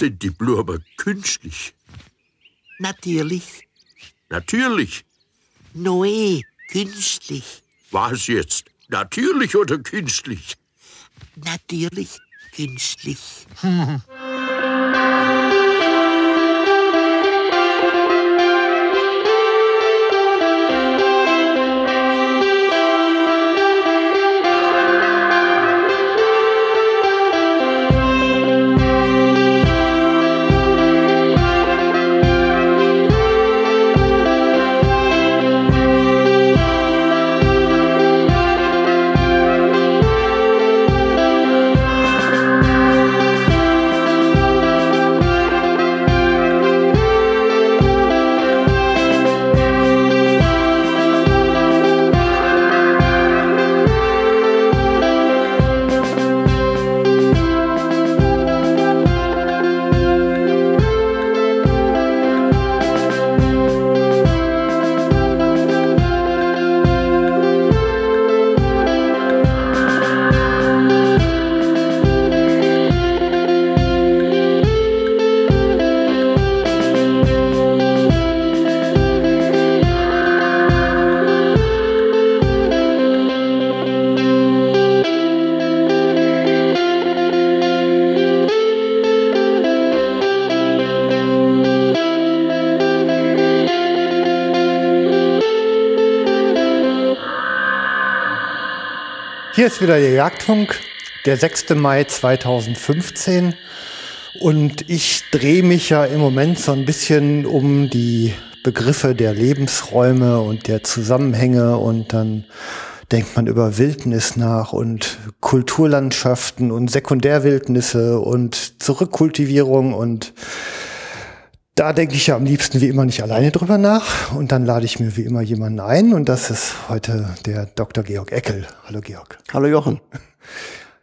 Sind die Blumen künstlich? Natürlich. Natürlich. Noe, künstlich. Was jetzt? Natürlich oder künstlich? Natürlich künstlich. Hier ist wieder der Jagdfunk, der 6. Mai 2015. Und ich drehe mich ja im Moment so ein bisschen um die Begriffe der Lebensräume und der Zusammenhänge und dann denkt man über Wildnis nach und Kulturlandschaften und Sekundärwildnisse und Zurückkultivierung und da denke ich ja am liebsten wie immer nicht alleine drüber nach und dann lade ich mir wie immer jemanden ein und das ist heute der Dr. Georg Eckel. Hallo Georg. Hallo Jochen.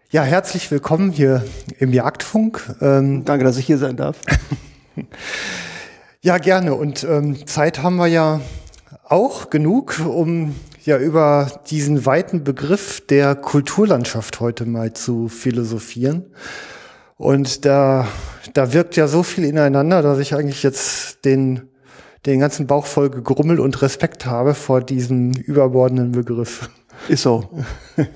Ja, herzlich willkommen hier im Jagdfunk. Ähm, Danke, dass ich hier sein darf. ja, gerne. Und ähm, Zeit haben wir ja auch genug, um ja über diesen weiten Begriff der Kulturlandschaft heute mal zu philosophieren. Und da, da wirkt ja so viel ineinander, dass ich eigentlich jetzt den, den ganzen Bauch voll gegrummelt und Respekt habe vor diesem überbordenden Begriff. Ist so.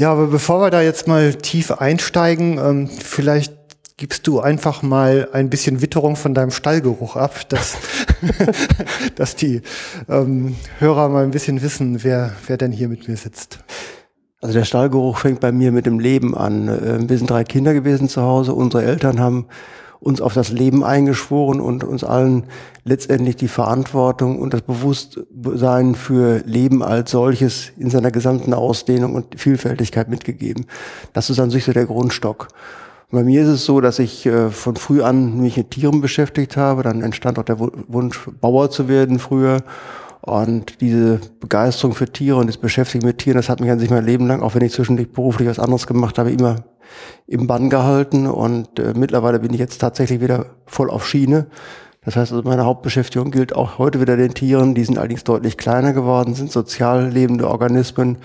Ja, aber bevor wir da jetzt mal tief einsteigen, ähm, vielleicht gibst du einfach mal ein bisschen Witterung von deinem Stallgeruch ab, dass, dass die ähm, Hörer mal ein bisschen wissen, wer, wer denn hier mit mir sitzt. Also der Stallgeruch fängt bei mir mit dem Leben an. Ähm, Wir sind drei Kinder gewesen zu Hause. Unsere Eltern haben uns auf das Leben eingeschworen und uns allen letztendlich die Verantwortung und das Bewusstsein für Leben als solches in seiner gesamten Ausdehnung und Vielfältigkeit mitgegeben. Das ist an sich so der Grundstock. Und bei mir ist es so, dass ich äh, von früh an mich mit Tieren beschäftigt habe. Dann entstand auch der Wu- Wunsch, Bauer zu werden früher. Und diese Begeisterung für Tiere und das Beschäftigen mit Tieren, das hat mich an sich mein Leben lang, auch wenn ich zwischendurch beruflich was anderes gemacht habe, immer im Bann gehalten. Und äh, mittlerweile bin ich jetzt tatsächlich wieder voll auf Schiene. Das heißt, also meine Hauptbeschäftigung gilt auch heute wieder den Tieren. Die sind allerdings deutlich kleiner geworden, sind sozial lebende Organismen,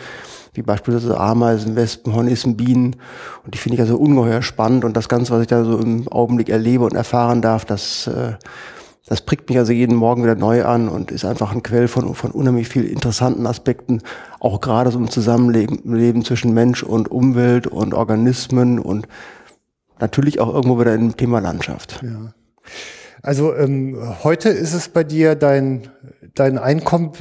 wie beispielsweise Ameisen, Wespen, Hornissen, Bienen. Und die finde ich also ungeheuer spannend. Und das Ganze, was ich da so im Augenblick erlebe und erfahren darf, das, äh, das prickt mich also jeden Morgen wieder neu an und ist einfach ein Quell von, von unheimlich viel interessanten Aspekten, auch gerade so im Zusammenleben Leben zwischen Mensch und Umwelt und Organismen und natürlich auch irgendwo wieder im Thema Landschaft. Ja. Also ähm, heute ist es bei dir dein dein Einkommen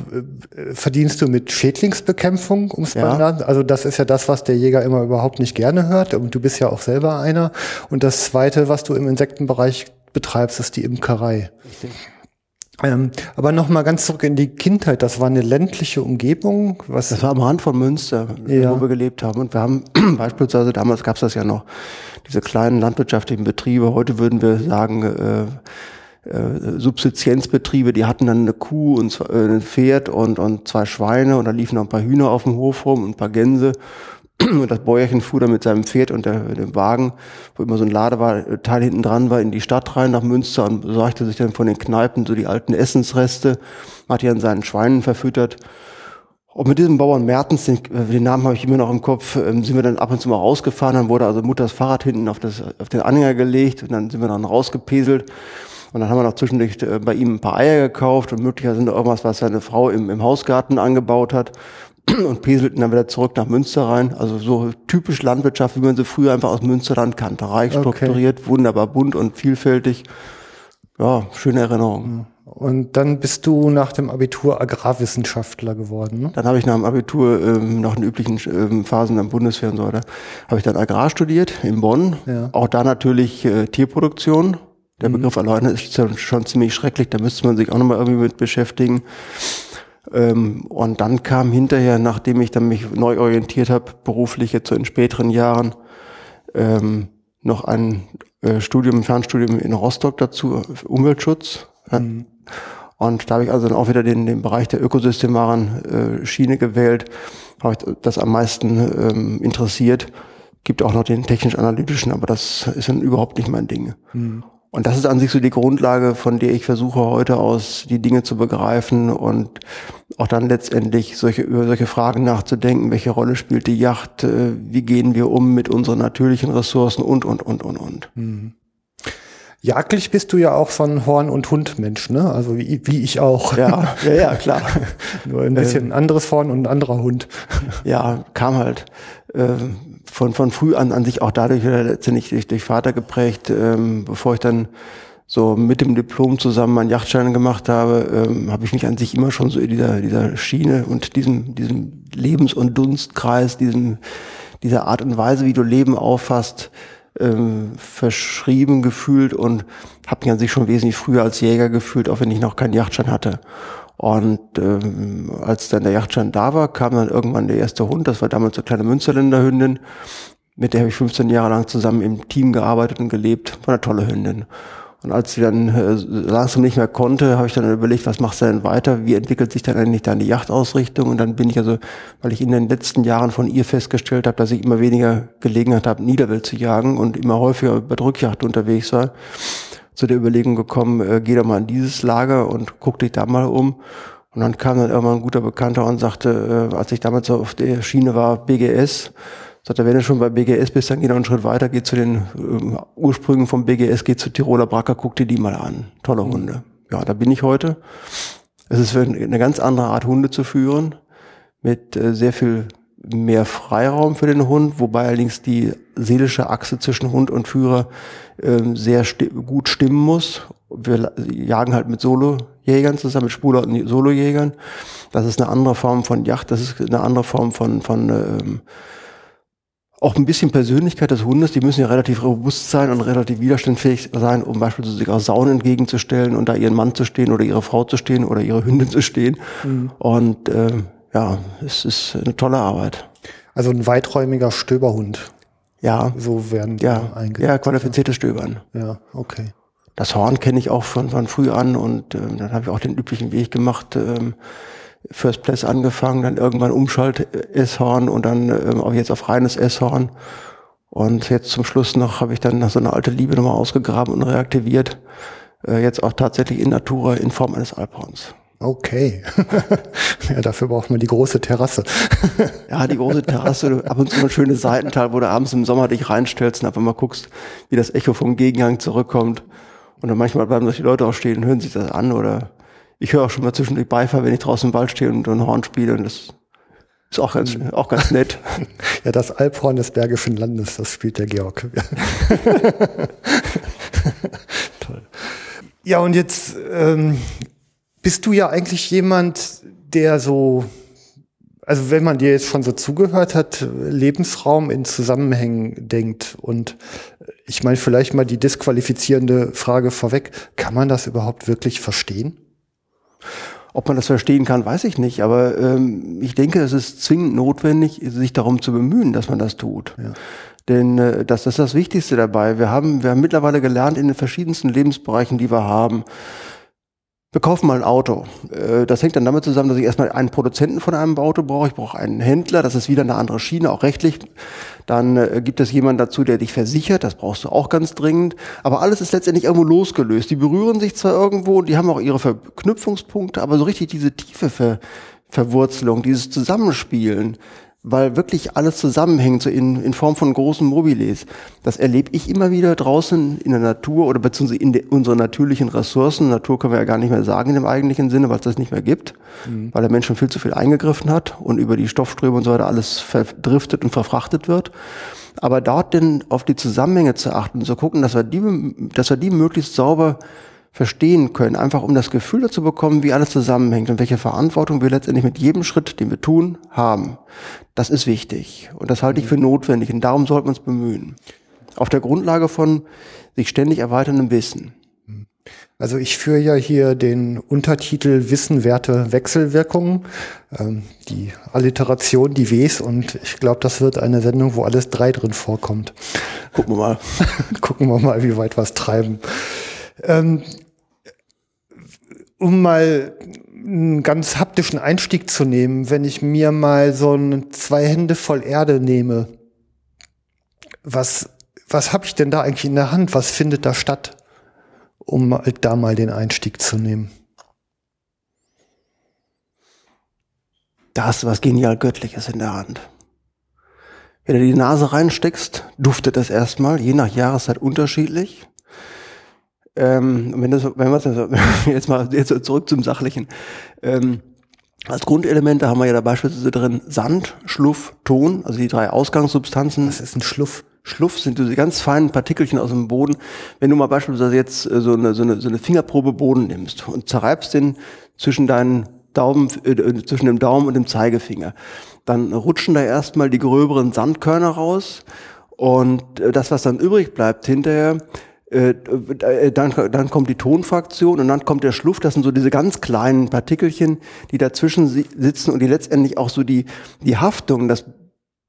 äh, verdienst du mit Schädlingsbekämpfung, ums Ja. ja. Also das ist ja das, was der Jäger immer überhaupt nicht gerne hört. Und du bist ja auch selber einer. Und das Zweite, was du im Insektenbereich betreibst, ist die Imkerei. Ähm, aber noch mal ganz zurück in die Kindheit. Das war eine ländliche Umgebung. Was? Das war am Rand von Münster, Ja. wo wir gelebt haben. Und wir haben beispielsweise, damals gab es das ja noch, diese kleinen landwirtschaftlichen Betriebe. Heute würden wir sagen, äh, äh, Subsistenzbetriebe, die hatten dann eine Kuh und äh, ein Pferd und, und zwei Schweine und da liefen noch ein paar Hühner auf dem Hof rum und ein paar Gänse. Und das Bäuerchen fuhr dann mit seinem Pferd und der, dem Wagen, wo immer so ein Ladeteil hinten dran war, in die Stadt rein nach Münster und besorgte sich dann von den Kneipen so die alten Essensreste, hat die an seinen Schweinen verfüttert. Und mit diesem Bauern Mertens, den, äh, den Namen habe ich immer noch im Kopf, ähm, sind wir dann ab und zu mal rausgefahren. Dann wurde also Mutters Fahrrad hinten auf, das, auf den Anhänger gelegt und dann sind wir dann rausgepeselt. Und dann haben wir noch zwischendurch äh, bei ihm ein paar Eier gekauft und möglicherweise irgendwas, was seine Frau im, im Hausgarten angebaut hat und peselten dann wieder zurück nach Münster rein. Also so typisch Landwirtschaft, wie man sie früher einfach aus Münsterland kannte. Reich strukturiert, okay. wunderbar bunt und vielfältig. Ja, schöne Erinnerung. Und dann bist du nach dem Abitur Agrarwissenschaftler geworden. Ne? Dann habe ich nach dem Abitur, ähm, nach den üblichen ähm, Phasen am Bundeswehr und so weiter, habe ich dann Agrar studiert in Bonn. Ja. Auch da natürlich äh, Tierproduktion. Der mhm. Begriff alleine ist schon, schon ziemlich schrecklich, da müsste man sich auch nochmal irgendwie mit beschäftigen. Ähm, und dann kam hinterher, nachdem ich dann mich neu orientiert habe, beruflich jetzt so in späteren Jahren, ähm, noch ein äh, Studium, Fernstudium in Rostock dazu, Umweltschutz. Mhm. Und da habe ich also dann auch wieder den, den Bereich der ökosystemaren äh, Schiene gewählt, habe ich das am meisten ähm, interessiert. Gibt auch noch den technisch-analytischen, aber das ist dann überhaupt nicht mein Ding. Mhm. Und das ist an sich so die Grundlage, von der ich versuche heute aus die Dinge zu begreifen und auch dann letztendlich solche, über solche Fragen nachzudenken. Welche Rolle spielt die Yacht? Äh, wie gehen wir um mit unseren natürlichen Ressourcen und, und, und, und, und. Mhm. Jagdlich bist du ja auch so ein Horn- und Hund-Mensch, ne? Also wie, wie ich auch. Ja, ja, ja klar. Nur ein bisschen ähm, anderes Horn und ein anderer Hund. Ja, kam halt. Ähm, von, von früh an an sich auch dadurch letztendlich durch, durch Vater geprägt, ähm, bevor ich dann so mit dem Diplom zusammen meinen Yachtschein gemacht habe, ähm, habe ich mich an sich immer schon so in dieser, dieser Schiene und diesem, diesem Lebens- und Dunstkreis, diesem, dieser Art und Weise, wie du Leben auffasst, ähm, verschrieben gefühlt und habe mich an sich schon wesentlich früher als Jäger gefühlt, auch wenn ich noch keinen Yachtschein hatte. Und ähm, als dann der Yachtschein da war, kam dann irgendwann der erste Hund. Das war damals eine kleine Münsterländer Hündin. Mit der habe ich 15 Jahre lang zusammen im Team gearbeitet und gelebt. War eine tolle Hündin. Und als sie dann äh, langsam nicht mehr konnte, habe ich dann überlegt, was machst du denn weiter? Wie entwickelt sich dann eigentlich dann die Yachtausrichtung? Und dann bin ich also, weil ich in den letzten Jahren von ihr festgestellt habe, dass ich immer weniger Gelegenheit habe, Niederwild zu jagen und immer häufiger bei Drückjacht unterwegs war, zu der Überlegung gekommen, äh, geh doch mal in dieses Lager und guck dich da mal um. Und dann kam dann irgendwann ein guter Bekannter und sagte, äh, als ich damals auf der Schiene war, BGS, sagte, wenn du schon bei BGS bist, dann geh noch einen Schritt weiter, geh zu den äh, Ursprüngen vom BGS, geh zu Tiroler Bracker, guck dir die mal an. Tolle mhm. Hunde. Ja, da bin ich heute. Es ist eine ganz andere Art, Hunde zu führen, mit äh, sehr viel mehr Freiraum für den Hund, wobei allerdings die seelische Achse zwischen Hund und Führer ähm, sehr sti gut stimmen muss. Wir jagen halt mit Solojägern zusammen, mit Spuler und Solojägern. Das ist eine andere Form von Yacht, das ist eine andere Form von, von ähm, auch ein bisschen Persönlichkeit des Hundes. Die müssen ja relativ robust sein und relativ widerstandsfähig sein, um beispielsweise sich auch Sauen entgegenzustellen und da ihren Mann zu stehen oder ihre Frau zu stehen oder ihre Hündin zu stehen. Mhm. Und ähm, ja, es ist eine tolle Arbeit. Also ein weiträumiger Stöberhund. Ja. So werden die ja, eingesetzt. Ja, qualifiziertes Stöbern. Ja, okay. Das Horn kenne ich auch von, von früh an und ähm, dann habe ich auch den üblichen Weg gemacht. Ähm, First Place angefangen, dann irgendwann Umschalt-S-Horn und dann ähm, auch jetzt auf reines S-Horn. Und jetzt zum Schluss noch habe ich dann noch so eine alte Liebe nochmal ausgegraben und reaktiviert. Äh, jetzt auch tatsächlich in Natura in Form eines Alphorns. Okay. ja, dafür braucht man die große Terrasse. ja, die große Terrasse, ab und zu ein schönes Seitental, wo du abends im Sommer dich reinstellst und einfach mal guckst, wie das Echo vom Gegengang zurückkommt. Und dann manchmal bleiben sich die Leute auch stehen und hören sich das an oder ich höre auch schon mal zwischendurch Beifall, wenn ich draußen im Wald stehe und ein Horn spiele und das ist auch ganz, auch ganz nett. ja, das Alphorn des Bergischen Landes, das spielt der Georg. Toll. Ja, und jetzt ähm, bist du ja eigentlich jemand, der so, also wenn man dir jetzt schon so zugehört hat, Lebensraum in Zusammenhängen denkt. Und ich meine, vielleicht mal die disqualifizierende Frage vorweg, kann man das überhaupt wirklich verstehen? Ob man das verstehen kann, weiß ich nicht. Aber ähm, ich denke, es ist zwingend notwendig, sich darum zu bemühen, dass man das tut. Ja. Denn äh, das ist das Wichtigste dabei. Wir haben, wir haben mittlerweile gelernt in den verschiedensten Lebensbereichen, die wir haben, wir kaufen mal ein Auto. Äh, das hängt dann damit zusammen, dass ich erstmal einen Produzenten von einem Auto brauche. Ich brauche einen Händler. Das ist wieder eine andere Schiene, auch rechtlich. Dann äh, gibt es jemanden dazu, der dich versichert. Das brauchst du auch ganz dringend. Aber alles ist letztendlich irgendwo losgelöst. Die berühren sich zwar irgendwo, die haben auch ihre Verknüpfungspunkte, aber so richtig diese tiefe Ver Verwurzelung, dieses Zusammenspielen, weil wirklich alles zusammenhängt, so in, in Form von großen Mobiles. Das erlebe ich immer wieder draußen in der Natur oder beziehungsweise in de, unseren natürlichen Ressourcen. Natur können wir ja gar nicht mehr sagen in dem eigentlichen Sinne, weil es das nicht mehr gibt, mhm. weil der Mensch schon viel zu viel eingegriffen hat und über die Stoffströme und so weiter alles verdriftet und verfrachtet wird. Aber dort denn auf die Zusammenhänge zu achten, zu gucken, dass wir die, dass wir die möglichst sauber verstehen können, einfach um das Gefühl dazu bekommen, wie alles zusammenhängt und welche Verantwortung wir letztendlich mit jedem Schritt, den wir tun, haben. Das ist wichtig und das halte ich für notwendig und darum sollten wir uns bemühen. Auf der Grundlage von sich ständig erweiterndem Wissen. Also ich führe ja hier den Untertitel Wissen, Werte, Wechselwirkungen, ähm, die Alliteration, die Ws und ich glaube, das wird eine Sendung, wo alles drei drin vorkommt. Gucken wir mal. Gucken wir mal, wie weit was treiben. Ähm, um mal einen ganz haptischen Einstieg zu nehmen, wenn ich mir mal so ein zwei Hände voll Erde nehme, was, was habe ich denn da eigentlich in der Hand? Was findet da statt? Um da mal den Einstieg zu nehmen. Da hast du was genial Göttliches in der Hand. Wenn du die Nase reinsteckst, duftet es erstmal, je nach Jahreszeit unterschiedlich. Ähm, wenn, das, wenn wir jetzt mal jetzt zurück zum Sachlichen. Ähm, als Grundelemente haben wir ja da beispielsweise drin Sand, Schluff, Ton, also die drei Ausgangssubstanzen. Was ist ein Schluff? Schluff sind diese ganz feinen Partikelchen aus dem Boden. Wenn du mal beispielsweise jetzt äh, so eine, so eine, so eine Fingerprobe Boden nimmst und zerreibst den zwischen deinen Daumen, äh, zwischen dem Daumen und dem Zeigefinger, dann rutschen da erstmal die gröberen Sandkörner raus und äh, das, was dann übrig bleibt hinterher, äh, äh, dann, dann kommt die Tonfraktion und dann kommt der Schluff. Das sind so diese ganz kleinen Partikelchen, die dazwischen sitzen und die letztendlich auch so die, die Haftung, das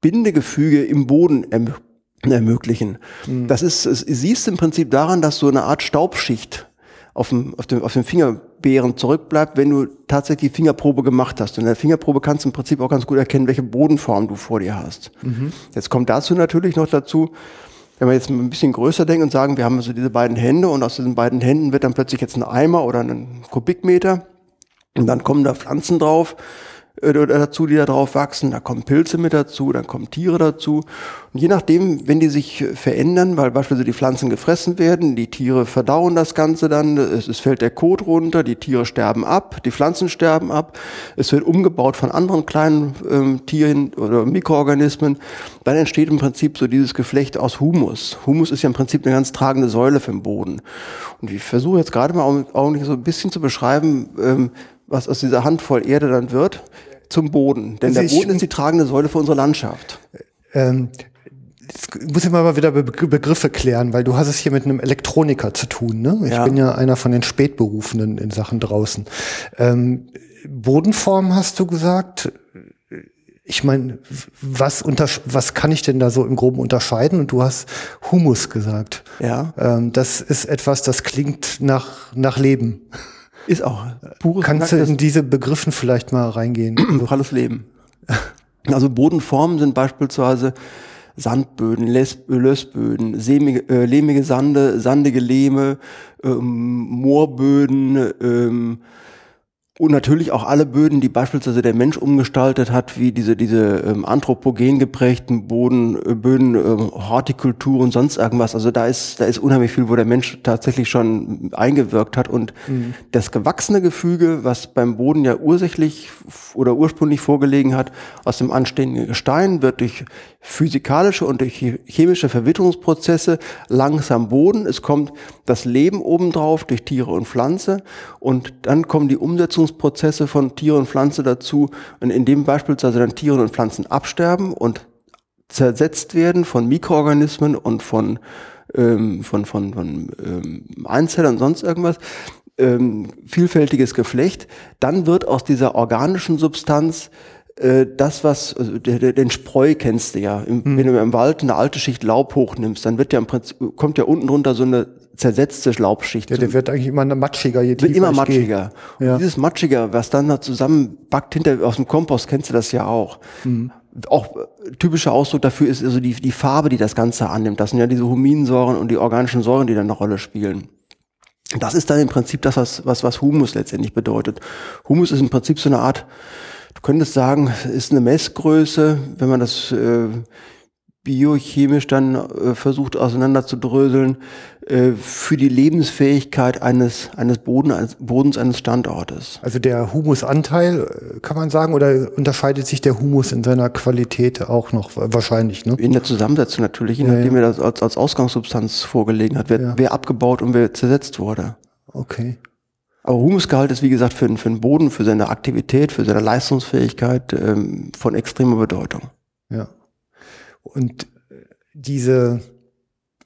Bindegefüge im Boden erm ermöglichen. Mhm. Das ist, es siehst im Prinzip daran, dass so eine Art Staubschicht auf dem, auf dem, auf dem Fingerbeeren zurückbleibt, wenn du tatsächlich die Fingerprobe gemacht hast. Und in der Fingerprobe kannst du im Prinzip auch ganz gut erkennen, welche Bodenform du vor dir hast. Mhm. Jetzt kommt dazu natürlich noch dazu, wenn wir jetzt ein bisschen größer denken und sagen, wir haben also diese beiden Hände und aus diesen beiden Händen wird dann plötzlich jetzt ein Eimer oder ein Kubikmeter und dann kommen da Pflanzen drauf dazu, die da drauf wachsen. Da kommen Pilze mit dazu, dann kommen Tiere dazu. Und je nachdem, wenn die sich verändern, weil beispielsweise die Pflanzen gefressen werden, die Tiere verdauen das Ganze dann, es, es fällt der Kot runter, die Tiere sterben ab, die Pflanzen sterben ab, es wird umgebaut von anderen kleinen ähm, Tieren oder Mikroorganismen, dann entsteht im Prinzip so dieses Geflecht aus Humus. Humus ist ja im Prinzip eine ganz tragende Säule für den Boden. Und ich versuche jetzt gerade mal auch so ein bisschen zu beschreiben, ähm, was aus dieser Handvoll Erde dann wird, zum Boden. Denn der Boden ist die tragende Säule für unsere Landschaft. Ähm, Jetzt muss ich mal wieder Begriffe klären, weil du hast es hier mit einem Elektroniker zu tun. Ne? Ich ja. bin ja einer von den Spätberufenen in Sachen draußen. Ähm, Bodenform hast du gesagt. Ich meine, was, unter, was kann ich denn da so im Groben unterscheiden? Und du hast Humus gesagt. Ja. Ähm, das ist etwas, das klingt nach, nach Leben. Ist auch pures Kannst du in diese Begriffen vielleicht mal reingehen? Pralles Leben. Also Bodenformen sind beispielsweise Sandböden, Lössböden, sämige, äh, lehmige Sande, sandige Lehme, ähm, Moorböden, ähm, und natürlich auch alle Böden, die beispielsweise der Mensch umgestaltet hat, wie diese, diese ähm, anthropogen geprägten Boden, äh, Böden, äh, Hortikultur und sonst irgendwas. Also da ist, da ist unheimlich viel, wo der Mensch tatsächlich schon eingewirkt hat. Und mhm. das gewachsene Gefüge, was beim Boden ja ursächlich oder ursprünglich vorgelegen hat, aus dem anstehenden Gestein, wird durch physikalische und durch chemische Verwitterungsprozesse langsam Boden. Es kommt das Leben obendrauf durch Tiere und Pflanze und dann kommen die Umsetzungsprozesse von Tiere und Pflanze dazu, in dem beispielsweise dann Tiere und Pflanzen absterben und zersetzt werden von Mikroorganismen und von ähm, von von, von ähm, Einzellern und sonst irgendwas ähm, vielfältiges Geflecht, dann wird aus dieser organischen Substanz äh, das, was, also den Spreu kennst du ja. Im, hm. Wenn du im Wald eine alte Schicht Laub hochnimmst, dann wird ja im Prinzip, kommt ja unten drunter so eine zersetzte Laubschicht. Ja, der wird eigentlich immer matschiger, je tiefer Wird immer matschiger. Ja. dieses Matschiger, was dann da zusammenbackt hinter, aus dem Kompost, kennst du das ja auch. Mhm. Auch äh, typischer Ausdruck dafür ist also die, die Farbe, die das Ganze annimmt. Das sind ja diese Huminsäuren und die organischen Säuren, die dann eine Rolle spielen. Das ist dann im Prinzip das, was, was, was Humus letztendlich bedeutet. Humus ist im Prinzip so eine Art, du könnte sagen, ist eine Messgröße, wenn man das äh, biochemisch dann äh, versucht auseinanderzudröseln, äh, für die Lebensfähigkeit eines, eines, Boden, eines Bodens eines Standortes. Also der Humusanteil, äh, kann man sagen, oder unterscheidet sich der Humus in seiner Qualität auch noch wahrscheinlich? Ne? In der Zusammensetzung natürlich, je nachdem, ja, ja. wer das als, als Ausgangssubstanz vorgelegen hat, wer, ja. wer abgebaut und wer zersetzt wurde. Okay. Aber Humusgehalt ist, wie gesagt, für, für den Boden, für seine Aktivität, für seine Leistungsfähigkeit ähm, von extremer Bedeutung. Ja. Und diese,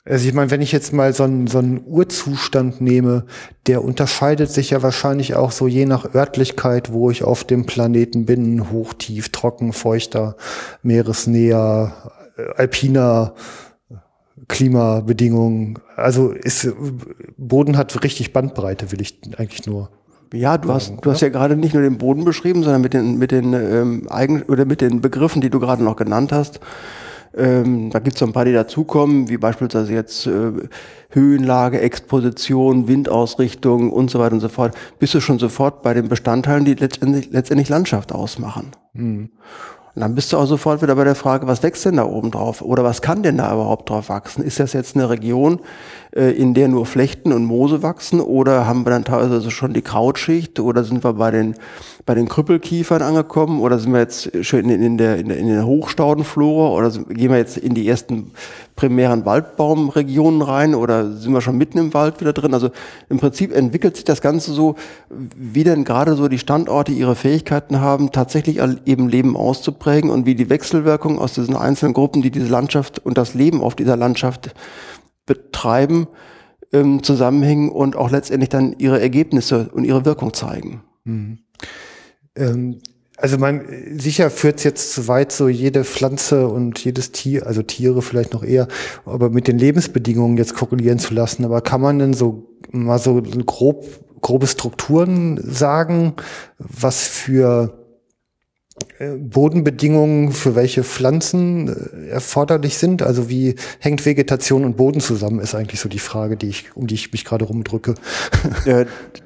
also ich meine, wenn ich jetzt mal so einen, so einen Urzustand nehme, der unterscheidet sich ja wahrscheinlich auch so je nach Örtlichkeit, wo ich auf dem Planeten bin, hoch, tief, trocken, feuchter, meeresnäher, äh, alpiner, Klimabedingungen. Also ist, Boden hat richtig Bandbreite, will ich eigentlich nur ja, du hast, du hast ja gerade nicht nur den Boden beschrieben, sondern mit den, mit den ähm, Eigen oder mit den Begriffen, die du gerade noch genannt hast, ähm, da gibt es ein paar, die dazukommen, wie beispielsweise jetzt äh, Höhenlage, Exposition, Windausrichtung und so weiter und so fort. Bist du schon sofort bei den Bestandteilen, die letztendlich, letztendlich Landschaft ausmachen. Mhm. Und dann bist du auch sofort wieder bei der Frage, was wächst denn da oben drauf? Oder was kann denn da überhaupt drauf wachsen? Ist das jetzt eine Region, in der nur Flechten und Moose wachsen? Oder haben wir dann teilweise schon die Krautschicht? Oder sind wir bei den bei den Krüppelkiefern angekommen oder sind wir jetzt schön in, der, in, der, in der Hochstaudenflora oder gehen wir jetzt in die ersten primären Waldbaumregionen rein oder sind wir schon mitten im Wald wieder drin? Also im Prinzip entwickelt sich das Ganze so, wie denn gerade so die Standorte ihre Fähigkeiten haben, tatsächlich eben Leben auszuprägen und wie die Wechselwirkung aus diesen einzelnen Gruppen, die diese Landschaft und das Leben auf dieser Landschaft betreiben, ähm, zusammenhängen und auch letztendlich dann ihre Ergebnisse und ihre Wirkung zeigen. Mhm. Ähm, also man sicher führt es jetzt zu weit, so jede Pflanze und jedes Tier, also Tiere vielleicht noch eher, aber mit den Lebensbedingungen jetzt korrelieren zu lassen. Aber kann man denn so mal so grob grobe Strukturen sagen, was für Bodenbedingungen für welche Pflanzen äh, erforderlich sind? Also wie hängt Vegetation und Boden zusammen, ist eigentlich so die Frage, die ich, um die ich mich gerade rumdrücke.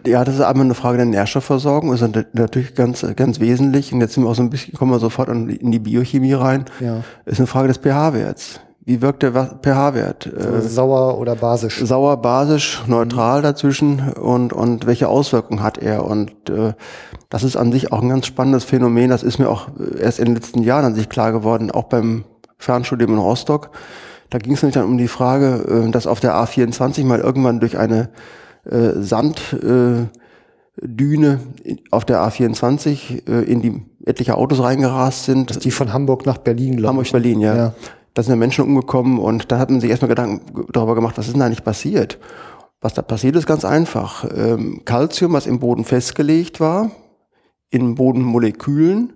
Ja, das ist einmal eine Frage der Nährstoffversorgung, ist natürlich ganz, ganz wesentlich. Und jetzt sind wir auch so ein bisschen, kommen wir sofort in die Biochemie rein. Ja. Ist eine Frage des pH-Werts. Wie wirkt der pH-Wert? Äh, sauer oder basisch? Sauer, basisch, neutral mhm. dazwischen und, und welche Auswirkungen hat er? Und äh, das ist an sich auch ein ganz spannendes Phänomen. Das ist mir auch erst in den letzten Jahren an sich klar geworden, auch beim Fernstudium in Rostock. Da ging es nämlich dann um die Frage, äh, dass auf der A24 mal irgendwann durch eine äh, Sanddüne äh, auf der A24 äh, in die etliche Autos reingerast sind. Das ist die von Hamburg nach Berlin, glaube Hamburg-Berlin, ja. ja da sind ja Menschen umgekommen und da hat man sich erstmal Gedanken darüber gemacht, was ist denn eigentlich passiert? Was da passiert ist ganz einfach. Ähm, Calcium, was im Boden festgelegt war, in Bodenmolekülen,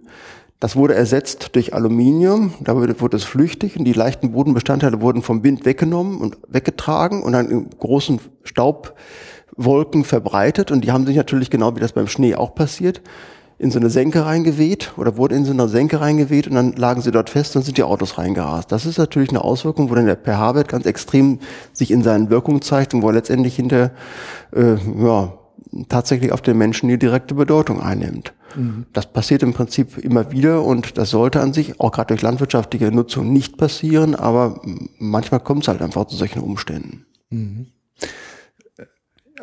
das wurde ersetzt durch Aluminium, da wurde, wurde es flüchtig und die leichten Bodenbestandteile wurden vom Wind weggenommen und weggetragen und dann in großen Staubwolken verbreitet und die haben sich natürlich genau wie das beim Schnee auch passiert, in so eine Senke reingeweht oder wurden in so eine Senke reingeweht und dann lagen sie dort fest und sind die Autos reingerast. Das ist natürlich eine Auswirkung, wo dann der pH-Wert ganz extrem sich in seinen Wirkungen zeigt und wo er letztendlich hinter äh, ja, tatsächlich auf den Menschen die direkte Bedeutung einnimmt. Mhm. Das passiert im Prinzip immer wieder und das sollte an sich auch gerade durch landwirtschaftliche Nutzung nicht passieren, aber manchmal kommt es halt einfach zu solchen Umständen. Mhm.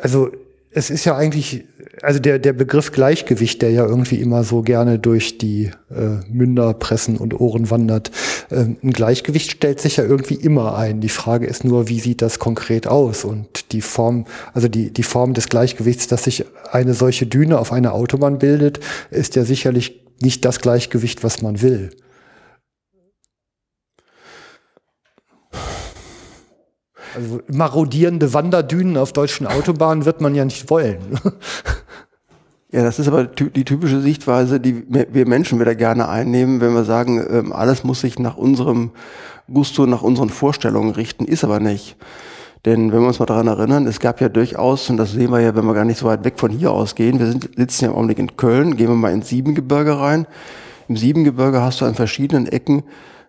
Also es ist ja eigentlich, also der, der Begriff Gleichgewicht, der ja irgendwie immer so gerne durch die äh, Münder, Pressen und Ohren wandert, äh, ein Gleichgewicht stellt sich ja irgendwie immer ein. Die Frage ist nur, wie sieht das konkret aus? Und die Form, also die, die Form des Gleichgewichts, dass sich eine solche Düne auf einer Autobahn bildet, ist ja sicherlich nicht das Gleichgewicht, was man will. Also marodierende Wanderdünen auf deutschen Autobahnen wird man ja nicht wollen. Ja, das ist aber die typische Sichtweise, die wir Menschen wieder gerne einnehmen, wenn wir sagen, ähm, alles muss sich nach unserem Gusto, nach unseren Vorstellungen richten, ist aber nicht. Denn wenn wir uns mal daran erinnern, es gab ja durchaus, und das sehen wir ja, wenn wir gar nicht so weit weg von hier aus gehen, wir sind, sitzen ja im Augenblick in Köln, gehen wir mal ins Siebengebirge rein. Im Siebengebirge hast du an verschiedenen Ecken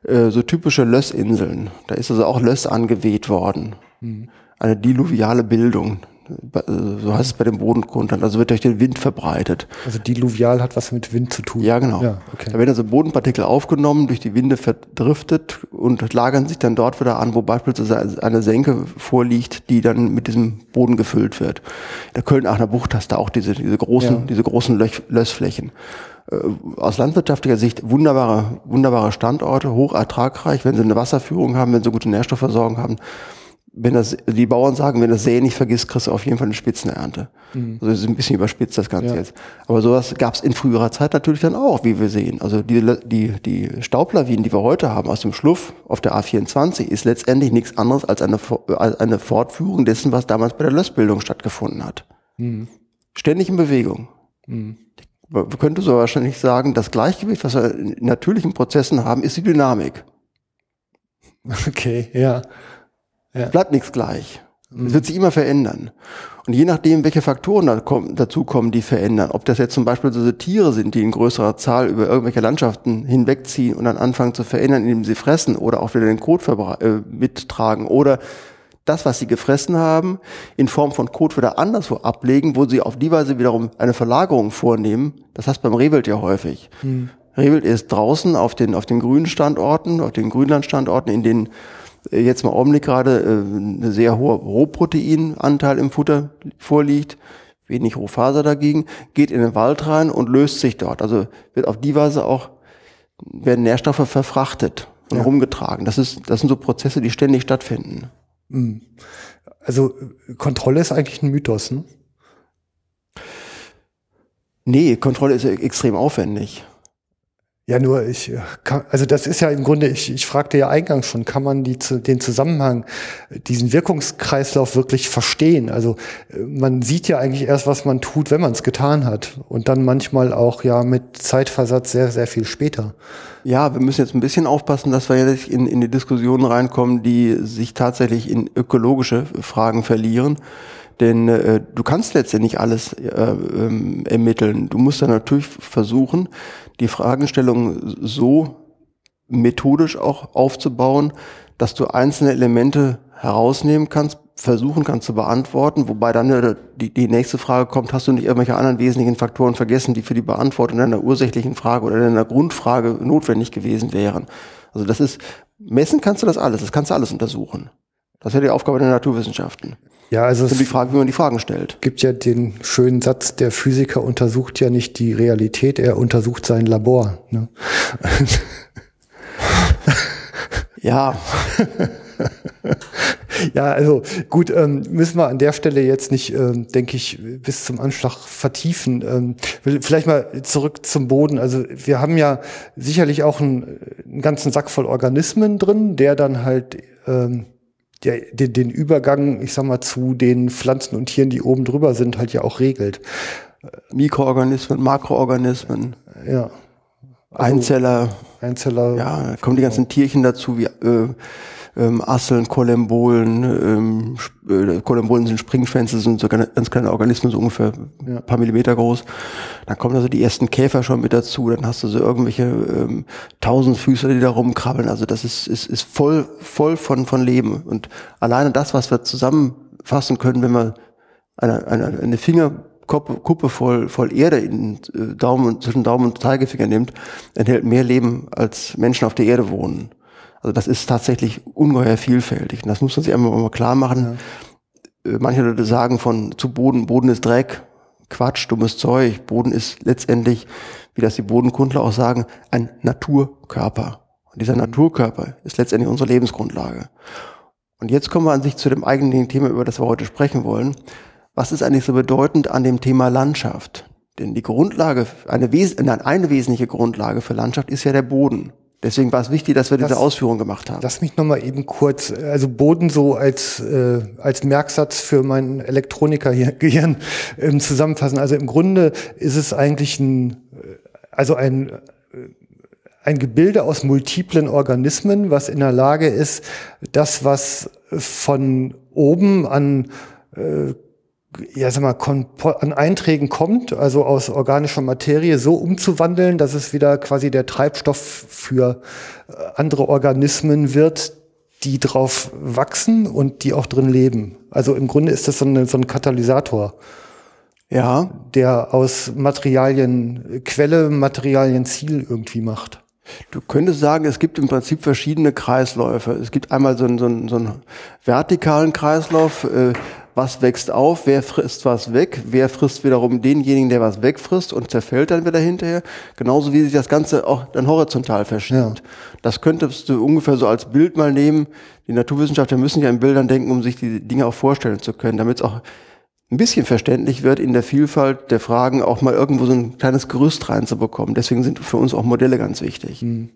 äh, so typische Lössinseln. Da ist also auch Löss angeweht worden. Mhm. Eine diluviale Bildung So heißt es bei den Bodengrundlagen. Also wird durch den Wind verbreitet. Also diluvial hat was mit Wind zu tun. Ja, genau. Ja, okay. Da werden also Bodenpartikel aufgenommen, durch die Winde verdriftet und lagern sich dann dort wieder an, wo beispielsweise eine Senke vorliegt, die dann mit diesem Boden gefüllt wird. In der Köln-Aachener Bucht hast du auch diese, diese großen, Ja. diese großen Löch, Lössflächen. Äh, Aus landwirtschaftlicher Sicht wunderbare, wunderbare Standorte, hoch ertragreich, wenn sie eine Wasserführung haben, wenn sie gute Nährstoffversorgung haben. Wenn das, die Bauern sagen, wenn das Säen nicht vergisst, kriegst du auf jeden Fall eine Spitzenernte. Also das ist ein bisschen überspitzt das Ganze Ja. jetzt. Aber sowas gab es in früherer Zeit natürlich dann auch, wie wir sehen. Also die, die, die Staublawinen, die wir heute haben aus dem Schluff auf der A24, ist letztendlich nichts anderes als eine, als eine Fortführung dessen, was damals bei der Lössbildung stattgefunden hat. Ständig in Bewegung. Man könnte so wahrscheinlich sagen, das Gleichgewicht, was wir in natürlichen Prozessen haben, ist die Dynamik. Okay, ja. Es bleibt nichts gleich. Es wird sich immer verändern. Und je nachdem, welche Faktoren da kommen, dazukommen, die verändern, ob das jetzt zum Beispiel so Tiere sind, die in größerer Zahl über irgendwelche Landschaften hinwegziehen und dann anfangen zu verändern, indem sie fressen oder auch wieder den Kot äh, mittragen oder das, was sie gefressen haben, in Form von Kot wieder anderswo ablegen, wo sie auf die Weise wiederum eine Verlagerung vornehmen. Das heißt beim Rehwild ja häufig. Rehwild ist draußen auf den, auf den grünen Standorten, auf den Grünlandstandorten, in denen jetzt im Augenblick gerade äh, eine sehr hohe Rohproteinanteil im Futter vorliegt, wenig Rohfaser dagegen, geht in den Wald rein und löst sich dort. Also wird auf die Weise auch, werden Nährstoffe verfrachtet und rumgetragen. Das ist, das sind so Prozesse, die ständig stattfinden. Also äh, Kontrolle ist eigentlich ein Mythos, ne? Nee, Kontrolle ist ja extrem aufwendig. Ja, nur ich äh, also das ist ja im Grunde, ich, ich fragte ja eingangs schon, kann man die, den Zusammenhang, äh, diesen Wirkungskreislauf wirklich verstehen? Also äh, man sieht ja eigentlich erst, was man tut, wenn man es getan hat. Und dann manchmal auch ja mit Zeitversatz sehr, sehr viel später. Ja, wir müssen jetzt ein bisschen aufpassen, dass wir jetzt in, in die Diskussionen reinkommen, die sich tatsächlich in ökologische Fragen verlieren. Denn äh, du kannst letztendlich alles äh, ähm, ermitteln. Du musst dann natürlich versuchen, die Fragestellung so methodisch auch aufzubauen, dass du einzelne Elemente herausnehmen kannst, versuchen kannst zu beantworten, wobei dann äh, die, die nächste Frage kommt, hast du nicht irgendwelche anderen wesentlichen Faktoren vergessen, die für die Beantwortung deiner ursächlichen Frage oder deiner Grundfrage notwendig gewesen wären. Also das ist, messen kannst du das alles, das kannst du alles untersuchen. Das ist ja die Aufgabe der Naturwissenschaften. Ja, also Das ist die es Frage, wie man die Fragen stellt. gibt ja den schönen Satz, der Physiker untersucht ja nicht die Realität, er untersucht sein Labor. Ne? Ja, Ja, also gut, ähm, müssen wir an der Stelle jetzt nicht, ähm, denke ich, bis zum Anschlag vertiefen. Ähm, vielleicht mal zurück zum Boden. Also wir haben ja sicherlich auch einen, einen ganzen Sack voll Organismen drin, der dann halt ähm, der, den, den Übergang, ich sag mal, zu den Pflanzen und Tieren, die oben drüber sind, halt ja auch regelt. Mikroorganismen, Makroorganismen, Ja, Einzeller, Einzeller. ja, kommen die ganzen Tierchen dazu, wie äh, ähm, Asseln, Kolembolen, ähm, äh, Kolembolen sind Springschwänze, sind so ganz kleine Organismen, so ungefähr Ja. ein paar Millimeter groß. Dann kommen also die ersten Käfer schon mit dazu, dann hast du so irgendwelche ähm, Tausendfüßer, die da rumkrabbeln. Also das ist, ist, ist voll, voll von, von Leben. Und alleine das, was wir zusammenfassen können, wenn wir eine, eine, eine Fingerkuppe Kuppe voll, voll Erde in äh, Daumen, zwischen Daumen und Zeigefinger nimmt, enthält mehr Leben, als Menschen auf der Erde wohnen. Also das ist tatsächlich ungeheuer vielfältig. Und das muss man sich einmal mal klar machen. Äh, Manche Leute sagen von zu Boden, Boden ist Dreck, Quatsch, dummes Zeug. Boden ist letztendlich, wie das die Bodenkundler auch sagen, ein Naturkörper. Und dieser Naturkörper ist letztendlich unsere Lebensgrundlage. Und jetzt kommen wir an sich zu dem eigentlichen Thema, über das wir heute sprechen wollen. Was ist eigentlich so bedeutend an dem Thema Landschaft? Denn die Grundlage, eine, wes nein, eine wesentliche Grundlage für Landschaft ist ja der Boden. Deswegen war es wichtig, dass wir diese Das- Ausführung gemacht haben. Lass mich noch mal eben kurz, also Boden so als äh, als Merksatz für mein Elektroniker-Gehirn ähm, zusammenfassen. Also im Grunde ist es eigentlich ein, äh, also ein äh, ein Gebilde aus multiplen Organismen, was in der Lage ist, das, was von oben an äh, ja, sag mal, Kompo- an Einträgen kommt, also aus organischer Materie, so umzuwandeln, dass es wieder quasi der Treibstoff für äh, andere Organismen wird, die drauf wachsen und die auch drin leben. Also im Grunde ist das so, eine, so ein Katalysator. Ja. Der aus Materialien Quelle, Materialien Ziel irgendwie macht. Du könntest sagen, es gibt im Prinzip verschiedene Kreisläufe. Es gibt einmal so einen, so einen, so einen vertikalen Kreislauf, äh, was wächst auf, wer frisst was weg, wer frisst wiederum denjenigen, der was wegfrisst und zerfällt dann wieder hinterher. Genauso wie sich das Ganze auch dann horizontal verschiebt. Ja. Das könntest du ungefähr so als Bild mal nehmen. Die Naturwissenschaftler müssen ja in Bildern denken, um sich die Dinge auch vorstellen zu können, damit es auch ein bisschen verständlich wird, in der Vielfalt der Fragen auch mal irgendwo so ein kleines Gerüst reinzubekommen. Deswegen sind für uns auch Modelle ganz wichtig. Hm.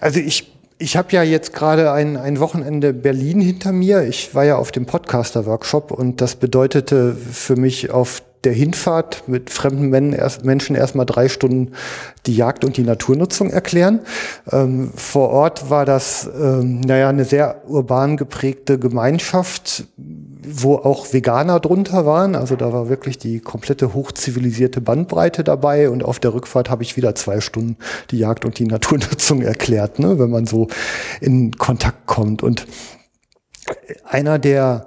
Also ich ich habe ja jetzt gerade ein, ein Wochenende Berlin hinter mir. Ich war ja auf dem Podcaster-Workshop und das bedeutete für mich auf der Hinfahrt mit fremden Menschen erstmal drei Stunden die Jagd und die Naturnutzung erklären. Ähm, vor Ort war das, ähm, naja, eine sehr urban geprägte Gemeinschaft, wo auch Veganer drunter waren. Also da war wirklich die komplette hochzivilisierte Bandbreite dabei. Und auf der Rückfahrt habe ich wieder zwei Stunden die Jagd und die Naturnutzung erklärt, ne, wenn man so in Kontakt kommt. Und einer der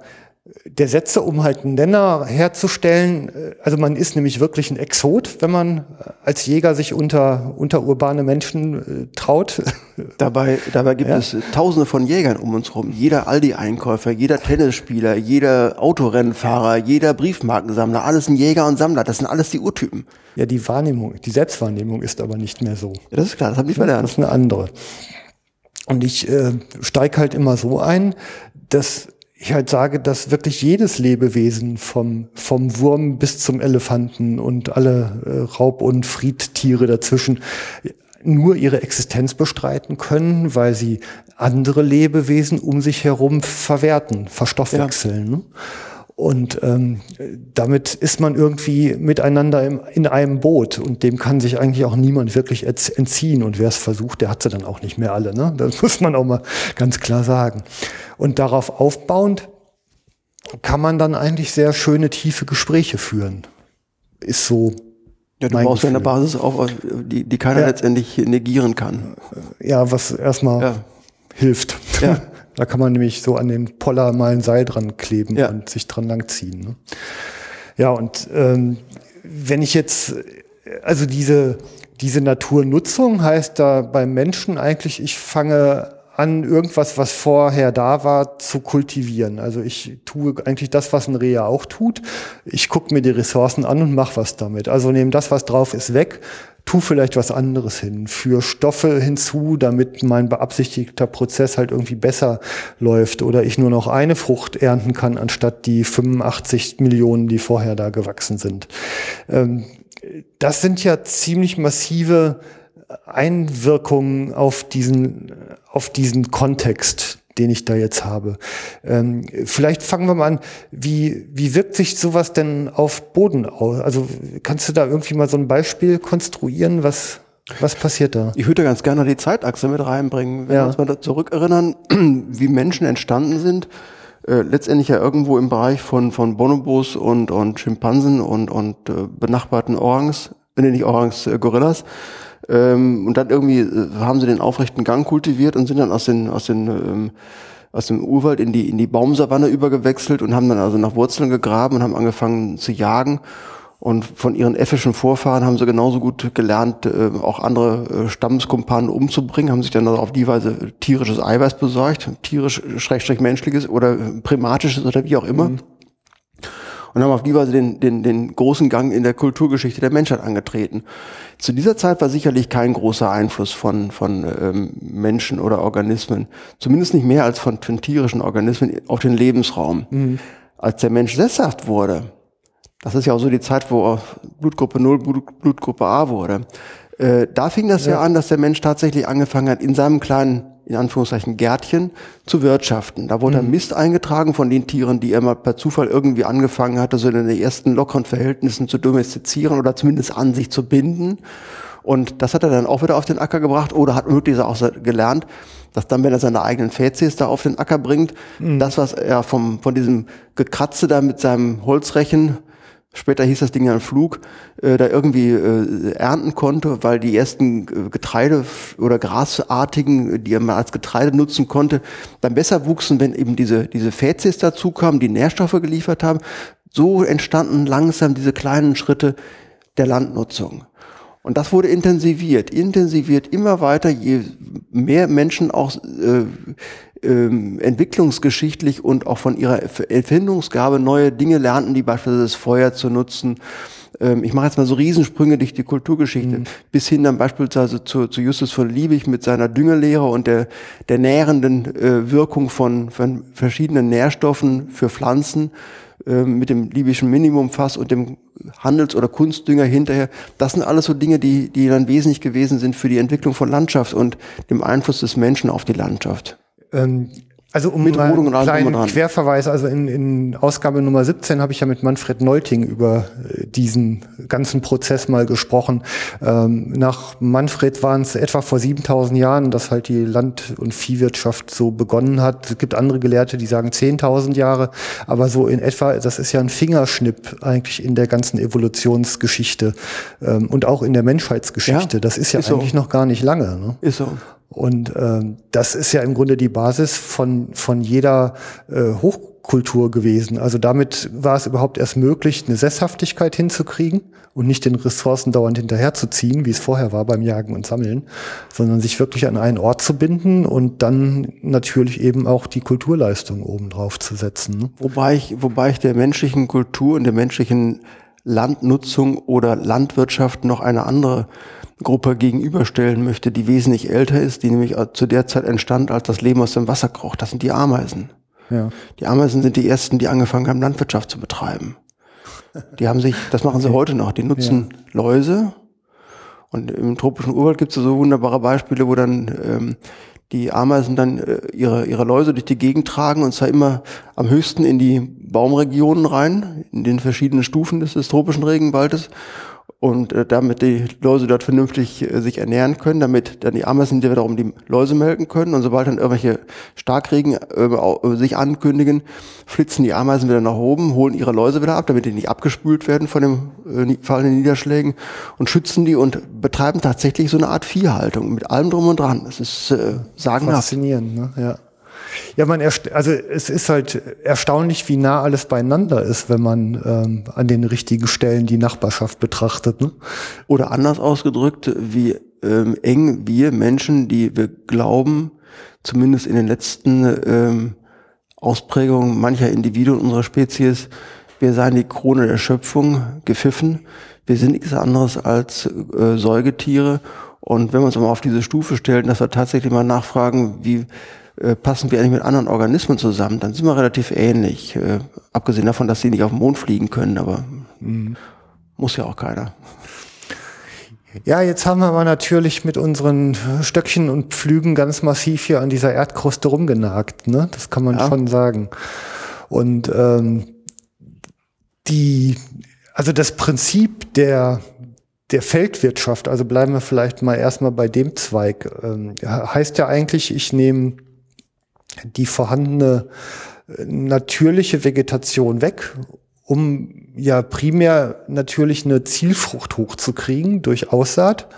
der Sätze, um halt einen Nenner herzustellen. Äh, also man ist nämlich wirklich ein Exot, wenn man äh, als Jäger sich unter, unter urbane Menschen äh, traut. Dabei, dabei gibt ja. es tausende von Jägern um uns rum. Jeder Aldi-Einkäufer, jeder Tennisspieler, jeder Autorennfahrer, jeder Briefmarkensammler, alles ein Jäger und Sammler. Das sind alles die Urtypen. Ja, die Wahrnehmung, die Selbstwahrnehmung ist aber nicht mehr so. Ja, das ist klar, das habe ich verlernt. Das ist eine andere. Und ich äh, steige halt immer so ein, dass ich halt sage, dass wirklich jedes Lebewesen vom, vom Wurm bis zum Elefanten und alle äh, Raub- und Friedtiere dazwischen nur ihre Existenz bestreiten können, weil sie andere Lebewesen um sich herum verwerten, verstoffwechseln. Ja. Und ähm, damit ist man irgendwie miteinander im, in einem Boot und dem kann sich eigentlich auch niemand wirklich entziehen. Und wer es versucht, der hat sie dann auch nicht mehr alle. Ne? Das muss man auch mal ganz klar sagen. Und darauf aufbauend kann man dann eigentlich sehr schöne, tiefe Gespräche führen. Ist so. Ja, du brauchst ja eine Basis auf, die, die keiner ja. letztendlich negieren kann. Ja, was erstmal ja. hilft. Ja. Da kann man nämlich so an den Poller mal ein Seil dran kleben ja. und sich dran langziehen. Ne? Ja, und ähm, wenn ich jetzt, also diese, diese Naturnutzung heißt da beim Menschen eigentlich, ich fange an, irgendwas, was vorher da war, zu kultivieren. Also ich tue eigentlich das, was ein Rehe auch tut. Ich gucke mir die Ressourcen an und mache was damit. Also nehme das, was drauf ist, weg, tu vielleicht was anderes hin, für Stoffe hinzu, damit mein beabsichtigter Prozess halt irgendwie besser läuft. Oder ich nur noch eine Frucht ernten kann, anstatt die 85 Millionen, die vorher da gewachsen sind. Ähm, das sind ja ziemlich massive Einwirkungen auf diesen, auf diesen Kontext, den ich da jetzt habe. Ähm, vielleicht fangen wir mal an, wie, wie wirkt sich sowas denn auf Boden aus? Also kannst du da irgendwie mal so ein Beispiel konstruieren, was, was passiert da? Ich würde ganz gerne die Zeitachse mit reinbringen, wenn ja. wir uns mal zurückerinnern, wie Menschen entstanden sind. Äh, letztendlich ja irgendwo im Bereich von, von Bonobos und, und Schimpansen und, und äh, benachbarten Orangs, wenn äh, nicht Orangs, äh, Gorillas. Ähm, und dann irgendwie äh, haben sie den aufrechten Gang kultiviert und sind dann aus den, aus den, ähm, aus dem Urwald in die, in die Baumsavanne übergewechselt und haben dann also nach Wurzeln gegraben und haben angefangen zu jagen. Und von ihren effischen Vorfahren haben sie genauso gut gelernt, äh, auch andere äh, Stammeskumpanen umzubringen, haben sich dann also auf die Weise tierisches Eiweiß besorgt, tierisch, schrägstrich menschliches oder primatisches oder wie auch immer. Mhm und haben auf die Weise den, den, den großen Gang in der Kulturgeschichte der Menschheit angetreten. Zu dieser Zeit war sicherlich kein großer Einfluss von, von ähm, Menschen oder Organismen, zumindest nicht mehr als von, von tierischen Organismen auf den Lebensraum. Mhm. Als der Mensch sesshaft wurde, das ist ja auch so die Zeit, wo Blutgruppe 0 Blut, Blutgruppe A wurde, äh, da fing das ja. ja an, dass der Mensch tatsächlich angefangen hat, in seinem kleinen in Anführungszeichen Gärtchen zu wirtschaften. Da wurde mhm. Mist eingetragen von den Tieren, die er mal per Zufall irgendwie angefangen hatte, so in den ersten lockeren Verhältnissen zu domestizieren oder zumindest an sich zu binden. Und das hat er dann auch wieder auf den Acker gebracht oder hat möglicherweise auch gelernt, dass dann, wenn er seine eigenen Fäzies da auf den Acker bringt, mhm. das, was er vom, von diesem Gekratze da mit seinem Holzrechen später hieß das Ding dann Flug, äh, da irgendwie äh, ernten konnte, weil die ersten äh, Getreide- oder Grasartigen, die man als Getreide nutzen konnte, dann besser wuchsen, wenn eben diese, diese Fäzis dazu kamen, die Nährstoffe geliefert haben. So entstanden langsam diese kleinen Schritte der Landnutzung. Und das wurde intensiviert, intensiviert immer weiter, je mehr Menschen auch äh, ähm, entwicklungsgeschichtlich und auch von ihrer Erfindungsgabe neue Dinge lernten, die beispielsweise das Feuer zu nutzen. Ähm, ich mache jetzt mal so Riesensprünge durch die Kulturgeschichte, mhm. bis hin dann beispielsweise zu, zu Justus von Liebig mit seiner Düngelehre und der, der nährenden äh, Wirkung von, von verschiedenen Nährstoffen für Pflanzen äh, mit dem libyschen Minimumfass und dem Handels- oder Kunstdünger hinterher. Das sind alles so Dinge, die, die dann wesentlich gewesen sind für die Entwicklung von Landschaft und dem Einfluss des Menschen auf die Landschaft. Ähm, also um mit einen kleinen Querverweis, also in, in Ausgabe Nummer 17 habe ich ja mit Manfred Neulting über äh, diesen ganzen Prozess mal gesprochen. Ähm, nach Manfred waren es etwa vor 7000 Jahren, dass halt die Land- und Viehwirtschaft so begonnen hat. Es gibt andere Gelehrte, die sagen 10.000 Jahre, aber so in etwa, das ist ja ein Fingerschnipp eigentlich in der ganzen Evolutionsgeschichte ähm, und auch in der Menschheitsgeschichte. Ja, das ist ja ist eigentlich so. noch gar nicht lange. Ne? Ist so. Und äh, das ist ja im Grunde die Basis von, von jeder äh, Hochkultur gewesen. Also damit war es überhaupt erst möglich, eine Sesshaftigkeit hinzukriegen und nicht den Ressourcen dauernd hinterherzuziehen, wie es vorher war beim Jagen und Sammeln, sondern sich wirklich an einen Ort zu binden und dann natürlich eben auch die Kulturleistung obendrauf zu setzen. Ne? Wobei ich, wobei ich der menschlichen Kultur und der menschlichen Landnutzung oder Landwirtschaft noch eine andere Gruppe gegenüberstellen möchte, die wesentlich älter ist, die nämlich zu der Zeit entstand, als das Leben aus dem Wasser kroch. Das sind die Ameisen. Ja. Die Ameisen sind die ersten, die angefangen haben, Landwirtschaft zu betreiben. Die haben sich, das machen sie heute noch, die nutzen ja. Läuse. Und im tropischen Urwald gibt es so wunderbare Beispiele, wo dann ähm, die Ameisen dann äh, ihre, ihre Läuse durch die Gegend tragen und zwar immer am höchsten in die Baumregionen rein, in den verschiedenen Stufen des, des tropischen Regenwaldes und äh, damit die Läuse dort vernünftig äh, sich ernähren können, damit dann die Ameisen wiederum die Läuse melken können und sobald dann irgendwelche Starkregen äh, sich ankündigen, flitzen die Ameisen wieder nach oben, holen ihre Läuse wieder ab, damit die nicht abgespült werden von den äh, fallenden Niederschlägen und schützen die und betreiben tatsächlich so eine Art Viehhaltung mit allem drum und dran. Das ist äh, sagenhaft. Faszinierend, ne? ja. Ja, man also es ist halt erstaunlich, wie nah alles beieinander ist, wenn man ähm, an den richtigen Stellen die Nachbarschaft betrachtet. Ne? Oder anders ausgedrückt, wie ähm, eng wir Menschen, die wir glauben, zumindest in den letzten ähm, Ausprägungen mancher Individuen unserer Spezies, wir seien die Krone der Schöpfung, gepfiffen. Wir sind nichts anderes als äh, Säugetiere. Und wenn wir uns mal auf diese Stufe stellen, dass wir tatsächlich mal nachfragen, wie äh, passen wir eigentlich mit anderen Organismen zusammen, dann sind wir relativ ähnlich. Äh, abgesehen davon, dass sie nicht auf den Mond fliegen können, aber mhm. muss ja auch keiner. Ja, jetzt haben wir mal natürlich mit unseren Stöckchen und Pflügen ganz massiv hier an dieser Erdkruste rumgenagt. Ne? Das kann man ja. schon sagen. Und ähm, die, also das Prinzip der der Feldwirtschaft, also bleiben wir vielleicht mal erstmal bei dem Zweig, ähm, heißt ja eigentlich, ich nehme die vorhandene äh, natürliche Vegetation weg, um ja primär natürlich eine Zielfrucht hochzukriegen durch Aussaat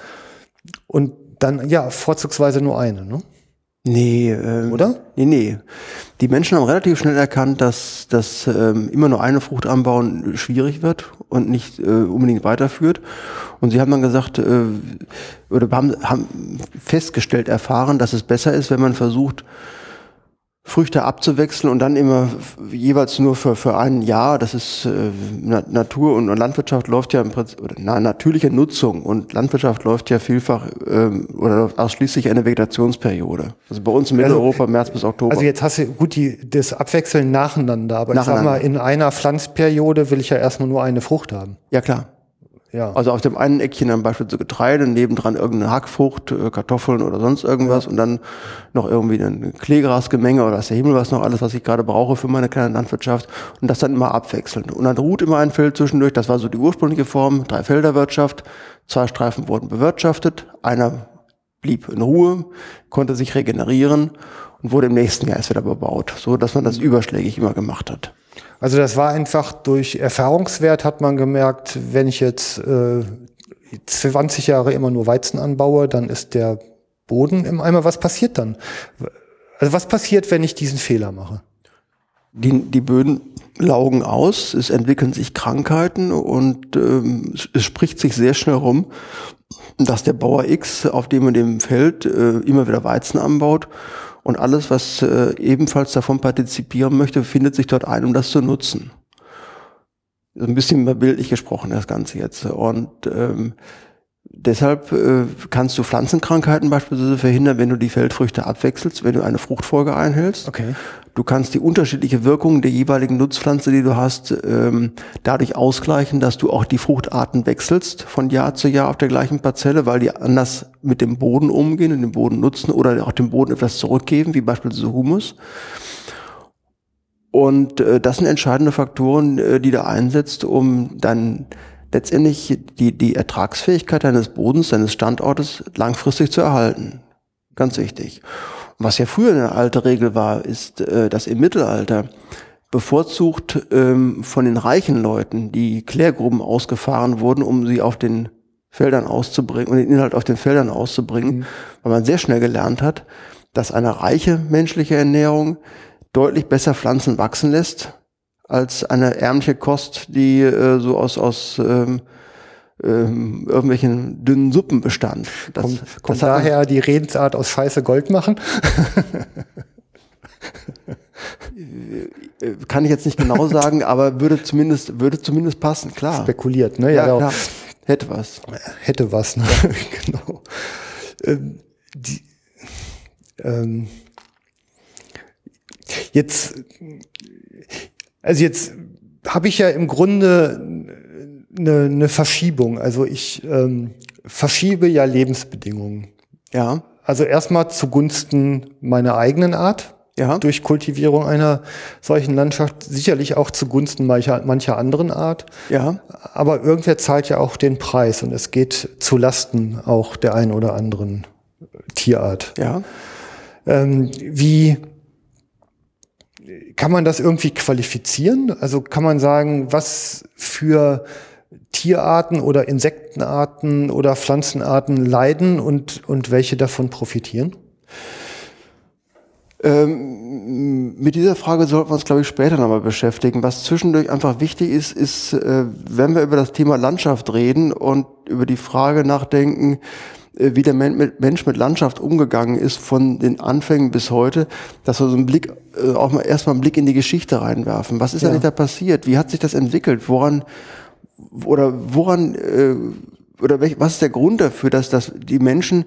und dann ja vorzugsweise nur eine, ne? Nee, ähm, oder? Nee, nee. Die Menschen haben relativ schnell erkannt, dass, dass ähm, immer nur eine Frucht anbauen schwierig wird und nicht äh, unbedingt weiterführt. Und sie haben dann gesagt, äh, oder haben, haben festgestellt, erfahren, dass es besser ist, wenn man versucht, Früchte abzuwechseln und dann immer jeweils nur für, für ein Jahr. Das ist äh, Natur und, und, Landwirtschaft läuft ja im Prinzip, oder na, natürliche Nutzung und Landwirtschaft läuft ja vielfach ähm, oder ausschließlich eine Vegetationsperiode. Also bei uns in also, Mitteleuropa also, März bis Oktober. Also jetzt hast du gut die, das Abwechseln nacheinander, aber nacheinander. ich sag mal, in einer Pflanzperiode will ich ja erstmal nur eine Frucht haben. Ja klar. Ja. Also auf dem einen Eckchen dann beispielsweise Getreide, nebendran irgendeine Hackfrucht, äh, Kartoffeln oder sonst irgendwas ja. und dann noch irgendwie ein Kleegrasgemenge oder was der Himmel was noch alles, was ich gerade brauche für meine kleine Landwirtschaft und das dann immer abwechselnd. Und dann ruht immer ein Feld zwischendurch, das war so die ursprüngliche Form, Dreifelderwirtschaft, zwei Streifen wurden bewirtschaftet, einer blieb in Ruhe, konnte sich regenerieren und wurde im nächsten Jahr erst wieder bebaut, so dass man das überschlägig immer gemacht hat. Also das war einfach durch Erfahrungswert hat man gemerkt, wenn ich jetzt äh, 20 Jahre immer nur Weizen anbaue, dann ist der Boden im Eimer. Was passiert dann? Also was passiert, wenn ich diesen Fehler mache? Die, die Böden laugen aus, es entwickeln sich Krankheiten und ähm, es spricht sich sehr schnell rum, dass der Bauer X auf dem und dem Feld äh, immer wieder Weizen anbaut und alles, was äh, ebenfalls davon partizipieren möchte, findet sich dort ein, um das zu nutzen. So ein bisschen bildlich gesprochen, das Ganze jetzt. Und ähm, Deshalb äh, kannst du Pflanzenkrankheiten beispielsweise verhindern, wenn du die Feldfrüchte abwechselst, wenn du eine Fruchtfolge einhältst. Okay. Du kannst die unterschiedliche Wirkung der jeweiligen Nutzpflanze, die du hast, ähm, dadurch ausgleichen, dass du auch die Fruchtarten wechselst von Jahr zu Jahr auf der gleichen Parzelle, weil die anders mit dem Boden umgehen und den Boden nutzen oder auch dem Boden etwas zurückgeben, wie beispielsweise Humus. Und äh, das sind entscheidende Faktoren, äh, die du einsetzt, um dann letztendlich die, die Ertragsfähigkeit deines Bodens, deines Standortes langfristig zu erhalten. Ganz wichtig. Und was ja früher eine alte Regel war, ist, äh, dass im Mittelalter bevorzugt ähm, von den reichen Leuten die Klärgruben ausgefahren wurden, um sie auf den Feldern auszubringen und den Inhalt auf den Feldern auszubringen, mhm. weil man sehr schnell gelernt hat, dass eine reiche menschliche Ernährung deutlich besser Pflanzen wachsen lässt als eine ärmliche Kost, die äh, so aus, aus ähm, ähm, irgendwelchen dünnen Suppen bestand. Das, kommt, kommt das daher die Redensart aus Scheiße Gold machen? Äh, kann ich jetzt nicht genau sagen, aber würde zumindest, würde zumindest passen, klar. Spekuliert, ne? Ja, ja klar. Hätte was. Hätte was, ne? genau. Ähm, die, ähm, jetzt also jetzt habe ich ja im Grunde eine, eine Verschiebung. Also ich ähm, verschiebe ja Lebensbedingungen. Ja. Also erstmal zugunsten meiner eigenen Art. Ja. Durch Kultivierung einer solchen Landschaft, sicherlich auch zugunsten mancher, mancher anderen Art. Ja. Aber irgendwer zahlt ja auch den Preis und es geht zu Lasten auch der einen oder anderen Tierart. Ja. Ähm, wie kann man das irgendwie qualifizieren? Also kann man sagen, was für Tierarten oder Insektenarten oder Pflanzenarten leiden und, und welche davon profitieren? Ähm, mit dieser Frage sollten wir uns, glaube ich, später nochmal beschäftigen. Was zwischendurch einfach wichtig ist, ist, äh, wenn wir über das Thema Landschaft reden und über die Frage nachdenken, wie der Mensch mit Landschaft umgegangen ist von den Anfängen bis heute, dass wir so einen Blick, äh, auch mal erstmal einen Blick in die Geschichte reinwerfen. Was ist ja. eigentlich da passiert? Wie hat sich das entwickelt? Woran, oder woran, äh, oder welch, was ist der Grund dafür, dass, dass die Menschen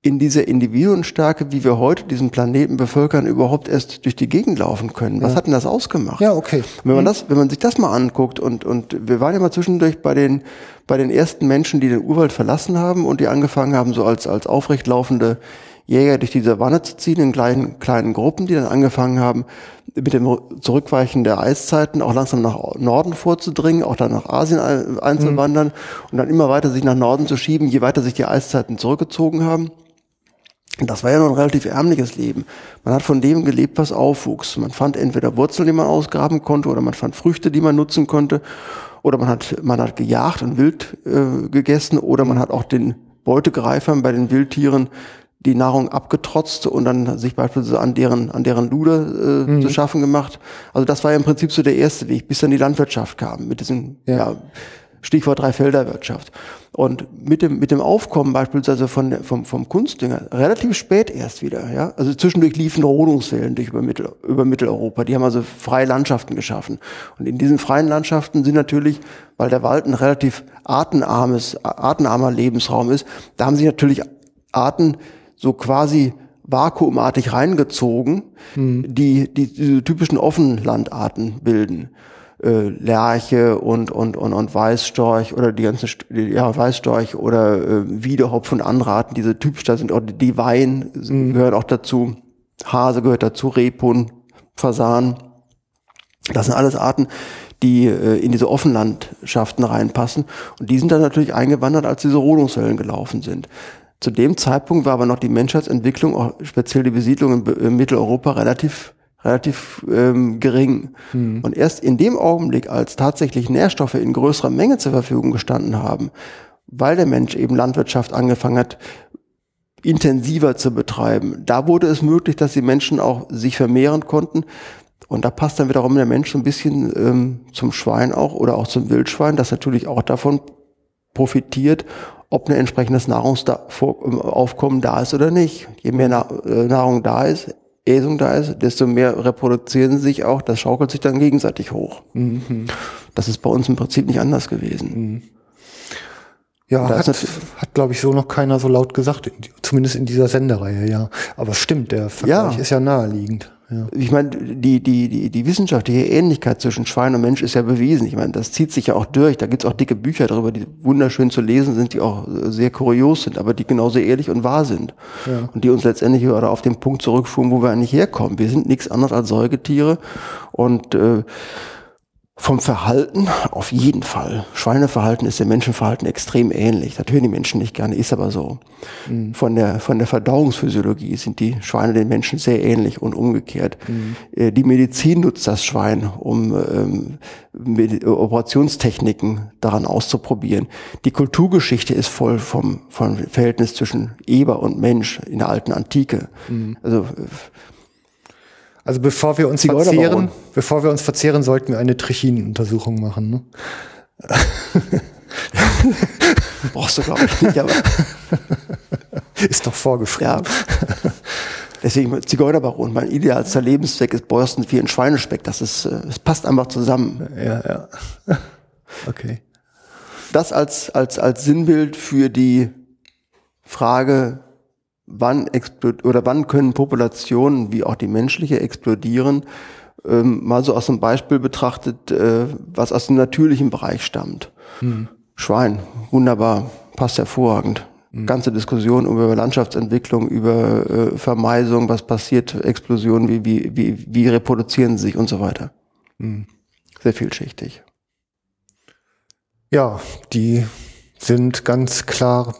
in dieser Individuenstärke, wie wir heute diesen Planeten bevölkern, überhaupt erst durch die Gegend laufen können. Was ja. hat denn das ausgemacht? Ja, okay. Wenn man mhm. das, wenn man sich das mal anguckt und, und wir waren ja mal zwischendurch bei den, bei den ersten Menschen, die den Urwald verlassen haben und die angefangen haben, so als, als aufrecht laufende Jäger durch die Savanne zu ziehen in kleinen, kleinen Gruppen, die dann angefangen haben, mit dem Zurückweichen der Eiszeiten auch langsam nach Norden vorzudringen, auch dann nach Asien einzuwandern mhm. und dann immer weiter sich nach Norden zu schieben, je weiter sich die Eiszeiten zurückgezogen haben. Das war ja noch ein relativ ärmliches Leben. Man hat von dem gelebt, was aufwuchs. Man fand entweder Wurzeln, die man ausgraben konnte, oder man fand Früchte, die man nutzen konnte, oder man hat, man hat gejagt und wild äh, gegessen, oder man hat auch den Beutegreifern bei den Wildtieren die Nahrung abgetrotzt und dann sich beispielsweise an deren, an deren Lude äh, mhm. zu schaffen gemacht. Also das war ja im Prinzip so der erste Weg, bis dann die Landwirtschaft kam, mit diesem, ja, ja Stichwort Dreifelderwirtschaft. Und mit dem, mit dem Aufkommen beispielsweise von, vom, vom Kunstdünger, relativ spät erst wieder, ja. Also zwischendurch liefen Rodungswellen durch über, Mittel, über Mitteleuropa. Die haben also freie Landschaften geschaffen. Und in diesen freien Landschaften sind natürlich, weil der Wald ein relativ artenarmes, artenarmer Lebensraum ist, da haben sich natürlich Arten so quasi vakuumartig reingezogen, hm. die, die diese typischen Offenlandarten bilden äh, Lerche und, und, und, und Weißstorch oder die ganzen, ja, Weißstorch oder äh, Wiedehopf und andere Arten, diese typisch da sind, oder die Wein mhm. gehören auch dazu, Hase gehört dazu, Rebhund, Fasan. Das sind alles Arten, die äh, in diese Offenlandschaften reinpassen. Und die sind dann natürlich eingewandert, als diese Rodungswellen gelaufen sind. Zu dem Zeitpunkt war aber noch die Menschheitsentwicklung, auch speziell die Besiedlung in, in Mitteleuropa, relativ relativ ähm, gering. Und erst in dem Augenblick, als tatsächlich Nährstoffe in größerer Menge zur Verfügung gestanden haben, weil der Mensch eben Landwirtschaft angefangen hat, intensiver zu betreiben, da wurde es möglich, dass die Menschen auch sich vermehren konnten. Und da passt dann wiederum der Mensch so ein bisschen ähm, zum Schwein auch oder auch zum Wildschwein, das natürlich auch davon profitiert, ob ein entsprechendes Nahrungsaufkommen da ist oder nicht. Je mehr äh, Nahrung da ist, Äsung da ist, desto mehr reproduzieren sie sich auch. Das schaukelt sich dann gegenseitig hoch. Mhm. Das ist bei uns im Prinzip nicht anders gewesen. Ja, hat, hat glaube ich, so noch keiner so laut gesagt, in, zumindest in dieser Sendereihe, ja. Aber stimmt, der Vergleich Ja. ist ja naheliegend. Ja. Ich meine, die, die, die, die wissenschaftliche Ähnlichkeit zwischen Schwein und Mensch ist ja bewiesen. Ich meine, das zieht sich ja auch durch. Da gibt's auch dicke Bücher darüber, die wunderschön zu lesen sind, die auch äh, sehr kurios sind, aber die genauso ehrlich und wahr sind. Ja. Und die uns letztendlich oder auf den Punkt zurückführen, wo wir eigentlich herkommen. Wir sind nichts anderes als Säugetiere und äh, vom Verhalten auf jeden Fall. Schweineverhalten ist dem Menschenverhalten extrem ähnlich. Das hören die Menschen nicht gerne, ist aber so. Von der, von der Verdauungsphysiologie sind die Schweine den Menschen sehr ähnlich und umgekehrt. Äh, Die Medizin nutzt das Schwein, um ähm, Medi- Operationstechniken daran auszuprobieren. Die Kulturgeschichte ist voll vom, vom Verhältnis zwischen Eber und Mensch in der alten Antike. Also äh, Also bevor wir uns verzehren, bevor wir uns verzehren, sollten wir eine Trichinenuntersuchung machen. Ne? brauchst du glaube ich nicht, aber Ist doch vorgeschrieben. Ja. Deswegen Zigeunerbaron, mein idealster Lebenszweck ist Borstenvieh und Schweinespeck. Das ist, äh, es passt einfach zusammen. Ja, ja. Okay. Das als, als, als Sinnbild für die Frage, wann explod oder wann können Populationen, wie auch die menschliche, explodieren, ähm, mal so aus einem Beispiel betrachtet, äh, was aus dem natürlichen Bereich stammt. Schwein, wunderbar, passt hervorragend. Ganze Diskussion über Landschaftsentwicklung, über äh, Vermeisung, was passiert, Explosionen, wie, wie, wie, wie reproduzieren sie sich und so weiter. Sehr vielschichtig. Ja, die sind ganz klar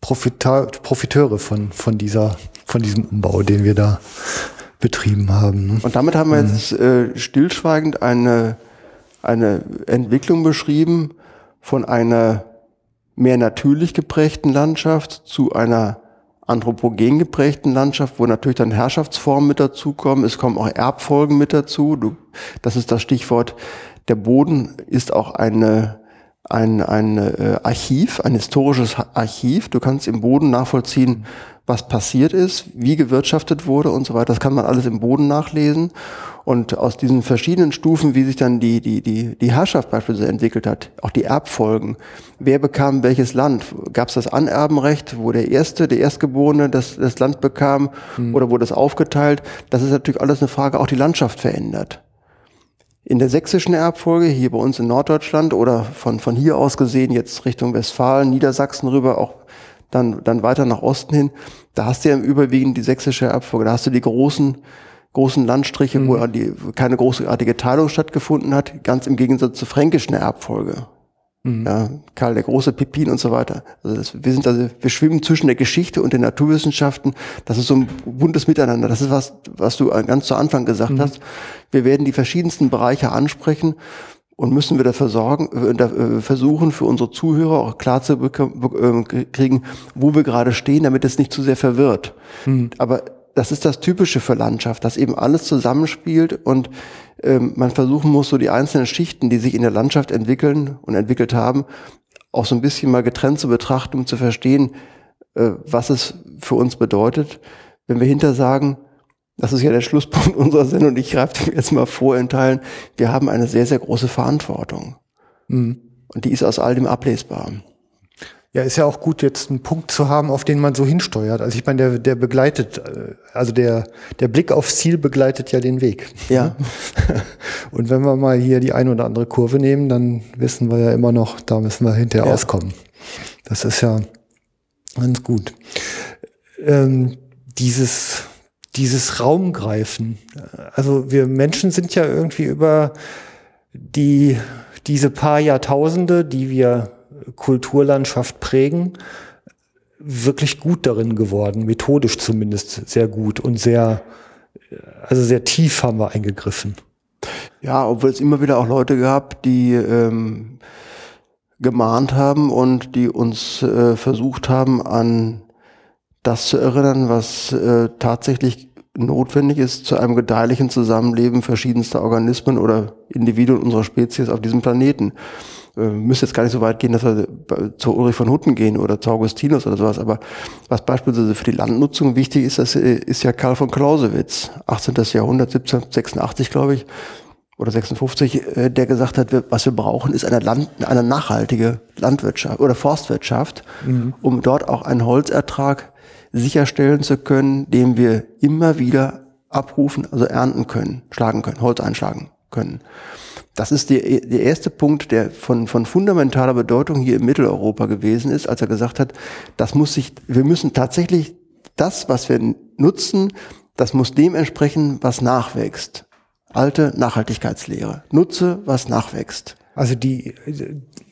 Profita Profiteure von, von dieser, von diesem Umbau, den wir da betrieben haben. Ne? Und damit haben wir jetzt äh, stillschweigend eine, eine Entwicklung beschrieben von einer mehr natürlich geprägten Landschaft zu einer anthropogen geprägten Landschaft, wo natürlich dann Herrschaftsformen mit dazukommen. Es kommen auch Erbfolgen mit dazu. Du, das ist das Stichwort. Der Boden ist auch eine, ein, ein äh, Archiv, ein historisches Archiv. Du kannst im Boden nachvollziehen, was passiert ist, wie gewirtschaftet wurde und so weiter. Das kann man alles im Boden nachlesen. Und aus diesen verschiedenen Stufen, wie sich dann die, die, die, die Herrschaft beispielsweise entwickelt hat, auch die Erbfolgen. Wer bekam welches Land? Gab es das Anerbenrecht, wo der Erste, der Erstgeborene das, das Land bekam oder wurde es aufgeteilt? Das ist natürlich alles eine Frage, auch die Landschaft verändert. In der sächsischen Erbfolge, hier bei uns in Norddeutschland oder von, von hier aus gesehen, jetzt Richtung Westfalen, Niedersachsen rüber, auch dann, dann weiter nach Osten hin, da hast du ja im Überwiegend die sächsische Erbfolge. Da hast du die großen, großen Landstriche, wo die, keine großartige Teilung stattgefunden hat, ganz im Gegensatz zur fränkischen Erbfolge. Ja, Karl der Große, Pippin und so weiter. Also das, wir sind also, wir schwimmen zwischen der Geschichte und den Naturwissenschaften. Das ist so ein buntes Miteinander. Das ist was, was du ganz zu Anfang gesagt hast. Wir werden die verschiedensten Bereiche ansprechen und müssen wir dafür sorgen, äh, äh, versuchen, für unsere Zuhörer auch klar zu äh, kriegen, wo wir gerade stehen, damit es nicht zu sehr verwirrt. Aber das ist das Typische für Landschaft, dass eben alles zusammenspielt und ähm, man versuchen muss, so die einzelnen Schichten, die sich in der Landschaft entwickeln und entwickelt haben, auch so ein bisschen mal getrennt zu betrachten, um zu verstehen, äh, was es für uns bedeutet. Wenn wir hinter sagen, das ist ja der Schlusspunkt unserer Sendung, und ich greife dem jetzt mal vor in Teilen, wir haben eine sehr, sehr große Verantwortung. Und die ist aus all dem ablesbar. Ja, ist ja auch gut, jetzt einen Punkt zu haben, auf den man so hinsteuert. Also ich meine, der, der begleitet, äh, also der, der Blick aufs Ziel begleitet ja den Weg. Ja. Und wenn wir mal hier die ein oder andere Kurve nehmen, dann wissen wir ja immer noch, da müssen wir hinterher Ja. auskommen. Das ist ja ganz gut. Ähm, dieses, dieses Raumgreifen. Also wir Menschen sind ja irgendwie über die, diese paar Jahrtausende, die wir Kulturlandschaft prägen, wirklich gut darin geworden, methodisch zumindest sehr gut und sehr also sehr tief haben wir eingegriffen. Ja, obwohl es immer wieder auch Leute gab, die ähm, gemahnt haben und die uns äh, versucht haben, an das zu erinnern, was äh, tatsächlich notwendig ist zu einem gedeihlichen Zusammenleben verschiedenster Organismen oder Individuen unserer Spezies auf diesem Planeten. Äh, müsste jetzt gar nicht so weit gehen, dass wir zu Ulrich von Hutten gehen oder zu Augustinus oder sowas, aber was beispielsweise für die Landnutzung wichtig ist, das äh, ist ja Karl von Clausewitz, 18. Jahrhundert, 1786, glaube ich, oder 56, äh, der gesagt hat, was wir brauchen, ist eine, Land, eine nachhaltige Landwirtschaft oder Forstwirtschaft, mhm. um dort auch einen Holzertrag sicherstellen zu können, den wir immer wieder abrufen, also ernten können, schlagen können, Holz einschlagen können. Das ist der, der erste Punkt, der von, von fundamentaler Bedeutung hier in Mitteleuropa gewesen ist, als er gesagt hat, das muss sich, wir müssen tatsächlich das, was wir nutzen, das muss dem entsprechen, was nachwächst. Alte Nachhaltigkeitslehre. Nutze, was nachwächst. Also die,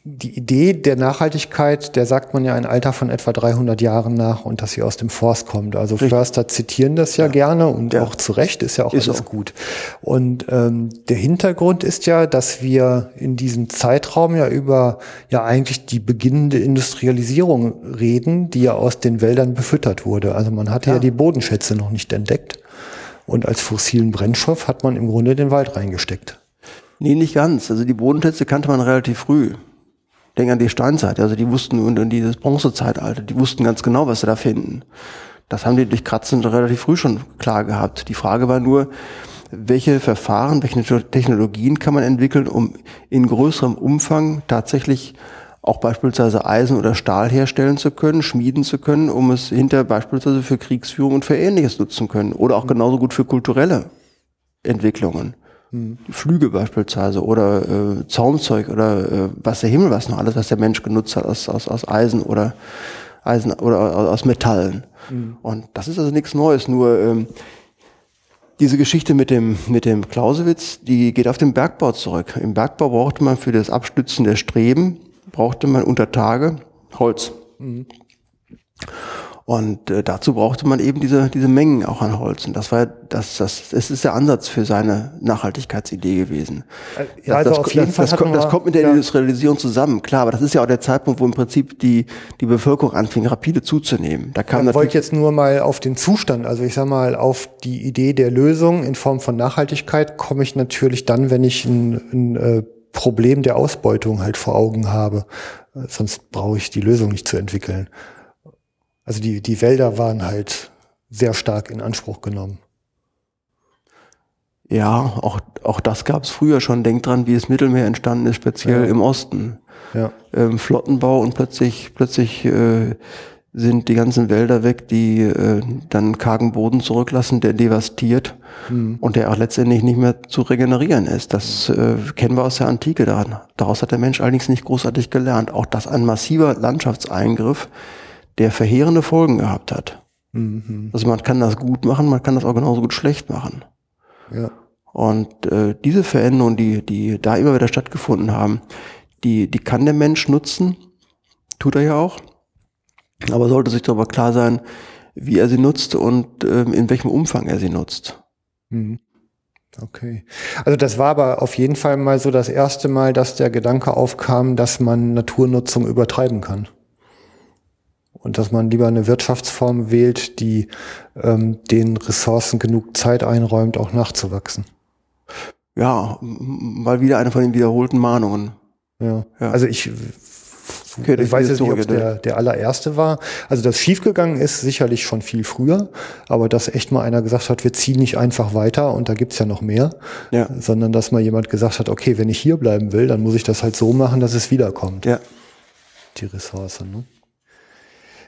die Idee der Nachhaltigkeit, der sagt man ja ein Alter von etwa 300 Jahren nach und dass sie aus dem Forst kommt. Also Richtig. Förster zitieren das ja, ja. gerne und ja. auch zu Recht ist ja auch ist alles auch. gut. Und ähm, der Hintergrund ist ja, dass wir in diesem Zeitraum ja über ja eigentlich die beginnende Industrialisierung reden, die ja aus den Wäldern befüttert wurde. Also man hatte ja, ja die Bodenschätze noch nicht entdeckt. Und als fossilen Brennstoff hat man im Grunde den Wald reingesteckt. Nee, nicht ganz. Also die Bodenschätze kannte man relativ früh. Denk an die Steinzeit, also die wussten und an dieses Bronzezeitalter, die wussten ganz genau, was sie da finden. Das haben die durch Kratzen relativ früh schon klar gehabt. Die Frage war nur, welche Verfahren, welche Technologien kann man entwickeln, um in größerem Umfang tatsächlich auch beispielsweise Eisen oder Stahl herstellen zu können, schmieden zu können, um es hinter beispielsweise für Kriegsführung und für Ähnliches nutzen können. Oder auch genauso gut für kulturelle Entwicklungen. Mhm. Flüge beispielsweise oder äh, Zaumzeug oder äh, was der Himmel was noch alles, was der Mensch genutzt hat aus, aus, aus Eisen oder Eisen oder aus Metallen. Mhm. Und das ist also nichts Neues, nur ähm, diese Geschichte mit dem, mit dem Clausewitz, die geht auf den Bergbau zurück. Im Bergbau brauchte man für das Abstützen der Streben, brauchte man unter Tage Holz. Mhm. Und äh, dazu brauchte man eben diese, diese Mengen auch an Holz. Und das war das, das, das ist der Ansatz für seine Nachhaltigkeitsidee gewesen. Äh, ja, also das, auf jeden Fall das, kommt, das kommt mit der ja. Industrialisierung zusammen, klar, aber das ist ja auch der Zeitpunkt, wo im Prinzip die, die Bevölkerung anfing, rapide zuzunehmen. Da kam ich wollte jetzt nur mal auf den Zustand, also ich sag mal, auf die Idee der Lösung in Form von Nachhaltigkeit komme ich natürlich dann, wenn ich ein, ein äh, Problem der Ausbeutung halt vor Augen habe. Sonst brauche ich die Lösung nicht zu entwickeln. Also die, die Wälder waren halt sehr stark in Anspruch genommen. Ja, auch, auch das gab es früher schon. Denkt dran, wie das Mittelmeer entstanden ist, speziell ja. im Osten. Ja. Ähm, Flottenbau und plötzlich, plötzlich äh, sind die ganzen Wälder weg, die äh, dann kargen Boden zurücklassen, der devastiert mhm. und der auch letztendlich nicht mehr zu regenerieren ist. Das äh, kennen wir aus der Antike daran. Daraus hat der Mensch allerdings nicht großartig gelernt. Auch das ein massiver Landschaftseingriff, der verheerende Folgen gehabt hat. Mhm. Also man kann das gut machen, man kann das auch genauso gut schlecht machen. Ja. Und äh, diese Veränderungen, die, die da immer wieder stattgefunden haben, die, die kann der Mensch nutzen, tut er ja auch, aber sollte sich darüber klar sein, wie er sie nutzt und ähm, in welchem Umfang er sie nutzt. Mhm. Okay. Also das war aber auf jeden Fall mal so das erste Mal, dass der Gedanke aufkam, dass man Naturnutzung übertreiben kann und dass man lieber eine Wirtschaftsform wählt, die ähm, den Ressourcen genug Zeit einräumt, auch nachzuwachsen. Ja, mal wieder eine von den wiederholten Mahnungen. Ja. ja. Also ich, okay, ich weiß jetzt nicht, ob der, der allererste war. Also das schiefgegangen ist sicherlich schon viel früher, aber dass echt mal einer gesagt hat, wir ziehen nicht einfach weiter und da gibt's ja noch mehr, ja. sondern dass mal jemand gesagt hat, okay, wenn ich hier bleiben will, dann muss ich das halt so machen, dass es wiederkommt. Ja. Die Ressource, ne?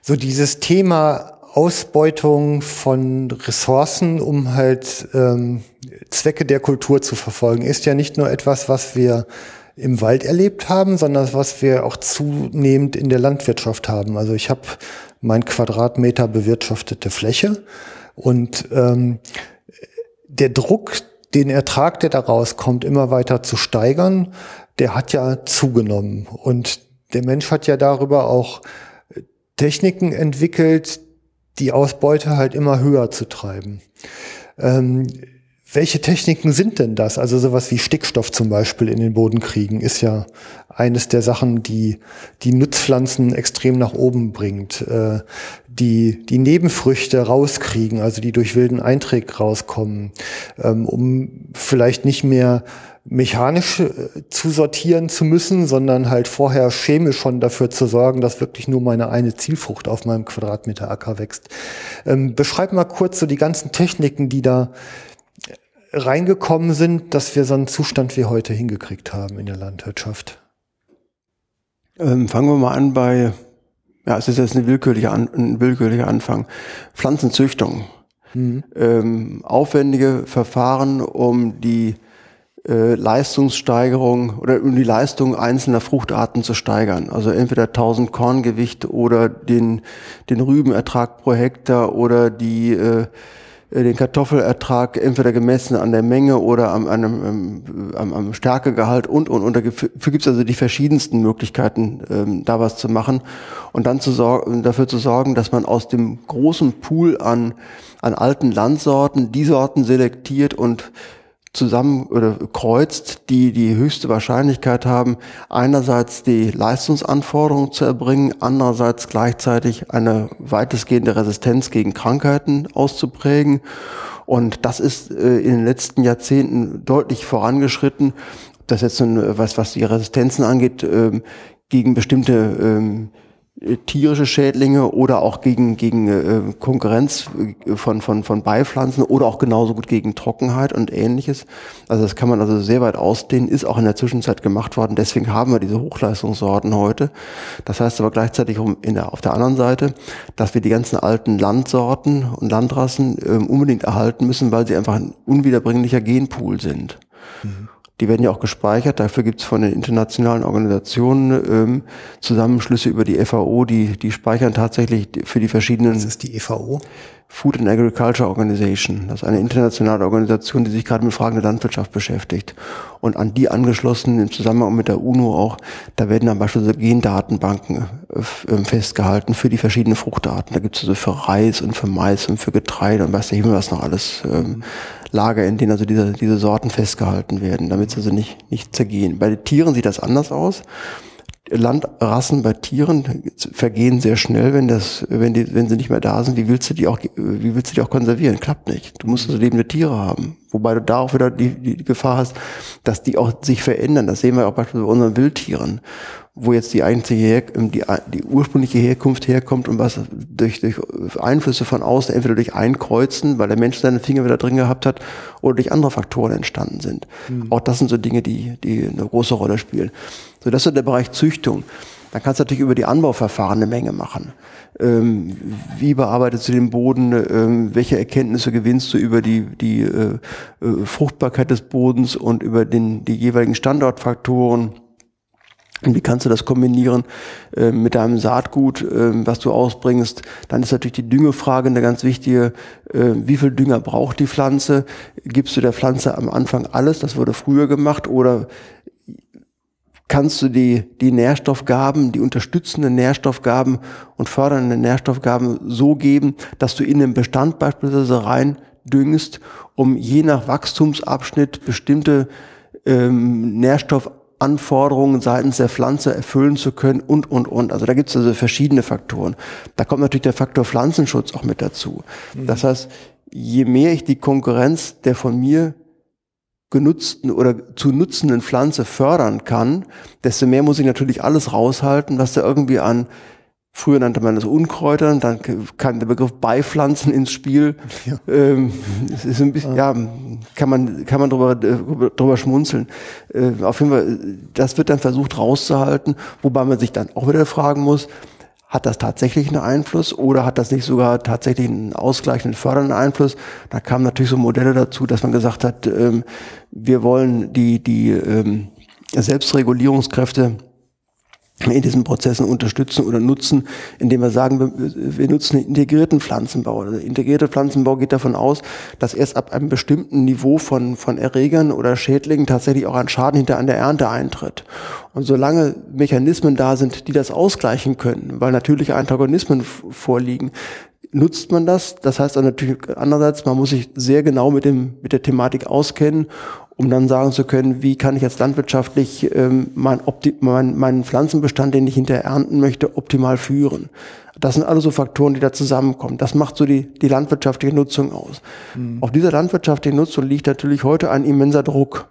So dieses Thema Ausbeutung von Ressourcen, um halt ähm, Zwecke der Kultur zu verfolgen, ist ja nicht nur etwas, was wir im Wald erlebt haben, sondern was wir auch zunehmend in der Landwirtschaft haben. Also ich habe mein Quadratmeter bewirtschaftete Fläche und ähm, der Druck, den Ertrag, der daraus kommt, immer weiter zu steigern, der hat ja zugenommen. Und der Mensch hat ja darüber auch Techniken entwickelt, die Ausbeute halt immer höher zu treiben. Ähm, welche Techniken sind denn das? Also sowas wie Stickstoff zum Beispiel in den Boden kriegen ist ja eines der Sachen, die die Nutzpflanzen extrem nach oben bringt. Äh, die, die Nebenfrüchte rauskriegen, also die durch wilden Einträg rauskommen, ähm, um vielleicht nicht mehr mechanisch äh, zu sortieren zu müssen, sondern halt vorher chemisch schon dafür zu sorgen, dass wirklich nur meine eine Zielfrucht auf meinem Quadratmeter Acker wächst. Ähm, beschreib mal kurz so die ganzen Techniken, die da reingekommen sind, dass wir so einen Zustand wie heute hingekriegt haben in der Landwirtschaft? Ähm, fangen wir mal an bei, ja, es ist jetzt eine willkürliche an, ein willkürlicher Anfang. Pflanzenzüchtung. Mhm. Ähm, aufwendige Verfahren, um die äh, Leistungssteigerung oder um die Leistung einzelner Fruchtarten zu steigern. Also entweder 1000 Korngewicht oder den, den Rübenertrag pro Hektar oder die äh, äh, den Kartoffelertrag entweder gemessen an der Menge oder am, am, am, am Stärkegehalt und, und, und. Dafür gibt es also die verschiedensten Möglichkeiten, ähm, da was zu machen und dann zu sorgen, dafür zu sorgen, dass man aus dem großen Pool an, an alten Landsorten die Sorten selektiert und zusammen oder kreuzt, die die höchste Wahrscheinlichkeit haben, einerseits die Leistungsanforderungen zu erbringen, andererseits gleichzeitig eine weitestgehende Resistenz gegen Krankheiten auszuprägen. Und das ist äh, in den letzten Jahrzehnten deutlich vorangeschritten. Das jetzt was, was die Resistenzen angeht, ähm, gegen bestimmte ähm, äh, tierische Schädlinge oder auch gegen, gegen äh, Konkurrenz äh, von, von, von Beipflanzen oder auch genauso gut gegen Trockenheit und ähnliches. Also das kann man also sehr weit ausdehnen, ist auch in der Zwischenzeit gemacht worden. Deswegen haben wir diese Hochleistungssorten heute. Das heißt aber gleichzeitig um in der, auf der anderen Seite, dass wir die ganzen alten Landsorten und Landrassen äh, unbedingt erhalten müssen, weil sie einfach ein unwiederbringlicher Genpool sind. Mhm. Die werden ja auch gespeichert. Dafür gibt es von den internationalen Organisationen ähm, Zusammenschlüsse über die FAO, die, die speichern tatsächlich für die verschiedenen. Was ist die FAO? Food and Agriculture Organization. Das ist eine internationale Organisation, die sich gerade mit Fragen der Landwirtschaft beschäftigt. Und an die angeschlossen, im Zusammenhang mit der UNO auch, da werden dann beispielsweise Gendatenbanken äh, ähm, festgehalten für die verschiedenen Fruchtarten. Da gibt es also für Reis und für Mais und für Getreide und weiß der Himmel was noch alles. Ähm, Lager, in denen also diese, diese Sorten festgehalten werden, damit sie also nicht, nicht zergehen. Bei den Tieren sieht das anders aus. Landrassen bei Tieren vergehen sehr schnell, wenn das, wenn die, wenn sie nicht mehr da sind. Wie willst du die auch, wie willst du die auch konservieren? Klappt nicht. Du musst also lebende Tiere haben. Wobei du da auch wieder die, die Gefahr hast, dass die auch sich verändern. Das sehen wir auch beispielsweise bei unseren Wildtieren wo jetzt die eigentliche Her die, die ursprüngliche Herkunft herkommt und was durch, durch Einflüsse von außen, entweder durch Einkreuzen, weil der Mensch seine Finger wieder drin gehabt hat, oder durch andere Faktoren entstanden sind. Mhm. Auch das sind so Dinge, die, die eine große Rolle spielen. So, das ist so der Bereich Züchtung. Dann kannst du natürlich über die Anbauverfahren eine Menge machen. Ähm, wie bearbeitest du den Boden? Ähm, welche Erkenntnisse gewinnst du über die, die äh, äh, Fruchtbarkeit des Bodens und über den, die jeweiligen Standortfaktoren? Und wie kannst du das kombinieren äh, mit deinem Saatgut, äh, was du ausbringst? Dann ist natürlich die Düngefrage eine ganz wichtige. Äh, wie viel Dünger braucht die Pflanze? Gibst du der Pflanze am Anfang alles? Das wurde früher gemacht. Oder kannst du die, die Nährstoffgaben, die unterstützenden Nährstoffgaben und fördernden Nährstoffgaben so geben, dass du in den Bestand beispielsweise rein düngst, um je nach Wachstumsabschnitt bestimmte ähm, Nährstoff Anforderungen seitens der Pflanze erfüllen zu können und, und, und. Also da gibt es also verschiedene Faktoren. Da kommt natürlich der Faktor Pflanzenschutz auch mit dazu. Mhm. Das heißt, je mehr ich die Konkurrenz der von mir genutzten oder zu nutzenden Pflanze fördern kann, desto mehr muss ich natürlich alles raushalten, was da irgendwie an Früher nannte man das Unkräutern, dann kam der Begriff Beipflanzen ins Spiel. Ja. Ähm, es ist ein bisschen, ja, kann man, kann man drüber, äh, drüber schmunzeln. Äh, auf jeden Fall, das wird dann versucht rauszuhalten, wobei man sich dann auch wieder fragen muss, hat das tatsächlich einen Einfluss oder hat das nicht sogar tatsächlich einen ausgleichenden, fördernden Einfluss? Da kamen natürlich so Modelle dazu, dass man gesagt hat, ähm, wir wollen die, die ähm, Selbstregulierungskräfte in diesen Prozessen unterstützen oder nutzen, indem wir sagen, wir, wir nutzen einen integrierten Pflanzenbau. Der also integrierte Pflanzenbau geht davon aus, dass erst ab einem bestimmten Niveau von, von Erregern oder Schädlingen tatsächlich auch ein Schaden hinter an der Ernte eintritt. Und solange Mechanismen da sind, die das ausgleichen können, weil natürliche Antagonismen vorliegen, nutzt man das. Das heißt natürlich andererseits, man muss sich sehr genau mit dem mit der Thematik auskennen, um dann sagen zu können, wie kann ich jetzt landwirtschaftlich ähm, mein, mein, meinen Pflanzenbestand, den ich hinterher ernten möchte, optimal führen. Das sind alles so Faktoren, die da zusammenkommen. Das macht so die, die landwirtschaftliche Nutzung aus. Mhm. Auf dieser landwirtschaftlichen Nutzung liegt natürlich heute ein immenser Druck,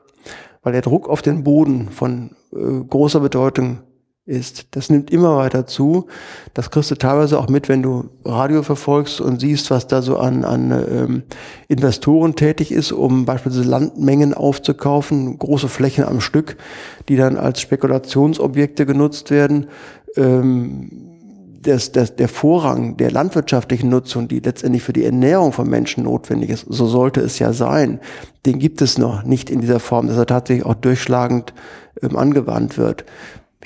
weil der Druck auf den Boden von äh, großer Bedeutung ist. Das nimmt immer weiter zu. Das kriegst du teilweise auch mit, wenn du Radio verfolgst und siehst, was da so an, an ähm, Investoren tätig ist, um beispielsweise Landmengen aufzukaufen, große Flächen am Stück, die dann als Spekulationsobjekte genutzt werden. Ähm, das, das, der Vorrang der landwirtschaftlichen Nutzung, die letztendlich für die Ernährung von Menschen notwendig ist, so sollte es ja sein, den gibt es noch nicht in dieser Form, dass er tatsächlich auch durchschlagend ähm, angewandt wird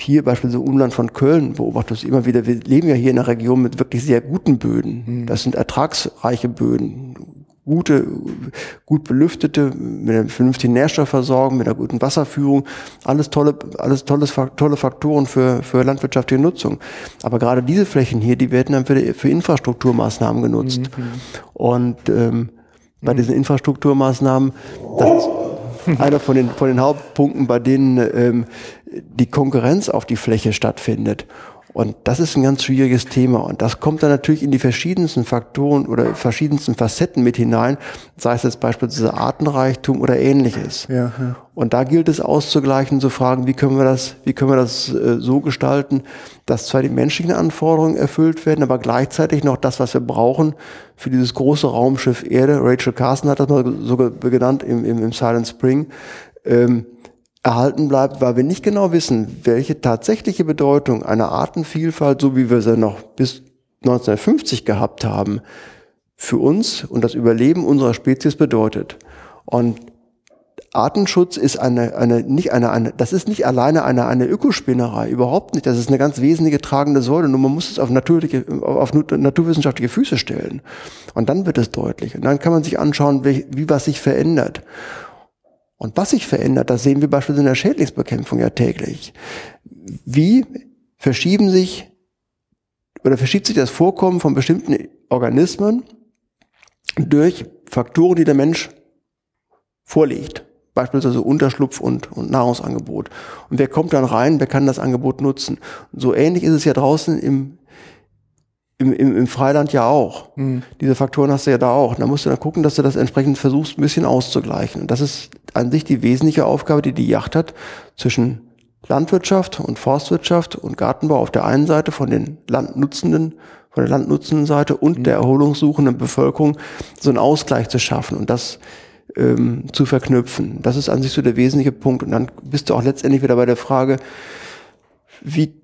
hier beispielsweise im Umland von Köln beobachtest du immer wieder, wir leben ja hier in einer Region mit wirklich sehr guten Böden. Mhm. Das sind ertragsreiche Böden, gute, gut belüftete, mit einer vernünftigen Nährstoffversorgung, mit einer guten Wasserführung, alles tolle, alles tolles, tolle Faktoren für, für landwirtschaftliche Nutzung. Aber gerade diese Flächen hier, die werden dann für, für Infrastrukturmaßnahmen genutzt. Mhm. Und ähm, bei diesen Infrastrukturmaßnahmen, das, einer von den, von den Hauptpunkten, bei denen ähm, die Konkurrenz auf die Fläche stattfindet. Und das ist ein ganz schwieriges Thema. Und das kommt dann natürlich in die verschiedensten Faktoren oder verschiedensten Facetten mit hinein, sei es jetzt beispielsweise Artenreichtum oder ähnliches. Ja, ja. Und da gilt es auszugleichen, zu fragen, wie können wir das, wie können wir das äh, so gestalten, dass zwar die menschlichen Anforderungen erfüllt werden, aber gleichzeitig noch das, was wir brauchen für dieses große Raumschiff Erde. Rachel Carson hat das mal sogar genannt im, im, im Silent Spring. Ähm, erhalten bleibt, weil wir nicht genau wissen, welche tatsächliche Bedeutung eine Artenvielfalt, so wie wir sie noch bis 1950 gehabt haben, für uns und das Überleben unserer Spezies bedeutet. Und Artenschutz ist eine, eine, nicht eine, eine, das ist nicht alleine eine, eine Ökospinnerei, überhaupt nicht. Das ist eine ganz wesentliche tragende Säule. Nur man muss es auf natürliche, auf naturwissenschaftliche Füße stellen. Und dann wird es deutlich. Und dann kann man sich anschauen, wie, wie was sich verändert. Und was sich verändert, das sehen wir beispielsweise in der Schädlingsbekämpfung ja täglich. Wie verschieben sich oder verschiebt sich das Vorkommen von bestimmten Organismen durch Faktoren, die der Mensch vorlegt. Beispielsweise Unterschlupf und, und Nahrungsangebot. Und wer kommt dann rein, wer kann das Angebot nutzen? Und so ähnlich ist es ja draußen im, im, im, im Freiland ja auch. Mhm. Diese Faktoren hast du ja da auch. da musst du dann gucken, dass du das entsprechend versuchst, ein bisschen auszugleichen. Und das ist an sich die wesentliche Aufgabe, die die Yacht hat, zwischen Landwirtschaft und Forstwirtschaft und Gartenbau auf der einen Seite von den Landnutzenden, von der landnutzenden Seite und mhm. der erholungssuchenden Bevölkerung so einen Ausgleich zu schaffen und das ähm, zu verknüpfen. Das ist an sich so der wesentliche Punkt. Und dann bist du auch letztendlich wieder bei der Frage, wie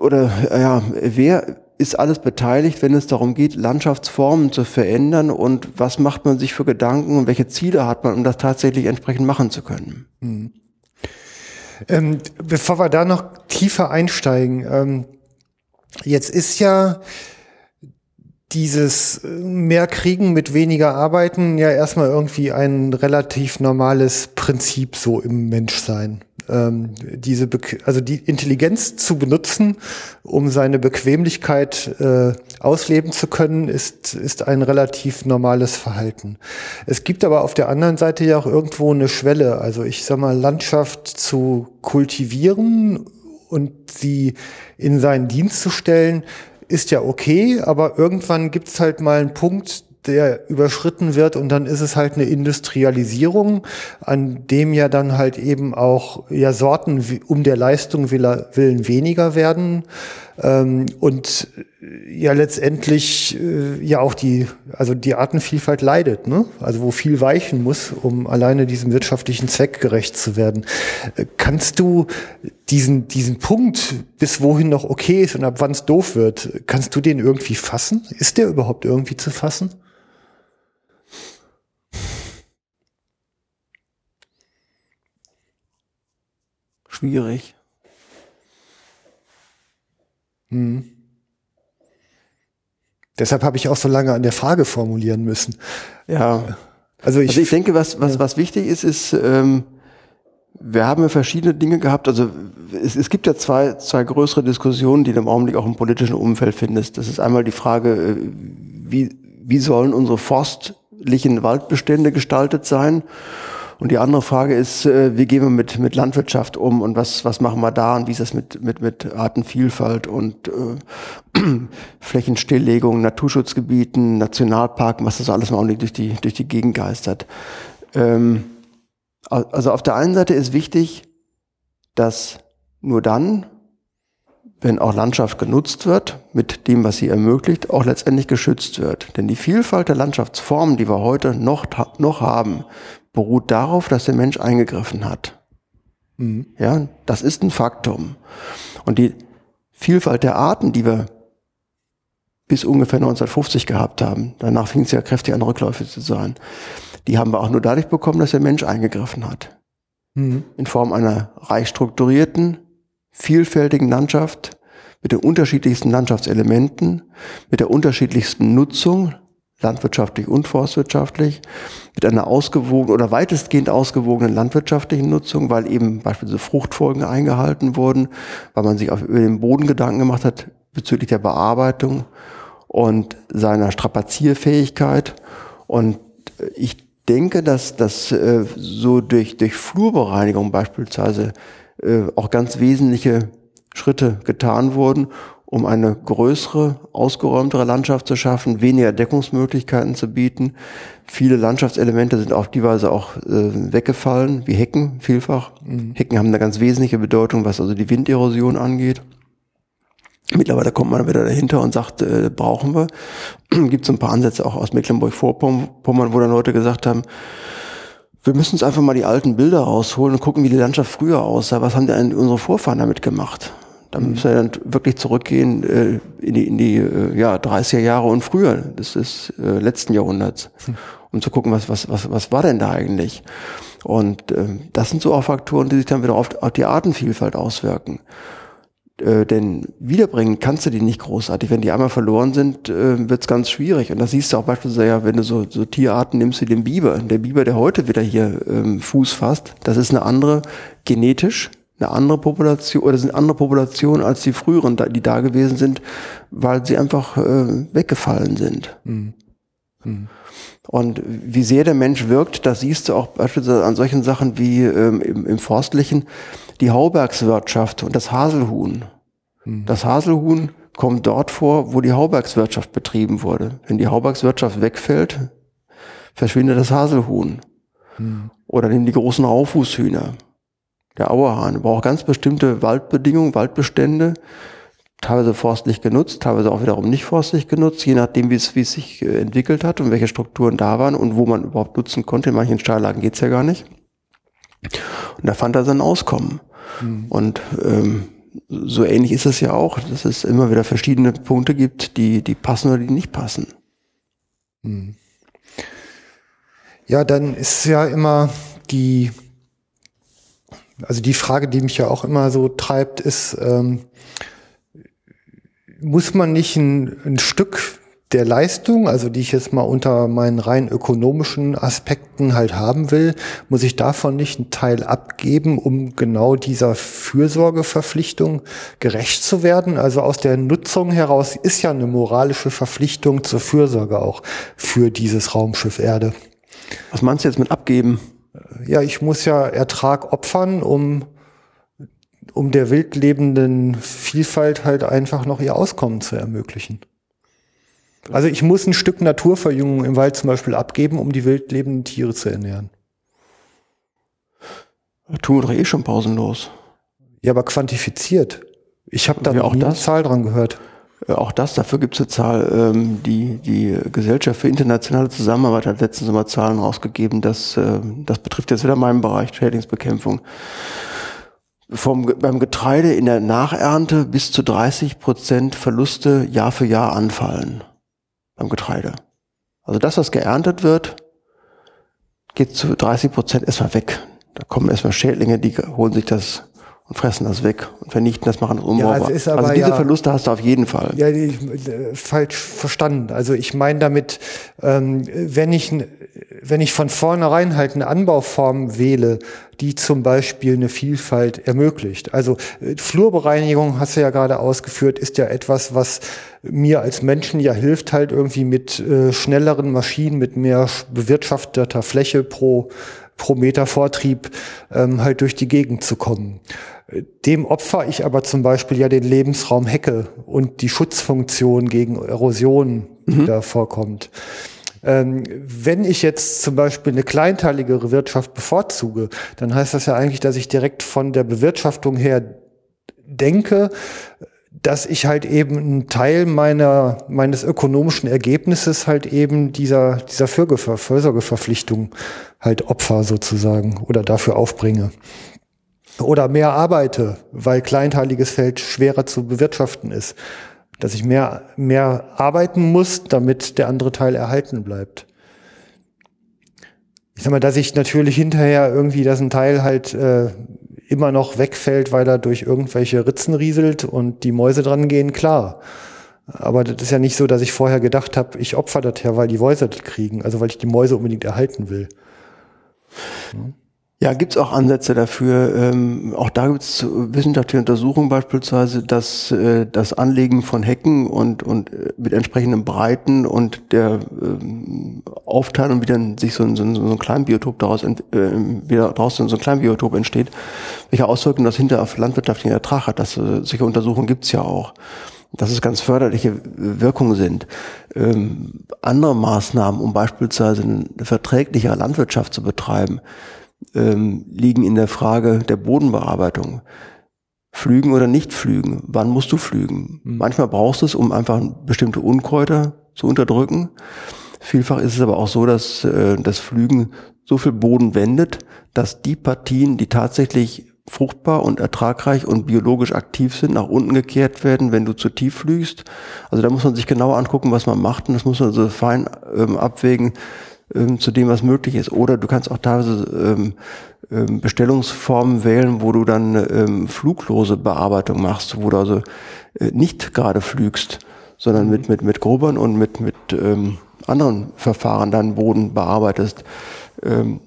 oder ja, wer ist alles beteiligt, wenn es darum geht, Landschaftsformen zu verändern und was macht man sich für Gedanken und welche Ziele hat man, um das tatsächlich entsprechend machen zu können. Mhm. Ähm, bevor wir da noch tiefer einsteigen, ähm, jetzt ist ja dieses äh, mehr Kriegen mit weniger Arbeiten ja erstmal irgendwie ein relativ normales Prinzip so im Menschsein ähm, diese Be also die Intelligenz zu benutzen, um seine Bequemlichkeit äh, ausleben zu können, ist ist ein relativ normales Verhalten. Es gibt aber auf der anderen Seite ja auch irgendwo eine Schwelle. Also ich sag mal Landschaft zu kultivieren und sie in seinen Dienst zu stellen, ist ja okay, aber irgendwann gibt's halt mal einen Punkt, der überschritten wird und dann ist es halt eine Industrialisierung, an dem ja dann halt eben auch ja Sorten um der Leistung willen weniger werden ähm, und äh, ja letztendlich äh, ja auch die also die Artenvielfalt leidet, ne? Also wo viel weichen muss, um alleine diesem wirtschaftlichen Zweck gerecht zu werden. Äh, kannst du diesen diesen Punkt bis wohin noch okay ist und ab wann es doof wird, kannst du den irgendwie fassen? Ist der überhaupt irgendwie zu fassen? Schwierig. Hm. Deshalb habe ich auch so lange an der Frage formulieren müssen. Ja. Also ich, also ich denke, was, was, was wichtig ist, ist, ähm, wir haben ja verschiedene Dinge gehabt. Also es, es gibt ja zwei, zwei größere Diskussionen, die du im Augenblick auch im politischen Umfeld findest. Das ist einmal die Frage, äh, wie, wie sollen unsere forstlichen Waldbestände gestaltet sein? Und die andere Frage ist, äh, wie gehen wir mit, mit Landwirtschaft um und was, was machen wir da und wie ist das mit, mit, mit Artenvielfalt und äh, Flächenstilllegung, Naturschutzgebieten, Nationalparken, was das alles mal durch die, durch die Gegend geistert. Ähm, also auf der einen Seite ist wichtig, dass nur dann, wenn auch Landschaft genutzt wird, mit dem, was sie ermöglicht, auch letztendlich geschützt wird. Denn die Vielfalt der Landschaftsformen, die wir heute noch, noch haben, beruht darauf, dass der Mensch eingegriffen hat. Mhm. Ja, das ist ein Faktum. Und die Vielfalt der Arten, die wir bis ungefähr 1950 gehabt haben, danach fing es ja kräftig an Rückläufe zu sein, die haben wir auch nur dadurch bekommen, dass der Mensch eingegriffen hat. Mhm. In Form einer reich strukturierten, vielfältigen Landschaft mit den unterschiedlichsten Landschaftselementen, mit der unterschiedlichsten Nutzung, landwirtschaftlich und forstwirtschaftlich, mit einer ausgewogenen oder weitestgehend ausgewogenen landwirtschaftlichen Nutzung, weil eben beispielsweise Fruchtfolgen eingehalten wurden, weil man sich auf, über den Boden Gedanken gemacht hat bezüglich der Bearbeitung und seiner Strapazierfähigkeit. Und ich denke, dass das äh, so durch, durch Flurbereinigung beispielsweise äh, auch ganz wesentliche Schritte getan wurden, um eine größere, ausgeräumtere Landschaft zu schaffen, weniger Deckungsmöglichkeiten zu bieten. Viele Landschaftselemente sind auf die Weise auch äh, weggefallen, wie Hecken vielfach. Mhm. Hecken haben eine ganz wesentliche Bedeutung, was also die Winderosion angeht. Mittlerweile kommt man wieder dahinter und sagt, äh, brauchen wir. Gibt es ein paar Ansätze auch aus Mecklenburg-Vorpommern, wo dann Leute gesagt haben, wir müssen uns einfach mal die alten Bilder rausholen und gucken, wie die Landschaft früher aussah. Was haben denn unsere Vorfahren damit gemacht? Da müssen wir dann wirklich zurückgehen äh, in die, in die äh, ja, 30er Jahre und früher, des, des äh, letzten Jahrhunderts, hm. um zu gucken, was, was, was, was war denn da eigentlich? Und äh, das sind so auch Faktoren, die sich dann wieder auf, auf die Artenvielfalt auswirken. Äh, denn wiederbringen kannst du die nicht großartig. Wenn die einmal verloren sind, äh, wird es ganz schwierig. Und das siehst du auch beispielsweise ja, wenn du so, so Tierarten nimmst wie den Biber. Der Biber, der heute wieder hier ähm, Fuß fasst, das ist eine andere genetisch, eine andere Population oder sind andere Populationen als die früheren, die da gewesen sind, weil sie einfach äh, weggefallen sind. Mhm. Mhm. Und wie sehr der Mensch wirkt, das siehst du auch beispielsweise an solchen Sachen wie ähm, im, im Forstlichen die Haubergswirtschaft und das Haselhuhn. Mhm. Das Haselhuhn kommt dort vor, wo die Haubergswirtschaft betrieben wurde. Wenn die Haubergswirtschaft wegfällt, verschwindet das Haselhuhn. Mhm. Oder nehmen die großen Raufußhühner. Der Auerhahn braucht ganz bestimmte Waldbedingungen, Waldbestände, teilweise forstlich genutzt, teilweise auch wiederum nicht forstlich genutzt, je nachdem, wie es, wie es sich äh, entwickelt hat und welche Strukturen da waren und wo man überhaupt nutzen konnte. In manchen Steillagen geht's ja gar nicht. Und da fand er sein Auskommen. Mhm. Und ähm, so ähnlich ist es ja auch, dass es immer wieder verschiedene Punkte gibt, die, die passen oder die nicht passen. Mhm. Ja, dann ist ja immer die, also die Frage, die mich ja auch immer so treibt, ist, ähm, muss man nicht ein, ein Stück der Leistung, also die ich jetzt mal unter meinen rein ökonomischen Aspekten halt haben will, muss ich davon nicht einen Teil abgeben, um genau dieser Fürsorgeverpflichtung gerecht zu werden. Also aus der Nutzung heraus ist ja eine moralische Verpflichtung zur Fürsorge auch für dieses Raumschiff Erde. Was meinst du jetzt mit abgeben? Ja, ich muss ja Ertrag opfern, um um der wildlebenden Vielfalt halt einfach noch ihr Auskommen zu ermöglichen. Also ich muss ein Stück Naturverjüngung im Wald zum Beispiel abgeben, um die wildlebenden Tiere zu ernähren. Tun wir doch eh schon pausenlos. Ja, aber quantifiziert. Ich habe da auch nie das, eine Zahl dran gehört. Auch das, dafür gibt es eine Zahl. Ähm, die, die Gesellschaft für internationale Zusammenarbeit hat letztens mal Zahlen rausgegeben. Das, äh, das betrifft jetzt wieder meinen Bereich, Schädlingsbekämpfung. Vom, beim Getreide in der Nachernte bis zu 30 Prozent Verluste Jahr für Jahr anfallen beim Getreide. Also das, was geerntet wird, geht zu 30 Prozent erstmal weg. Da kommen erstmal Schädlinge, die holen sich das und fressen das weg und vernichten das, machen das umbaubar. Ja, also, also, diese ja, Verluste hast du auf jeden Fall. Ja, ich, äh, falsch verstanden. Also ich meine damit, ähm, wenn ich wenn ich von vornherein halt eine Anbauform wähle, die zum Beispiel eine Vielfalt ermöglicht. Also äh, Flurbereinigung, hast du ja gerade ausgeführt, ist ja etwas, was mir als Menschen ja hilft, halt irgendwie mit äh, schnelleren Maschinen, mit mehr bewirtschafteter Fläche pro, pro Meter Vortrieb ähm, halt durch die Gegend zu kommen. Dem opfer ich aber zum Beispiel ja den Lebensraum Hecke und die Schutzfunktion gegen Erosion, die mhm. da vorkommt. Ähm, wenn ich jetzt zum Beispiel eine kleinteiligere Wirtschaft bevorzuge, dann heißt das ja eigentlich, dass ich direkt von der Bewirtschaftung her denke, dass ich halt eben einen Teil meiner, meines ökonomischen Ergebnisses halt eben dieser, dieser Fürsorgeverpflichtung halt opfer sozusagen oder dafür aufbringe. Oder mehr arbeite, weil kleinteiliges Feld schwerer zu bewirtschaften ist dass ich mehr, mehr arbeiten muss, damit der andere Teil erhalten bleibt. Ich sag mal, dass ich natürlich hinterher irgendwie, dass ein Teil halt äh, immer noch wegfällt, weil er durch irgendwelche Ritzen rieselt und die Mäuse dran gehen, klar. Aber das ist ja nicht so, dass ich vorher gedacht habe, ich opfer das her, weil die Mäuse das kriegen, also weil ich die Mäuse unbedingt erhalten will. Hm? Ja, gibt's auch Ansätze dafür. Ähm, auch da gibt's wissenschaftliche Untersuchungen beispielsweise, dass äh, das Anlegen von Hecken und, und äh, mit entsprechenden Breiten und der ähm, Aufteilung, wie dann sich so ein, so ein, so ein Kleinbiotop daraus äh, wieder draußen so ein Kleinbiotop entsteht, welche Auswirkungen das hinter auf landwirtschaftlichen Ertrag hat. Das, äh, solche Untersuchungen gibt's ja auch dass es ganz förderliche Wirkungen sind. Ähm, andere Maßnahmen, um beispielsweise eine verträgliche Landwirtschaft zu betreiben, ähm, liegen in der Frage der Bodenbearbeitung. Flügen oder nicht flügen? Wann musst du flügen? Mhm. Manchmal brauchst du es, um einfach bestimmte Unkräuter zu unterdrücken. Vielfach ist es aber auch so, dass äh, das Flügen so viel Boden wendet, dass die Partien, die tatsächlich fruchtbar und ertragreich und biologisch aktiv sind, nach unten gekehrt werden, wenn du zu tief flügst. Also da muss man sich genauer angucken, was man macht und das muss man so fein ähm, abwägen, ähm, zu dem, was möglich ist. Oder du kannst auch teilweise ähm, ähm, Bestellungsformen wählen, wo du dann ähm, fluglose Bearbeitung machst, wo du also äh, nicht gerade flügst, sondern mit, mit, mit Grubern und mit, mit ähm, anderen Verfahren deinen Boden bearbeitest. Ähm,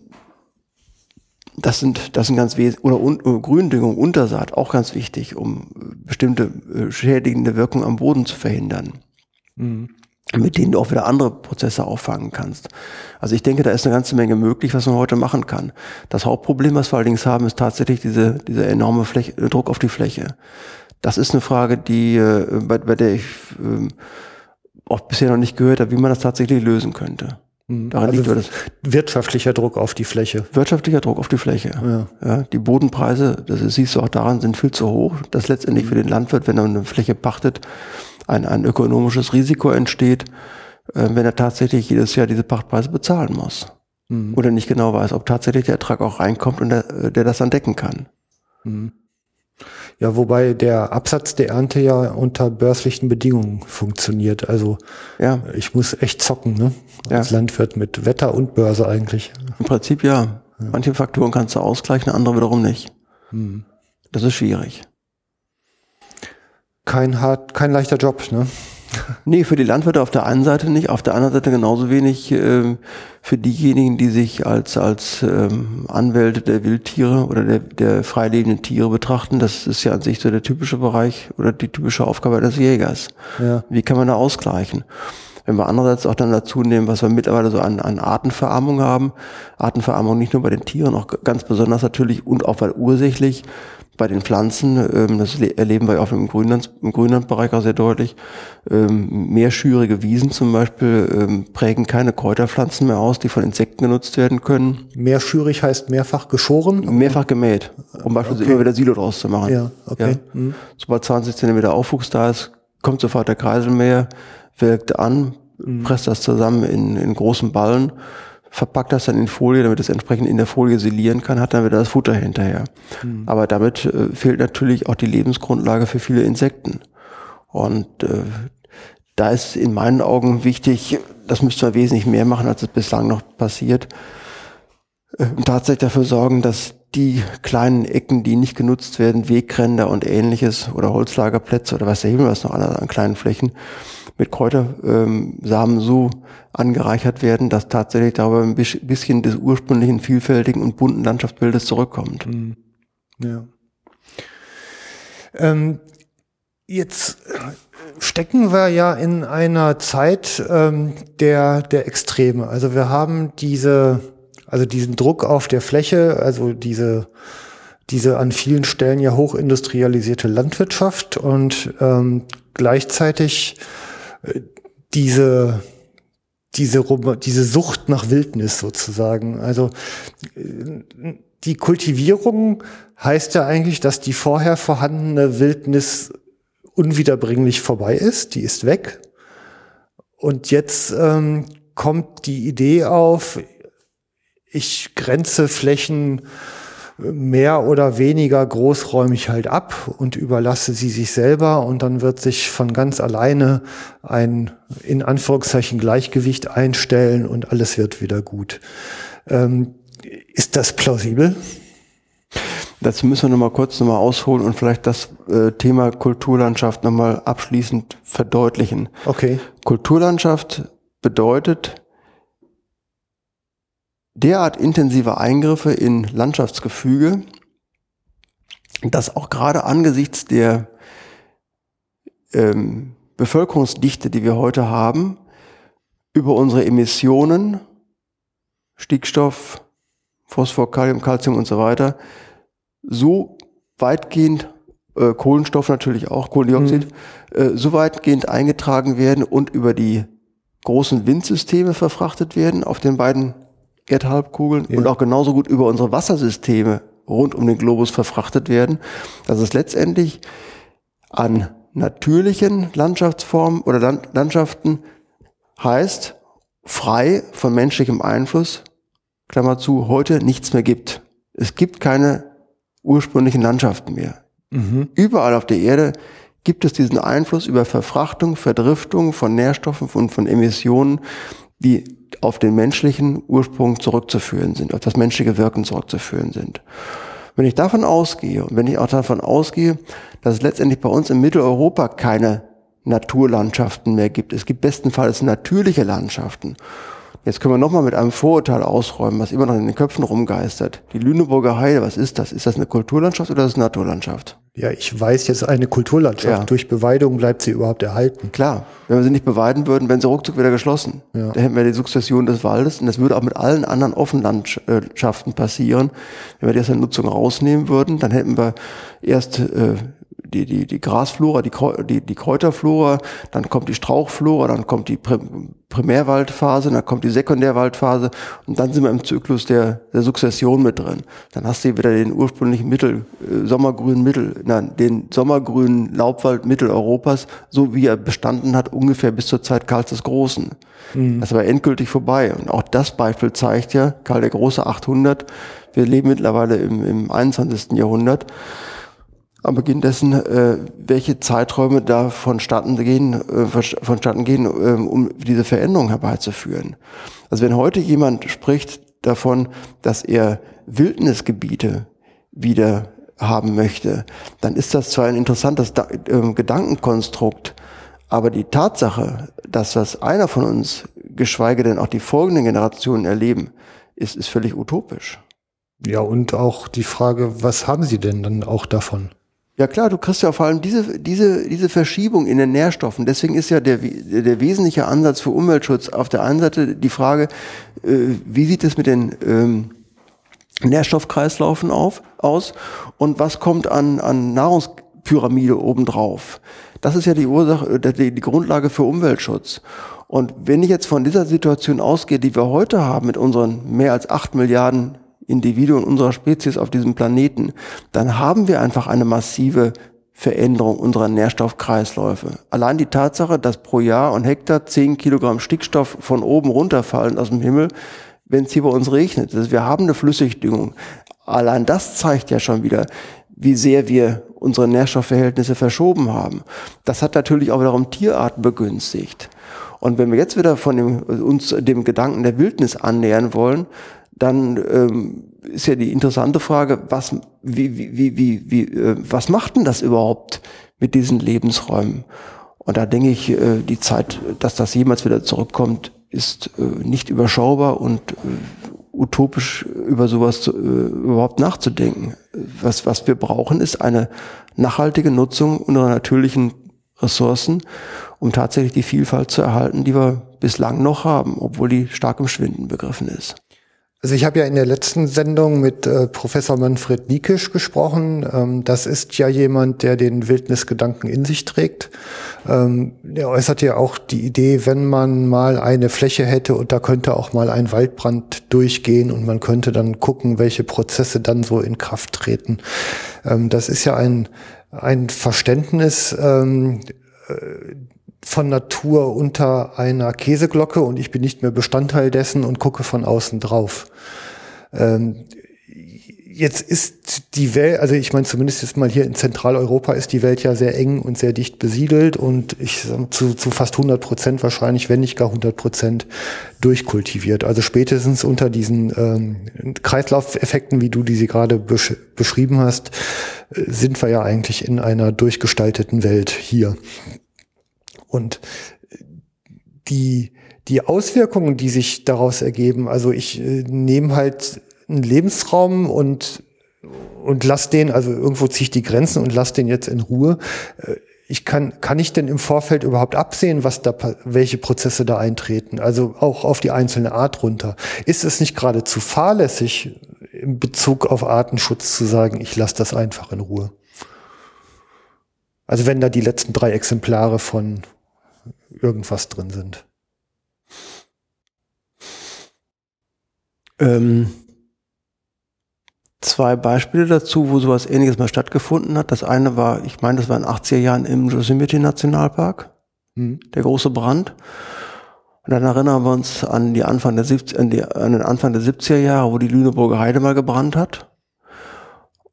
das sind, das sind ganz wesentlich, oder un, uh, Gründüngung, Untersaat, auch ganz wichtig, um bestimmte äh, schädigende Wirkung am Boden zu verhindern. Mhm mit denen du auch wieder andere Prozesse auffangen kannst. Also ich denke, da ist eine ganze Menge möglich, was man heute machen kann. Das Hauptproblem, was wir allerdings haben, ist tatsächlich diese, dieser enorme Fläche, Druck auf die Fläche. Das ist eine Frage, die, äh, bei, bei der ich äh, auch bisher noch nicht gehört habe, wie man das tatsächlich lösen könnte. Mhm. Daran also liegt das. Wirtschaftlicher Druck auf die Fläche. Wirtschaftlicher Druck auf die Fläche. Ja. ja die Bodenpreise, das siehst du auch daran, sind viel zu hoch. Das letztendlich für den Landwirt, wenn er eine Fläche pachtet, ein, ein ökonomisches Risiko entsteht, äh, wenn er tatsächlich jedes Jahr diese Pachtpreise bezahlen muss. Mhm. Oder nicht genau weiß, ob tatsächlich der Ertrag auch reinkommt und der, äh, der das dann decken kann. Mhm. Ja, wobei der Absatz der Ernte ja unter börslichen Bedingungen funktioniert. Also ja. ich muss echt zocken, ne? Als ja. Landwirt mit Wetter und Börse eigentlich. Im Prinzip ja. ja. Manche Faktoren kannst du ausgleichen, andere wiederum nicht. Hm. Das ist schwierig kein hart, kein leichter Job, ne? Nee, für die Landwirte auf der einen Seite nicht, auf der anderen Seite genauso wenig äh, für diejenigen, die sich als, als ähm, Anwälte der Wildtiere oder der, der freilebenden Tiere betrachten. Das ist ja an sich so der typische Bereich oder die typische Aufgabe eines Jägers. Ja. Wie kann man da ausgleichen? Wenn wir andererseits auch dann dazu nehmen, was wir mittlerweile so an, an Artenverarmung haben, Artenverarmung nicht nur bei den Tieren, auch ganz besonders natürlich und auch weil ursächlich bei den Pflanzen, ähm, das erleben wir auch im, Grünland, im Grünlandbereich auch sehr deutlich, ähm, mehrschürige Wiesen zum Beispiel ähm, prägen keine Kräuterpflanzen mehr aus, die von Insekten genutzt werden können. Mehrschürig heißt mehrfach geschoren? Mehrfach gemäht, um beispielsweise okay. immer wieder Silo draus zu machen. Ja, okay. Ja. Mhm. Sobald 20 Zentimeter Aufwuchs da ist, kommt sofort der Kreiselmäher, wirkt an, mhm. presst das zusammen in, in großen Ballen verpackt das dann in Folie, damit es entsprechend in der Folie silieren kann, hat dann wieder das Futter hinterher. Mhm. Aber damit äh, fehlt natürlich auch die Lebensgrundlage für viele Insekten. Und äh, da ist in meinen Augen wichtig, das müsste man wesentlich mehr machen, als es bislang noch passiert, äh, tatsächlich dafür sorgen, dass die kleinen Ecken, die nicht genutzt werden, Wegränder und ähnliches oder Holzlagerplätze oder was der Himmel was noch an, an kleinen Flächen mit Kräutersamen ähm, so angereichert werden, dass tatsächlich darüber ein bisschen des ursprünglichen vielfältigen und bunten Landschaftsbildes zurückkommt. Mhm. Ja. Ähm, jetzt stecken wir ja in einer Zeit ähm, der, der Extreme. Also wir haben diese also diesen Druck auf der Fläche, also diese, diese an vielen Stellen ja hochindustrialisierte Landwirtschaft und ähm, gleichzeitig äh, diese, diese, diese Sucht nach Wildnis sozusagen. Also äh, die Kultivierung heißt ja eigentlich, dass die vorher vorhandene Wildnis unwiederbringlich vorbei ist, die ist weg. Und jetzt ähm, kommt die Idee auf, ich grenze Flächen mehr oder weniger großräumig halt ab und überlasse sie sich selber und dann wird sich von ganz alleine ein in Anführungszeichen Gleichgewicht einstellen und alles wird wieder gut. Ähm, ist das plausibel? Dazu müssen wir nochmal kurz nochmal ausholen und vielleicht das äh, Thema Kulturlandschaft nochmal abschließend verdeutlichen. Okay. Kulturlandschaft bedeutet, derart intensive Eingriffe in Landschaftsgefüge, dass auch gerade angesichts der ähm, Bevölkerungsdichte, die wir heute haben, über unsere Emissionen, Stickstoff, Phosphor, Kalium, Calcium und so weiter, so weitgehend, äh, Kohlenstoff natürlich auch, Kohlendioxid, mhm. äh, so weitgehend eingetragen werden und über die großen Windsysteme verfrachtet werden auf den beiden Erdhalbkugeln ja. und auch genauso gut über unsere Wassersysteme rund um den Globus verfrachtet werden, dass es letztendlich an natürlichen Landschaftsformen oder Land Landschaften heißt, frei von menschlichem Einfluss, Klammer zu, heute nichts mehr gibt. Es gibt keine ursprünglichen Landschaften mehr. Mhm. Überall auf der Erde gibt es diesen Einfluss über Verfrachtung, Verdriftung von Nährstoffen und von Emissionen, die auf den menschlichen Ursprung zurückzuführen sind, auf das menschliche Wirken zurückzuführen sind. Wenn ich davon ausgehe und wenn ich auch davon ausgehe, dass es letztendlich bei uns in Mitteleuropa keine Naturlandschaften mehr gibt, es gibt bestenfalls natürliche Landschaften Jetzt können wir nochmal mit einem Vorurteil ausräumen, was immer noch in den Köpfen rumgeistert. Die Lüneburger Heide, was ist das? Ist das eine Kulturlandschaft oder ist das eine Naturlandschaft? Ja, ich weiß jetzt eine Kulturlandschaft. Ja. Durch Beweidung bleibt sie überhaupt erhalten. Klar. Wenn wir sie nicht beweiden würden, wären sie ruckzuck wieder geschlossen. Ja. Da hätten wir die Sukzession des Waldes und das würde auch mit allen anderen Offenlandschaften passieren. Wenn wir die aus der Nutzung rausnehmen würden, dann hätten wir erst äh, die, die, die Grasflora, die, die, die Kräuterflora, dann kommt die Strauchflora, dann kommt die Primärwaldphase, dann kommt die Sekundärwaldphase und dann sind wir im Zyklus der, der Sukzession mit drin. Dann hast du wieder den ursprünglichen Mittel, äh, sommergrünen Mittel, nein, den sommergrünen Laubwald Mitteleuropas, so wie er bestanden hat, ungefähr bis zur Zeit Karls des Großen. Mhm. Das war endgültig vorbei. Und auch das Beispiel zeigt ja, Karl der Große 800, wir leben mittlerweile im, im 21. Jahrhundert am Beginn dessen, äh, welche Zeiträume da vonstatten gehen, äh, vonstatten gehen, äh, um diese Veränderung herbeizuführen. Also wenn heute jemand spricht davon, dass er Wildnisgebiete wieder haben möchte, dann ist das zwar ein interessantes da äh, Gedankenkonstrukt, aber die Tatsache, dass das einer von uns, geschweige denn auch die folgenden Generationen erleben, ist, ist völlig utopisch. Ja, und auch die Frage, was haben Sie denn dann auch davon? Ja klar, du kriegst ja vor allem diese, diese, diese Verschiebung in den Nährstoffen. Deswegen ist ja der, der wesentliche Ansatz für Umweltschutz auf der einen Seite die Frage, äh, wie sieht es mit den ähm, Nährstoffkreislaufen auf, aus und was kommt an, an Nahrungspyramide obendrauf. Das ist ja die Ursache, äh, die, die Grundlage für Umweltschutz. Und wenn ich jetzt von dieser Situation ausgehe, die wir heute haben mit unseren mehr als acht Milliarden Individuen unserer Spezies auf diesem Planeten, dann haben wir einfach eine massive Veränderung unserer Nährstoffkreisläufe. Allein die Tatsache, dass pro Jahr und Hektar 10 Kilogramm Stickstoff von oben runterfallen aus dem Himmel, wenn es hier bei uns regnet. Also wir haben eine Flüssigdüngung. Allein das zeigt ja schon wieder, wie sehr wir unsere Nährstoffverhältnisse verschoben haben. Das hat natürlich auch wiederum Tierarten begünstigt. Und wenn wir jetzt wieder von dem, uns dem Gedanken der Wildnis annähern wollen, dann ähm, ist ja die interessante Frage, was, wie, wie, wie, wie, wie äh, was macht denn das überhaupt mit diesen Lebensräumen? Und da denke ich, äh, die Zeit, dass das jemals wieder zurückkommt, ist äh, nicht überschaubar und äh, utopisch über sowas zu, äh, überhaupt nachzudenken. Was, was wir brauchen, ist eine nachhaltige Nutzung unserer natürlichen Ressourcen, um tatsächlich die Vielfalt zu erhalten, die wir bislang noch haben, obwohl die stark im Schwinden begriffen ist. Also ich habe ja in der letzten Sendung mit äh, Professor Manfred Niekisch gesprochen. Ähm, das ist ja jemand, der den Wildnisgedanken in sich trägt. Ähm, er äußert ja auch die Idee, wenn man mal eine Fläche hätte und da könnte auch mal ein Waldbrand durchgehen und man könnte dann gucken, welche Prozesse dann so in Kraft treten. Ähm, das ist ja ein, ein Verständnis, ähm, äh, von Natur unter einer Käseglocke und ich bin nicht mehr Bestandteil dessen und gucke von außen drauf. Ähm, jetzt ist die Welt, also ich meine zumindest jetzt mal hier in Zentraleuropa ist die Welt ja sehr eng und sehr dicht besiedelt und ich zu, zu fast 100 Prozent wahrscheinlich, wenn nicht gar 100 Prozent durchkultiviert. Also spätestens unter diesen ähm, Kreislaufeffekten, wie du die sie gerade besch beschrieben hast, äh, sind wir ja eigentlich in einer durchgestalteten Welt hier. Und die, die Auswirkungen, die sich daraus ergeben, also ich äh, nehme halt einen Lebensraum und, und lass den, also irgendwo ziehe ich die Grenzen und lass den jetzt in Ruhe. Äh, ich kann, kann ich denn im Vorfeld überhaupt absehen, was da, welche Prozesse da eintreten? Also auch auf die einzelne Art runter. Ist es nicht geradezu fahrlässig, in Bezug auf Artenschutz zu sagen, ich lasse das einfach in Ruhe? Also wenn da die letzten drei Exemplare von irgendwas drin sind. Ähm, zwei Beispiele dazu, wo sowas ähnliches mal stattgefunden hat. Das eine war, ich meine, das war in den 80er Jahren im Yosemite Nationalpark, mhm. der große Brand. Und dann erinnern wir uns an, die Anfang der 70, an, die, an den Anfang der 70er Jahre, wo die Lüneburger Heide mal gebrannt hat.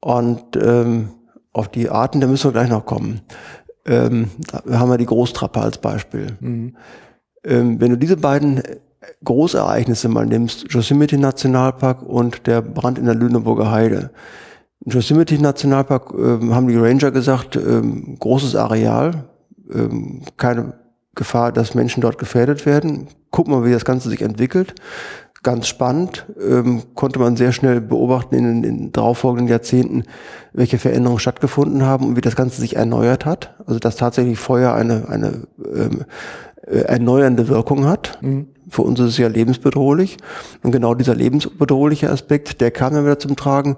Und ähm, auf die Arten, da müssen wir gleich noch kommen. Ähm, da haben wir die Großtrappe als Beispiel. Mhm. Ähm, wenn du diese beiden Großereignisse mal nimmst, Yosemite Nationalpark und der Brand in der Lüneburger Heide. Im Yosemite Nationalpark ähm, haben die Ranger gesagt, ähm, großes Areal, ähm, keine Gefahr, dass Menschen dort gefährdet werden. Gucken wir, wie das Ganze sich entwickelt ganz spannend, ähm, konnte man sehr schnell beobachten in den, in den darauffolgenden Jahrzehnten, welche Veränderungen stattgefunden haben und wie das Ganze sich erneuert hat. Also dass tatsächlich Feuer eine, eine ähm, äh, erneuernde Wirkung hat. Mhm. Für uns ist es ja lebensbedrohlich. Und genau dieser lebensbedrohliche Aspekt, der kam dann wieder zum Tragen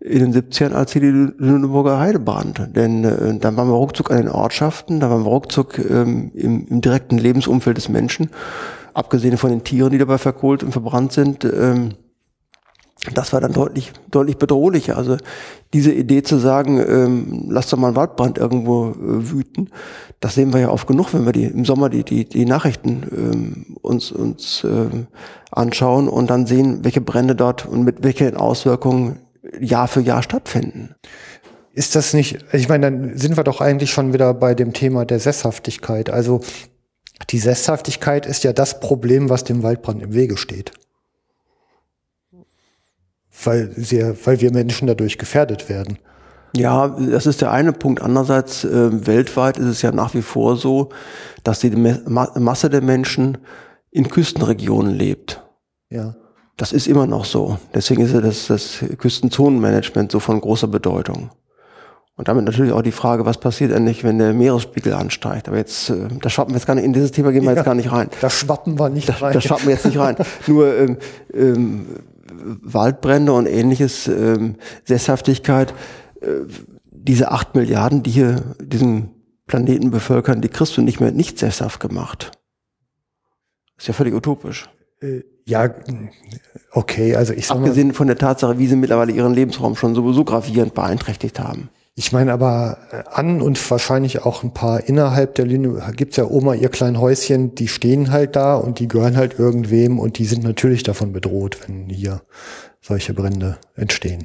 in den 70ern, als hier die Lüneburger Heide brannte. Denn äh, dann waren wir ruckzuck an den Ortschaften, da waren wir ruckzuck ähm, im, im direkten Lebensumfeld des Menschen abgesehen von den Tieren, die dabei verkohlt und verbrannt sind, ähm, das war dann deutlich, deutlich bedrohlicher. Also diese Idee zu sagen, ähm, lass doch mal einen Waldbrand irgendwo äh, wüten, das sehen wir ja oft genug, wenn wir die im Sommer die, die, die Nachrichten ähm, uns, uns äh, anschauen und dann sehen, welche Brände dort und mit welchen Auswirkungen Jahr für Jahr stattfinden. Ist das nicht, ich meine, dann sind wir doch eigentlich schon wieder bei dem Thema der Sesshaftigkeit. Also die Sesshaftigkeit ist ja das Problem, was dem Waldbrand im Wege steht. Weil, sie, weil wir Menschen dadurch gefährdet werden. Ja, das ist der eine Punkt. Andererseits, äh, weltweit ist es ja nach wie vor so, dass die Ma Masse der Menschen in Küstenregionen lebt. Ja. Das ist immer noch so. Deswegen ist ja das, das Küstenzonenmanagement so von großer Bedeutung. Und damit natürlich auch die Frage, was passiert eigentlich, wenn der Meeresspiegel ansteigt. Aber jetzt, äh, da schwappen wir jetzt gar nicht, in dieses Thema gehen wir ja, jetzt gar nicht rein. Da schwappen wir nicht da, rein. Da schwappen wir jetzt nicht rein. Nur ähm, ähm, Waldbrände und ähnliches, ähm, Sesshaftigkeit, äh, diese acht Milliarden, die hier diesen Planeten bevölkern, die kriegst du nicht mehr nicht sesshaft gemacht. Ist ja völlig utopisch. Äh, ja, okay, also ich sag Abgesehen mal, von der Tatsache, wie sie mittlerweile ihren Lebensraum schon sowieso gravierend beeinträchtigt haben. Ich meine aber äh, an und wahrscheinlich auch ein paar innerhalb der Linie gibt's ja Oma ihr klein Häuschen, die stehen halt da und die gehören halt irgendwem und die sind natürlich davon bedroht, wenn hier solche Brände entstehen.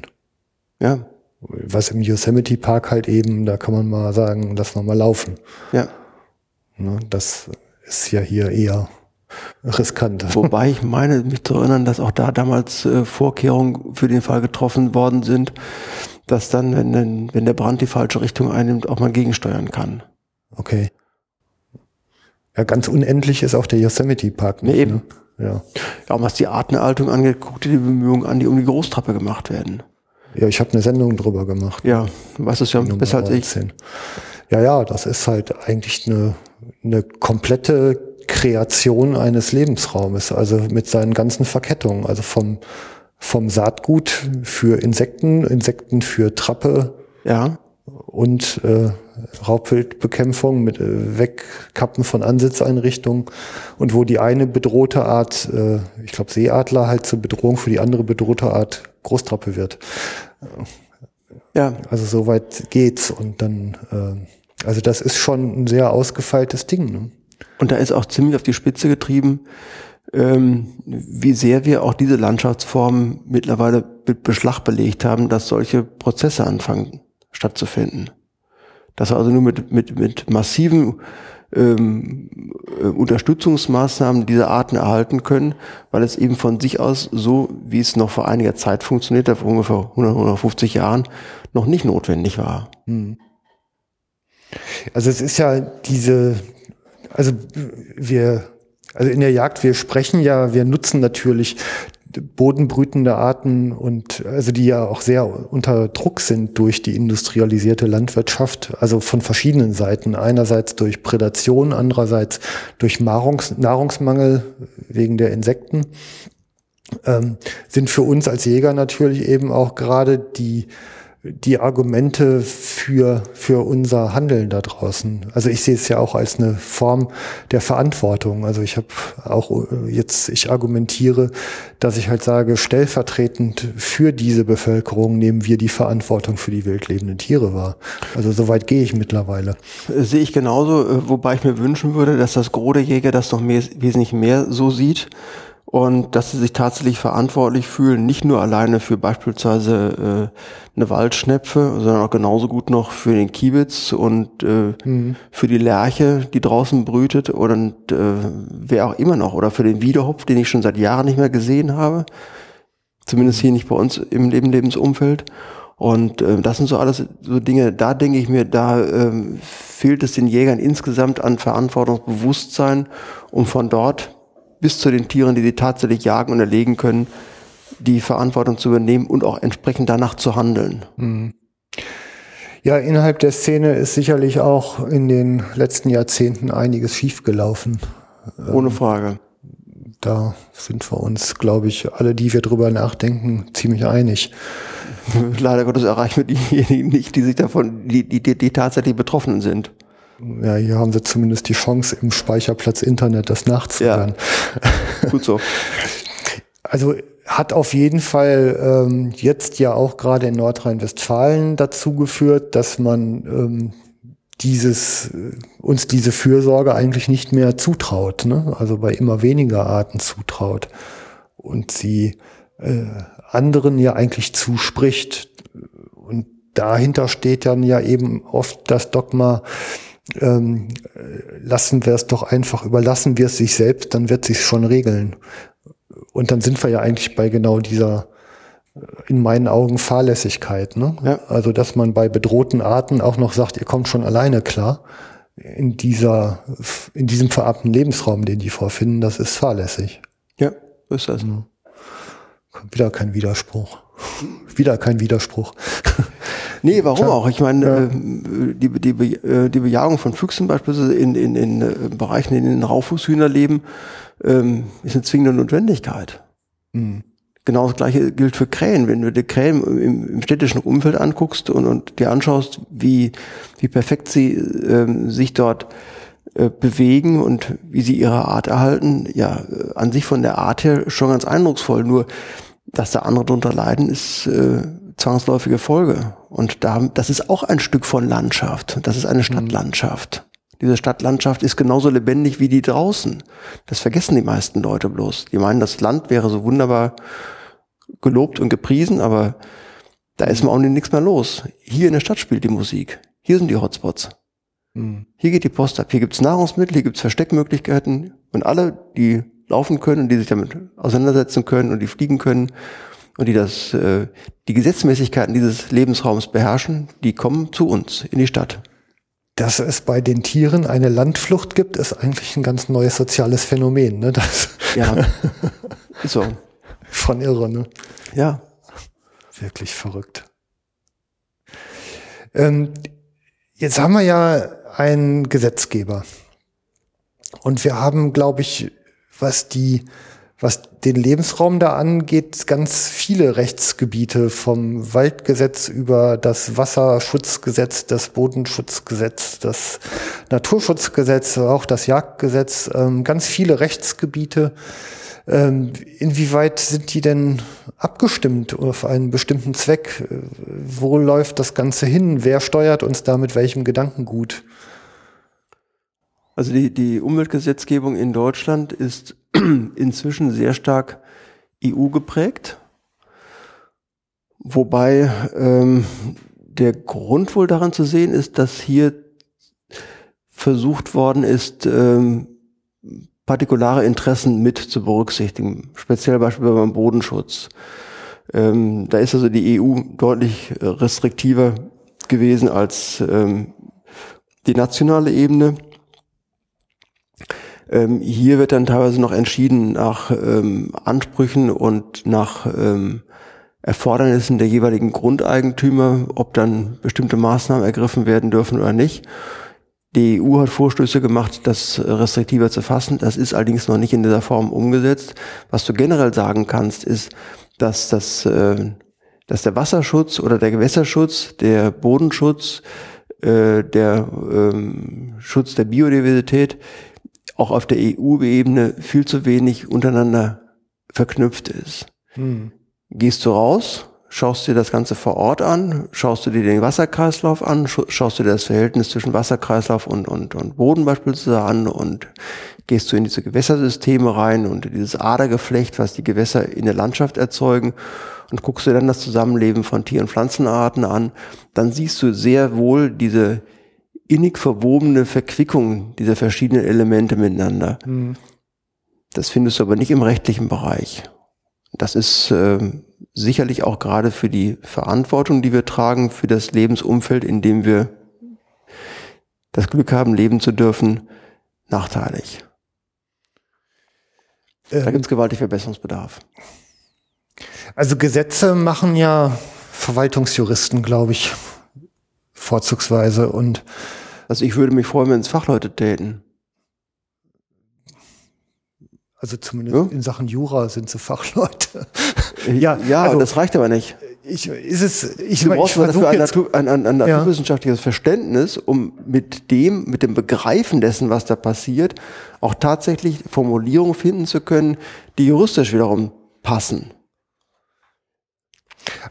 Ja. Was im Yosemite Park halt eben, da kann man mal sagen, lass wir mal laufen. Ja. Ne, das ist ja hier eher riskant. Wobei ich meine, mich zu erinnern, dass auch da damals äh, Vorkehrungen für den Fall getroffen worden sind, dass dann, wenn, wenn der Brand die falsche Richtung einnimmt, auch mal gegensteuern kann. Okay. Ja, ganz unendlich ist auch der Yosemite Park nicht. Nee, eben. Ne? Ja. ja, was die Artenerhaltung angeht, guck dir die Bemühungen an, die um die Großtrappe gemacht werden. Ja, ich habe eine Sendung drüber gemacht. Ja, weißt du ja besser als ich. Ja, ja, das ist halt eigentlich eine, eine komplette Kreation eines Lebensraumes, also mit seinen ganzen Verkettungen, also vom, vom Saatgut für Insekten, Insekten für Trappe. Ja. Und äh, Raubwildbekämpfung mit äh, Wegkappen von Ansitzeinrichtungen und wo die eine bedrohte Art, äh, ich glaube Seeadler, halt zur Bedrohung für die andere bedrohte Art Großtrappe wird. Ja. Also soweit geht's und dann, äh, also das ist schon ein sehr ausgefeiltes Ding. Ne? Und da ist auch ziemlich auf die Spitze getrieben, ähm, wie sehr wir auch diese Landschaftsformen mittlerweile mit Beschlag belegt haben, dass solche Prozesse anfangen stattzufinden dass wir also nur mit, mit, mit massiven ähm, äh, Unterstützungsmaßnahmen dieser Arten erhalten können, weil es eben von sich aus so, wie es noch vor einiger Zeit funktioniert vor ungefähr 100, 150 Jahren, noch nicht notwendig war. Hm. Also es ist ja diese, also wir, also in der Jagd, wir sprechen ja, wir nutzen natürlich bodenbrütende Arten und also die ja auch sehr unter Druck sind durch die industrialisierte Landwirtschaft, also von verschiedenen Seiten. Einerseits durch Prädation, andererseits durch Nahrungs Nahrungsmangel wegen der Insekten. Ähm, sind für uns als Jäger natürlich eben auch gerade die die Argumente für, für unser Handeln da draußen. Also ich sehe es ja auch als eine Form der Verantwortung. Also ich habe auch äh, jetzt, ich argumentiere, dass ich halt sage, stellvertretend für diese Bevölkerung nehmen wir die Verantwortung für die wildlebenden Tiere wahr. Also soweit gehe ich mittlerweile. Sehe ich genauso, äh, wobei ich mir wünschen würde, dass das Gros der Jäger das noch mehr, wesentlich mehr so sieht und dass sie sich tatsächlich verantwortlich fühlen, nicht nur alleine für beispielsweise äh, eine Waldschnepfe, sondern auch genauso gut noch für den Kiebitz und äh, mhm. für die Lerche, die draußen brütet und äh, wer auch immer noch oder für den Wiederhopf, den ich schon seit Jahren nicht mehr gesehen habe, zumindest hier nicht bei uns im Lebensumfeld. Und äh, das sind so alles so Dinge, da denke ich mir, da äh, fehlt es den Jägern insgesamt an Verantwortungsbewusstsein, um von dort bis zu den Tieren, die sie tatsächlich jagen und erlegen können, die Verantwortung zu übernehmen und auch entsprechend danach zu handeln. Mhm. Ja, innerhalb der Szene ist sicherlich auch in den letzten Jahrzehnten einiges schiefgelaufen. Ohne Frage. Da sind wir uns, glaube ich, alle, die wir drüber nachdenken, ziemlich einig. Leider Gottes erreichen wir diejenigen nicht, die sich davon, die, die, die, die tatsächlich Betroffenen sind. Ja, hier haben sie zumindest die Chance, im Speicherplatz Internet das nachzuhören. Ja. Gut so. Also hat auf jeden Fall ähm, jetzt ja auch gerade in Nordrhein-Westfalen dazu geführt, dass man ähm, dieses äh, uns diese Fürsorge eigentlich nicht mehr zutraut, ne? also bei immer weniger Arten zutraut und sie äh, anderen ja eigentlich zuspricht und dahinter steht dann ja eben oft das Dogma, ähm, lassen wir es doch einfach, überlassen wir es sich selbst, dann wird sich schon regeln. Und dann sind wir ja eigentlich bei genau dieser, äh, in meinen Augen, Fahrlässigkeit. Ne? Ja. Also, dass man bei bedrohten Arten auch noch sagt, ihr kommt schon alleine klar. In dieser, in diesem vererbten Lebensraum, den die vorfinden, das ist fahrlässig. Ja, ist das. Mhm. Wieder kein Widerspruch. Wieder kein Widerspruch. Nee, warum Klar. auch? Ich meine, ja. Äh, die, die, äh, die Bejagung von Füchsen beispielsweise in, in, in äh, Bereichen, in denen Raufußhühner leben, ähm, ist eine zwingende Notwendigkeit. Mhm. Genau das gleiche gilt für Krähen. Wenn du die Krähen im, im städtischen Umfeld anguckst und, und dir anschaust, wie, wie perfekt sie ähm, sich dort äh, bewegen und wie sie ihre Art erhalten, ja, an sich von der Art her schon ganz eindrucksvoll. Nur, dass da andere darunter leiden, ist äh, zwangsläufige Folge. Und da, das ist auch ein Stück von Landschaft. Das ist eine mhm. Stadtlandschaft. Diese Stadtlandschaft ist genauso lebendig wie die draußen. Das vergessen die meisten Leute bloß. Die meinen, das Land wäre so wunderbar gelobt und gepriesen, aber da ist man auch nichts mehr los. Hier in der Stadt spielt die Musik. Hier sind die Hotspots. Mhm. Hier geht die Post ab. Hier gibt's Nahrungsmittel, hier gibt's Versteckmöglichkeiten Wenn alle, die laufen können, die sich damit auseinandersetzen können und die fliegen können und die das, äh, die Gesetzmäßigkeiten dieses Lebensraums beherrschen, die kommen zu uns in die Stadt. Dass es bei den Tieren eine Landflucht gibt, ist eigentlich ein ganz neues soziales Phänomen. Ne? Das Ja, ist so. von irre, ne? Ja. Wirklich verrückt. Ähm, jetzt haben wir ja einen Gesetzgeber. Und wir haben, glaube ich, was die, was den Lebensraum da angeht, ganz viele Rechtsgebiete vom Waldgesetz über das Wasserschutzgesetz, das Bodenschutzgesetz, das Naturschutzgesetz, auch das Jagdgesetz, ähm, ganz viele Rechtsgebiete. Ähm, inwieweit sind die denn abgestimmt auf einen bestimmten Zweck? Äh, Wo läuft das Ganze hin? Wer steuert uns da mit welchem Gedankengut? Also die, die Umweltgesetzgebung in Deutschland ist inzwischen sehr stark EU geprägt, wobei ähm, der Grund wohl daran zu sehen ist, dass hier versucht worden ist, ähm, partikulare Interessen mit zu berücksichtigen, speziell beispielsweise beim Bodenschutz. Ähm, da ist also die EU deutlich äh, restriktiver gewesen als ähm, die nationale Ebene. Ähm, hier wird dann teilweise noch entschieden nach ähm, Ansprüchen und nach ähm, Erfordernissen der jeweiligen Grundeigentümer, ob dann bestimmte Maßnahmen ergriffen werden dürfen oder nicht. Die EU hat Vorstöße gemacht, das restriktiver zu fassen. Das ist allerdings noch nicht in dieser Form umgesetzt. Was du generell sagen kannst, ist, dass das, äh, dass der Wasserschutz oder der Gewässerschutz, der Bodenschutz, äh, der ähm, Schutz der Biodiversität auch auf der EU-Ebene viel zu wenig untereinander verknüpft ist. Hm. Gehst du raus, schaust dir das Ganze vor Ort an, schaust du dir den Wasserkreislauf an, scha- schaust du dir das Verhältnis zwischen Wasserkreislauf und, und, und Boden beispielsweise an und gehst du in diese Gewässersysteme rein und dieses Adergeflecht, was die Gewässer in der Landschaft erzeugen und guckst dir dann das Zusammenleben von Tier- und Pflanzenarten an, dann siehst du sehr wohl diese innig verwobene Verquickung dieser verschiedenen Elemente miteinander. Hm. Das findest du aber nicht im rechtlichen Bereich. Das ist ähm, sicherlich auch gerade für die Verantwortung, die wir tragen, für das Lebensumfeld, in dem wir das Glück haben, leben zu dürfen, nachteilig. Da Ähm, gibt es gewaltig Verbesserungsbedarf. Also Gesetze machen ja Verwaltungsjuristen, glaube ich, vorzugsweise. Und Also ich würde mich freuen, wenn es Fachleute täten. also zumindest Ja. in Sachen Jura sind sie Fachleute. Ja, ja, also- das reicht aber nicht. Ich, ist es, ich, Du ich brauchst aber dafür ein, Natur, ein, ein, ein Ja. naturwissenschaftliches Verständnis, um mit dem, mit dem Begreifen dessen, was da passiert, auch tatsächlich Formulierungen finden zu können, die juristisch wiederum passen.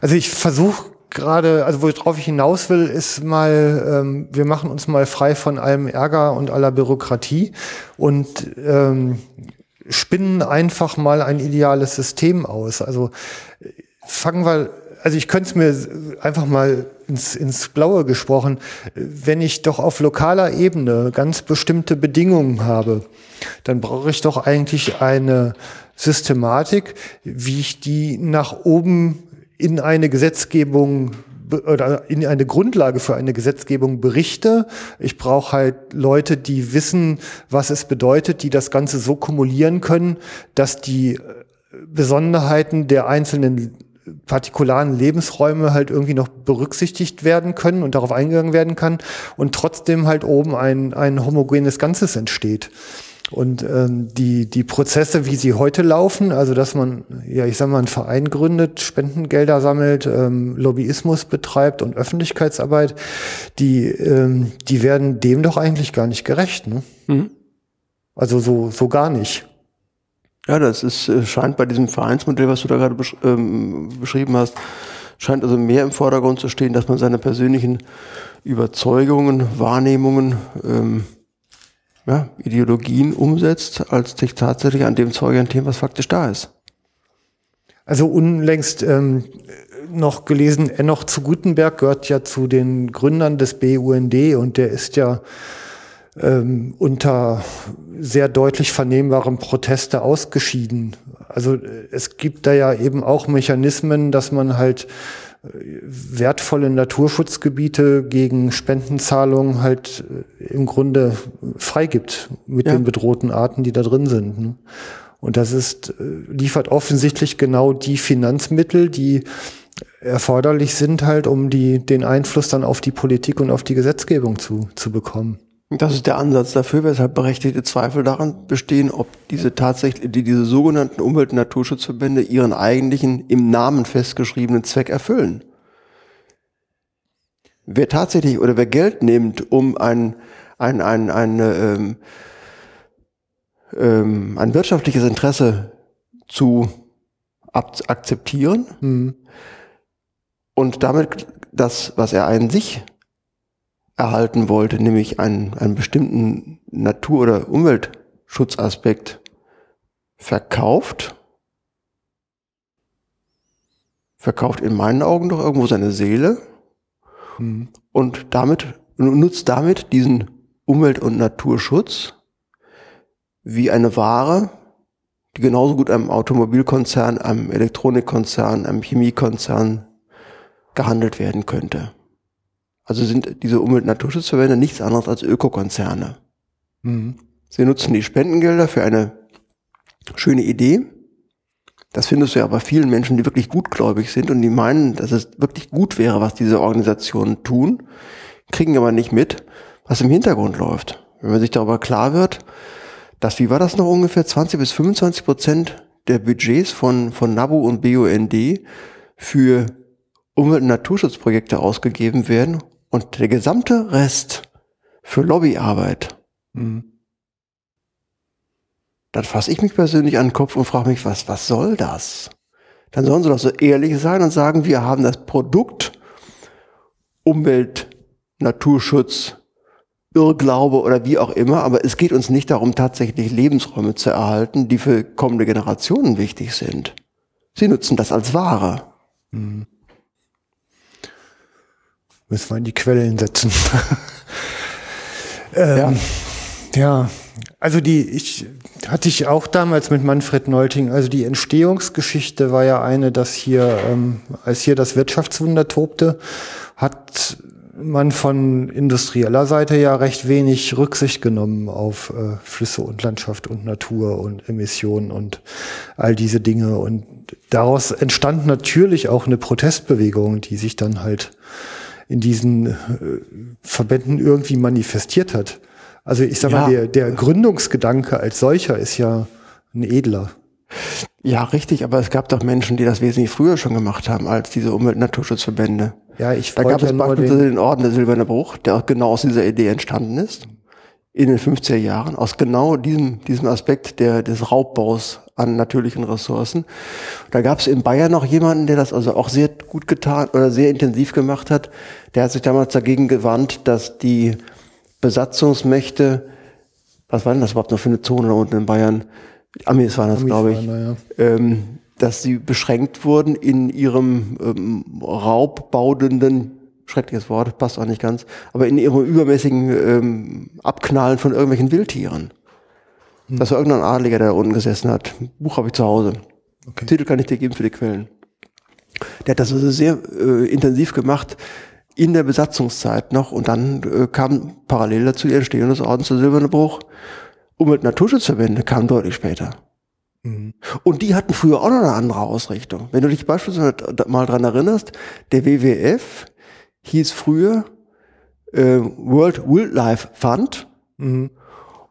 also ich versuche gerade, also worauf ich hinaus will, ist mal, ähm, wir machen uns mal frei von allem Ärger und aller Bürokratie und ähm, spinnen einfach mal ein ideales System aus. Also fangen wir, also ich könnte es mir einfach mal ins, ins Blaue gesprochen, wenn ich doch auf lokaler Ebene ganz bestimmte Bedingungen habe, dann brauche ich doch eigentlich eine Systematik, wie ich die nach oben in eine Gesetzgebung oder in eine Grundlage für eine Gesetzgebung berichte. Ich brauche halt Leute, die wissen, was es bedeutet, die das Ganze so kumulieren können, dass die äh, Besonderheiten der einzelnen partikularen Lebensräume halt irgendwie noch berücksichtigt werden können und darauf eingegangen werden kann und trotzdem halt oben ein, ein homogenes Ganzes entsteht. Und ähm, die, die Prozesse, wie sie heute laufen, also dass man, ja, ich sag mal, einen Verein gründet, Spendengelder sammelt, ähm, Lobbyismus betreibt und Öffentlichkeitsarbeit, die, ähm, die werden dem doch eigentlich gar nicht gerecht. Ne? Mhm. Also so, so gar nicht. Ja, das ist, äh, scheint bei diesem Vereinsmodell, was du da gerade besch ähm, beschrieben hast, scheint also mehr im Vordergrund zu stehen, dass man seine persönlichen Überzeugungen, Wahrnehmungen, ähm, ja, Ideologien umsetzt, als sich tatsächlich an dem zu orientieren, was faktisch da ist. Also unlängst ähm, noch gelesen, Enoch zu Gutenberg gehört ja zu den Gründern des BUND und der ist ja ähm, unter sehr deutlich vernehmbarem Proteste ausgeschieden. Also äh, es gibt da ja eben auch Mechanismen, dass man halt wertvolle Naturschutzgebiete gegen Spendenzahlungen halt äh, im Grunde freigibt mit Ja. den bedrohten Arten, die da drin sind. ne? Und das ist, äh, liefert offensichtlich genau die Finanzmittel, die erforderlich sind halt, um die, den Einfluss dann auf die Politik und auf die Gesetzgebung zu, zu bekommen. Das ist der Ansatz dafür, weshalb berechtigte Zweifel daran bestehen, ob diese tatsächlich, die, diese sogenannten Umwelt- und Naturschutzverbände ihren eigentlichen im Namen festgeschriebenen Zweck erfüllen. Wer tatsächlich oder wer Geld nimmt, um ein, ein, ein, ein, ähm, ähm, ein wirtschaftliches Interesse zu akzeptieren Hm. und damit das, was er an sich erhalten wollte, nämlich einen, einen bestimmten Natur- oder Umweltschutzaspekt verkauft, verkauft in meinen Augen doch irgendwo seine Seele Hm. und damit nutzt damit diesen Umwelt- und Naturschutz wie eine Ware, die genauso gut einem Automobilkonzern, einem Elektronikkonzern, einem Chemiekonzern gehandelt werden könnte. Also sind diese Umwelt- und Naturschutzverbände nichts anderes als Ökokonzerne. Hm. Sie nutzen die Spendengelder für eine schöne Idee. Das findest du ja bei vielen Menschen, die wirklich gutgläubig sind und die meinen, dass es wirklich gut wäre, was diese Organisationen tun, kriegen aber nicht mit, was im Hintergrund läuft. Wenn man sich darüber klar wird, dass, wie war das noch ungefähr, 20 bis 25 Prozent der Budgets von, von NABU und BUND für Umwelt- und Naturschutzprojekte ausgegeben werden und der gesamte Rest für Lobbyarbeit Hm. dann fasse ich mich persönlich an den Kopf und frage mich, was, was soll das? Dann sollen sie doch so ehrlich sein und sagen, wir haben das Produkt Umwelt, Naturschutz, Irrglaube oder wie auch immer, aber es geht uns nicht darum, tatsächlich Lebensräume zu erhalten, die für kommende Generationen wichtig sind. Sie nutzen das als Ware. Müssen wir in die Quellen setzen. ähm, Ja. ja. also die, ich hatte ich auch damals mit Manfred Neulting, also die Entstehungsgeschichte war ja eine, dass hier, ähm, als hier das Wirtschaftswunder tobte, hat man von industrieller Seite ja recht wenig Rücksicht genommen auf äh, Flüsse und Landschaft und Natur und Emissionen und all diese Dinge. Und daraus entstand natürlich auch eine Protestbewegung, die sich dann halt in diesen äh, Verbänden irgendwie manifestiert hat. Also ich sag Ja. mal, der, der Gründungsgedanke als solcher ist ja ein edler. Ja, richtig, aber es gab doch Menschen, die das wesentlich früher schon gemacht haben als diese Umwelt- und Naturschutzverbände. Ja, ich Da gab es ja nur beispielsweise den, den Orden der Silberne Bruch, der auch genau aus dieser Idee entstanden ist, in den 50er Jahren, aus genau diesem, diesem Aspekt der, des Raubbaus an natürlichen Ressourcen. Da gab es in Bayern noch jemanden, der das also auch sehr gut getan oder sehr intensiv gemacht hat. Der hat sich damals dagegen gewandt, dass die Besatzungsmächte, was war denn das überhaupt noch für eine Zone da unten in Bayern? Die Amis waren das, Amis glaube ich waren ähm, dass sie beschränkt wurden in ihrem ähm, raubbaudenden, schreckliches Wort, passt auch nicht ganz, aber in ihrem übermäßigen ähm, Abknallen von irgendwelchen Wildtieren. Das war irgendein Adliger, der da unten gesessen hat. Buch habe ich zu Hause. Okay. Titel kann ich dir geben für die Quellen. Der hat das also sehr äh, intensiv gemacht in der Besatzungszeit noch und dann äh, kam parallel dazu die Entstehung des Ordens der Silberne Bruch. Umwelt- und Naturschutzverbände kamen deutlich später. Und die hatten früher auch noch eine andere Ausrichtung. Wenn du dich beispielsweise mal dran erinnerst, der WWF hieß früher äh, World Wildlife Fund Mhm.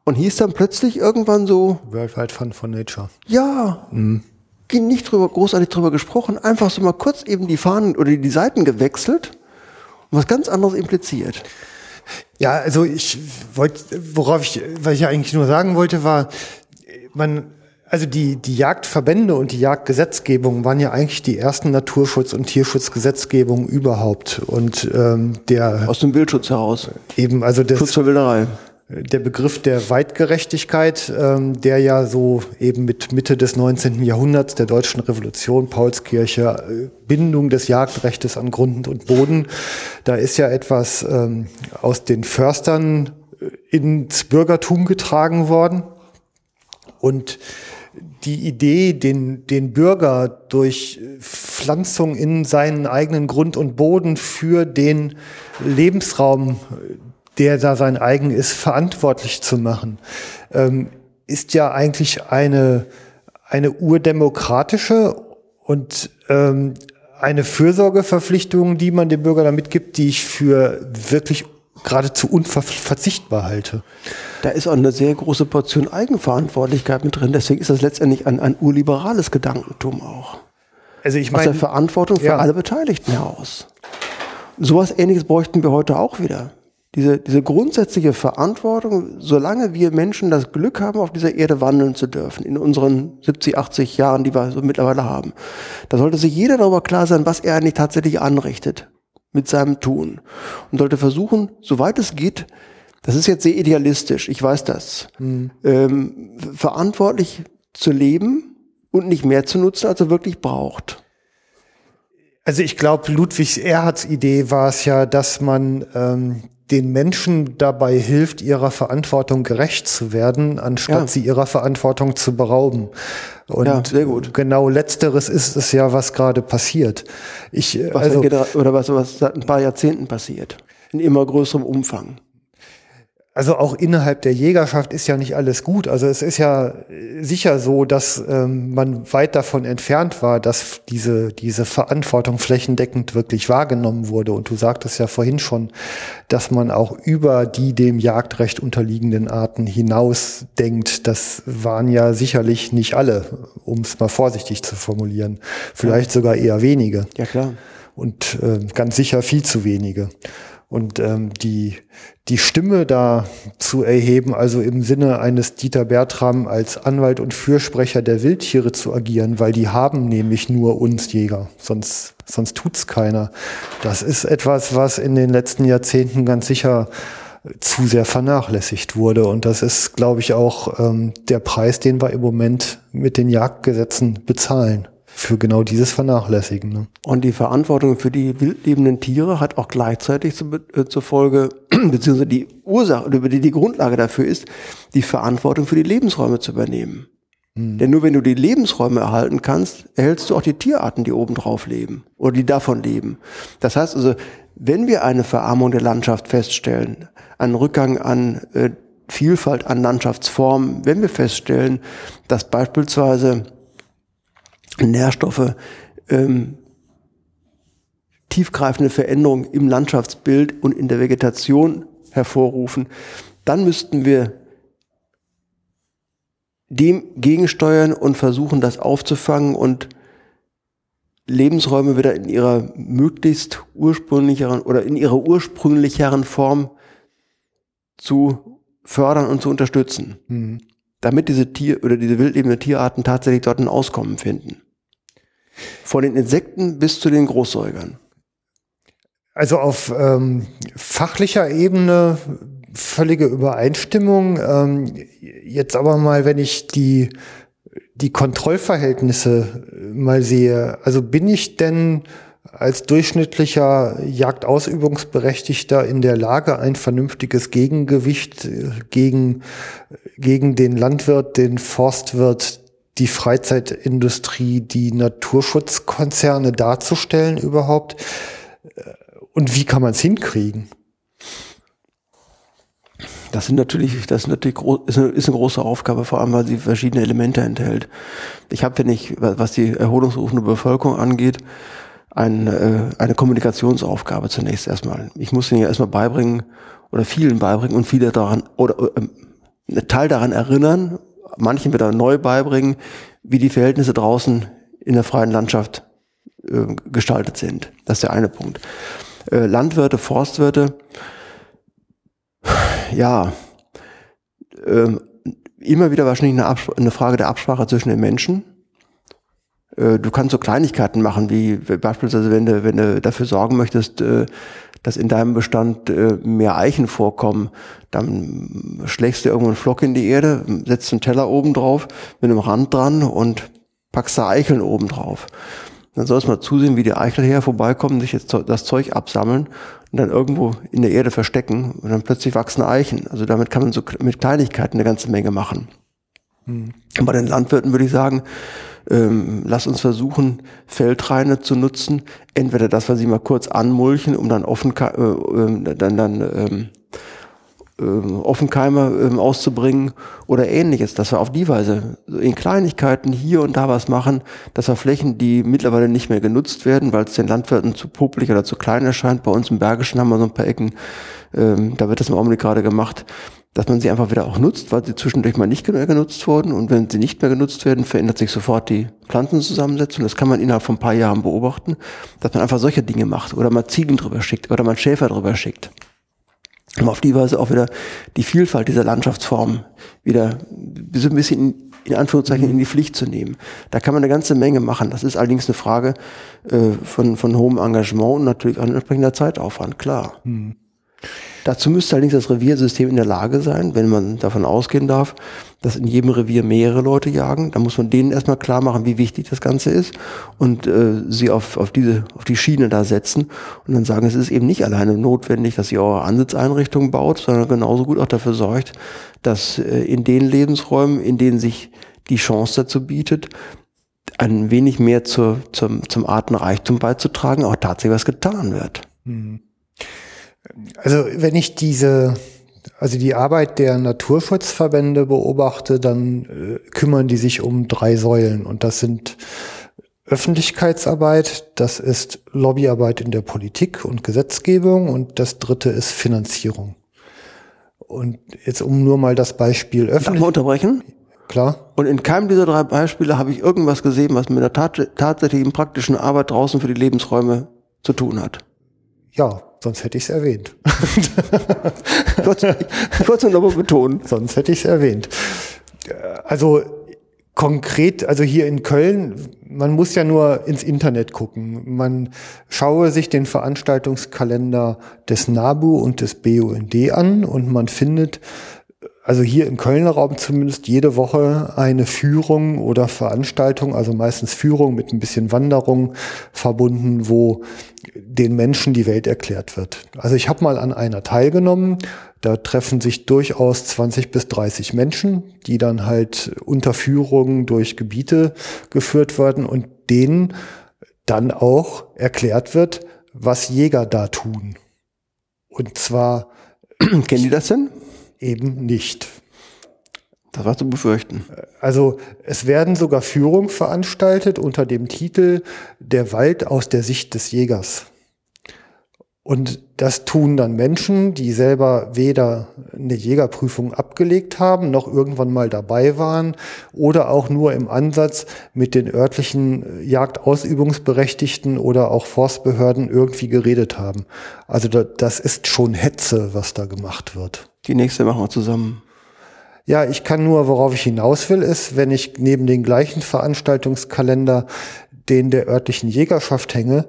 und hieß dann plötzlich irgendwann so, Worldwide Fund for Nature. ja, ging nicht drüber, großartig drüber gesprochen, einfach so mal kurz eben die Fahnen oder die Seiten gewechselt und was ganz anderes impliziert. Ja, also ich wollte, worauf ich, was ich eigentlich nur sagen wollte, war, man, also die, die Jagdverbände und die Jagdgesetzgebung waren ja eigentlich die ersten Naturschutz- und Tierschutzgesetzgebungen überhaupt. Und ähm, der Aus dem Wildschutz heraus. eben, also das, Schutz vor Wilderei. der Begriff der Weitgerechtigkeit, ähm, der ja so eben mit Mitte des 19. Jahrhunderts der deutschen Revolution, Paulskirche, äh, Bindung des Jagdrechtes an Grund und Boden, da ist ja etwas ähm, aus den Förstern ins Bürgertum getragen worden. Und die Idee, den, den Bürger durch Pflanzung in seinen eigenen Grund und Boden für den Lebensraum, der da sein eigen ist, verantwortlich zu machen, ähm, ist ja eigentlich eine, eine urdemokratische und ähm, eine Fürsorgeverpflichtung, die man dem Bürger damit gibt, die ich für wirklich geradezu unverzichtbar halte. Da ist auch eine sehr große Portion Eigenverantwortlichkeit mit drin. Deswegen ist das letztendlich ein, ein urliberales Gedankentum auch. Also ich meine, Aus der Verantwortung für ja. alle Beteiligten heraus. Sowas ähnliches bräuchten wir heute auch wieder. Diese, diese grundsätzliche Verantwortung, solange wir Menschen das Glück haben, auf dieser Erde wandeln zu dürfen, in unseren 70, 80 Jahren, die wir so mittlerweile haben, da sollte sich jeder darüber klar sein, was er eigentlich tatsächlich anrichtet mit seinem Tun und sollte versuchen, soweit es geht, das ist jetzt sehr idealistisch, ich weiß das, ähm, verantwortlich zu leben und nicht mehr zu nutzen, als er wirklich braucht. Also ich glaube, Ludwigs Erhards Idee war es ja, dass man ähm, den Menschen dabei hilft, ihrer Verantwortung gerecht zu werden, anstatt Ja. sie ihrer Verantwortung zu berauben. Und Ja, sehr gut. genau letzteres ist es ja, was gerade passiert. Ich, Was also, oder was, was seit ein paar Jahrzehnten passiert. In immer größerem Umfang. Also auch innerhalb der Jägerschaft ist ja nicht alles gut. Also es ist ja äh, sicher so, dass ähm, man weit davon entfernt war, dass diese, diese Verantwortung flächendeckend wirklich wahrgenommen wurde. Und du sagtest ja vorhin schon, dass man auch über die dem Jagdrecht unterliegenden Arten hinaus denkt. Das waren ja sicherlich nicht alle, um es mal vorsichtig zu formulieren. Vielleicht sogar eher wenige Ja, klar. und äh, ganz sicher viel zu wenige. Und ähm, die, die Stimme da zu erheben, also im Sinne eines Dieter Bertram als Anwalt und Fürsprecher der Wildtiere zu agieren, weil die haben nämlich nur uns Jäger, sonst, sonst tut's keiner. Das ist etwas, was in den letzten Jahrzehnten ganz sicher zu sehr vernachlässigt wurde. Und das ist, glaube ich, auch ähm, der Preis, den wir im Moment mit den Jagdgesetzen bezahlen. Für genau dieses Vernachlässigen. Ne? Und die Verantwortung für die wildlebenden Tiere hat auch gleichzeitig zu, äh, zur Folge, beziehungsweise die Ursache, oder die, die Grundlage dafür ist, die Verantwortung für die Lebensräume zu übernehmen. Denn nur wenn du die Lebensräume erhalten kannst, erhältst du auch die Tierarten, die oben drauf leben oder die davon leben. Das heißt also, wenn wir eine Verarmung der Landschaft feststellen, einen Rückgang an äh, Vielfalt an Landschaftsformen, wenn wir feststellen, dass beispielsweise Nährstoffe ähm, tiefgreifende Veränderungen im Landschaftsbild und in der Vegetation hervorrufen, dann müssten wir dem gegensteuern und versuchen, das aufzufangen und Lebensräume wieder in ihrer möglichst ursprünglicheren oder in ihrer ursprünglicheren Form zu fördern und zu unterstützen, damit diese Tier oder diese wildlebenden Tierarten tatsächlich dort ein Auskommen finden. Von den Insekten bis zu den Großsäugern. Also auf ähm, fachlicher Ebene völlige Übereinstimmung. Ähm, jetzt aber mal, wenn ich die, die Kontrollverhältnisse mal sehe, also bin ich denn als durchschnittlicher Jagdausübungsberechtigter in der Lage, ein vernünftiges Gegengewicht äh, gegen, gegen den Landwirt, den Forstwirt, die Freizeitindustrie, die Naturschutzkonzerne darzustellen überhaupt? Und wie kann man es hinkriegen? Das sind natürlich, das ist natürlich gro ist eine, ist eine große Aufgabe, vor allem weil sie verschiedene Elemente enthält. Ich habe, wenn ich, was die erholungsrufende Bevölkerung angeht, ein, äh, eine Kommunikationsaufgabe zunächst erstmal. Ich muss ihnen ja erstmal beibringen oder vielen beibringen und viele daran oder äh, einen Teil daran erinnern, manchen wieder neu beibringen, wie die Verhältnisse draußen in der freien Landschaft äh, gestaltet sind. Das ist der eine Punkt. Äh, Landwirte, Forstwirte, ja, ähm, immer wieder wahrscheinlich eine, eine Frage der Absprache zwischen den Menschen. Äh, du kannst so Kleinigkeiten machen, wie beispielsweise, wenn du, wenn du dafür sorgen möchtest, äh, dass in deinem Bestand äh, mehr Eichen vorkommen, dann schlägst du irgendwo einen Flock in die Erde, setzt einen Teller oben drauf mit einem Rand dran und packst da Eicheln oben drauf. dann soll es mal zusehen, wie die Eichelherr vorbeikommen, sich jetzt das Zeug absammeln und dann irgendwo in der Erde verstecken und dann plötzlich wachsen Eichen. Also damit kann man so mit Kleinigkeiten eine ganze Menge machen. Und bei den Landwirten würde ich sagen, ähm, lass uns versuchen, Feldreine zu nutzen. Entweder das, was sie mal kurz anmulchen, um dann offen, äh, äh, dann, dann ähm, ähm, Offenkeimer ähm, auszubringen oder ähnliches, dass wir auf die Weise in Kleinigkeiten hier und da was machen, dass wir Flächen, die mittlerweile nicht mehr genutzt werden, weil es den Landwirten zu popelig oder zu klein erscheint, bei uns im Bergischen haben wir so ein paar Ecken, ähm, da wird das im Augenblick gerade gemacht, dass man sie einfach wieder auch nutzt, weil sie zwischendurch mal nicht mehr genutzt wurden und wenn sie nicht mehr genutzt werden, verändert sich sofort die Pflanzenzusammensetzung. Das kann man innerhalb von ein paar Jahren beobachten, dass man einfach solche Dinge macht oder mal Ziegen drüber schickt oder mal Schäfer drüber schickt um auf die Weise auch wieder die Vielfalt dieser Landschaftsformen wieder so ein bisschen in, Anführungszeichen in die Pflicht zu nehmen. Da kann man eine ganze Menge machen. Das ist allerdings eine Frage äh, von, von hohem Engagement und natürlich auch entsprechender Zeitaufwand, klar. Mhm. Dazu müsste allerdings das Reviersystem in der Lage sein, wenn man davon ausgehen darf, dass in jedem Revier mehrere Leute jagen. Da muss man denen erstmal klar machen, wie wichtig das Ganze ist und äh, sie auf, auf diese, auf die Schiene da setzen und dann sagen, es ist eben nicht alleine notwendig, dass ihr eure Ansitzeinrichtungen baut, sondern genauso gut auch dafür sorgt, dass äh, in den Lebensräumen, in denen sich die Chance dazu bietet, ein wenig mehr zur, zum, zum Artenreichtum beizutragen, auch tatsächlich was getan wird. Mhm. Also wenn ich diese, also die Arbeit der Naturschutzverbände beobachte, dann äh, kümmern die sich um drei Säulen und das sind Öffentlichkeitsarbeit, das ist Lobbyarbeit in der Politik und Gesetzgebung und das dritte ist Finanzierung. Und jetzt um nur mal das Beispiel öffentlich. Darf man unterbrechen? Klar. Und in keinem dieser drei Beispiele habe ich irgendwas gesehen, was mit der tat tatsächlichen praktischen Arbeit draußen für die Lebensräume zu tun hat. Ja, Sonst hätte ich es erwähnt. ich wollte es nur nochmal betonen. Sonst hätte ich es erwähnt. Also konkret, also hier in Köln, man muss ja nur ins Internet gucken. Man schaue sich den Veranstaltungskalender des NABU und des BUND an und man findet also hier im Kölner Raum zumindest jede Woche eine Führung oder Veranstaltung, also meistens Führung mit ein bisschen Wanderung verbunden, wo den Menschen die Welt erklärt wird. Also ich habe mal an einer teilgenommen. Da treffen sich durchaus 20 bis 30 Menschen, die dann halt unter Führung durch Gebiete geführt werden und denen dann auch erklärt wird, was Jäger da tun. Und zwar. Kennen die das denn? Eben nicht. Das war zu befürchten. Also es werden sogar Führungen veranstaltet unter dem Titel Der Wald aus der Sicht des Jägers. Und das tun dann Menschen, die selber weder eine Jägerprüfung abgelegt haben, noch irgendwann mal dabei waren oder auch nur im Ansatz mit den örtlichen Jagdausübungsberechtigten oder auch Forstbehörden irgendwie geredet haben. Also das ist schon Hetze, was da gemacht wird. Die nächste machen wir zusammen. Ja, ich kann nur, worauf ich hinaus will, ist, wenn ich neben den gleichen Veranstaltungskalender den der örtlichen Jägerschaft hänge,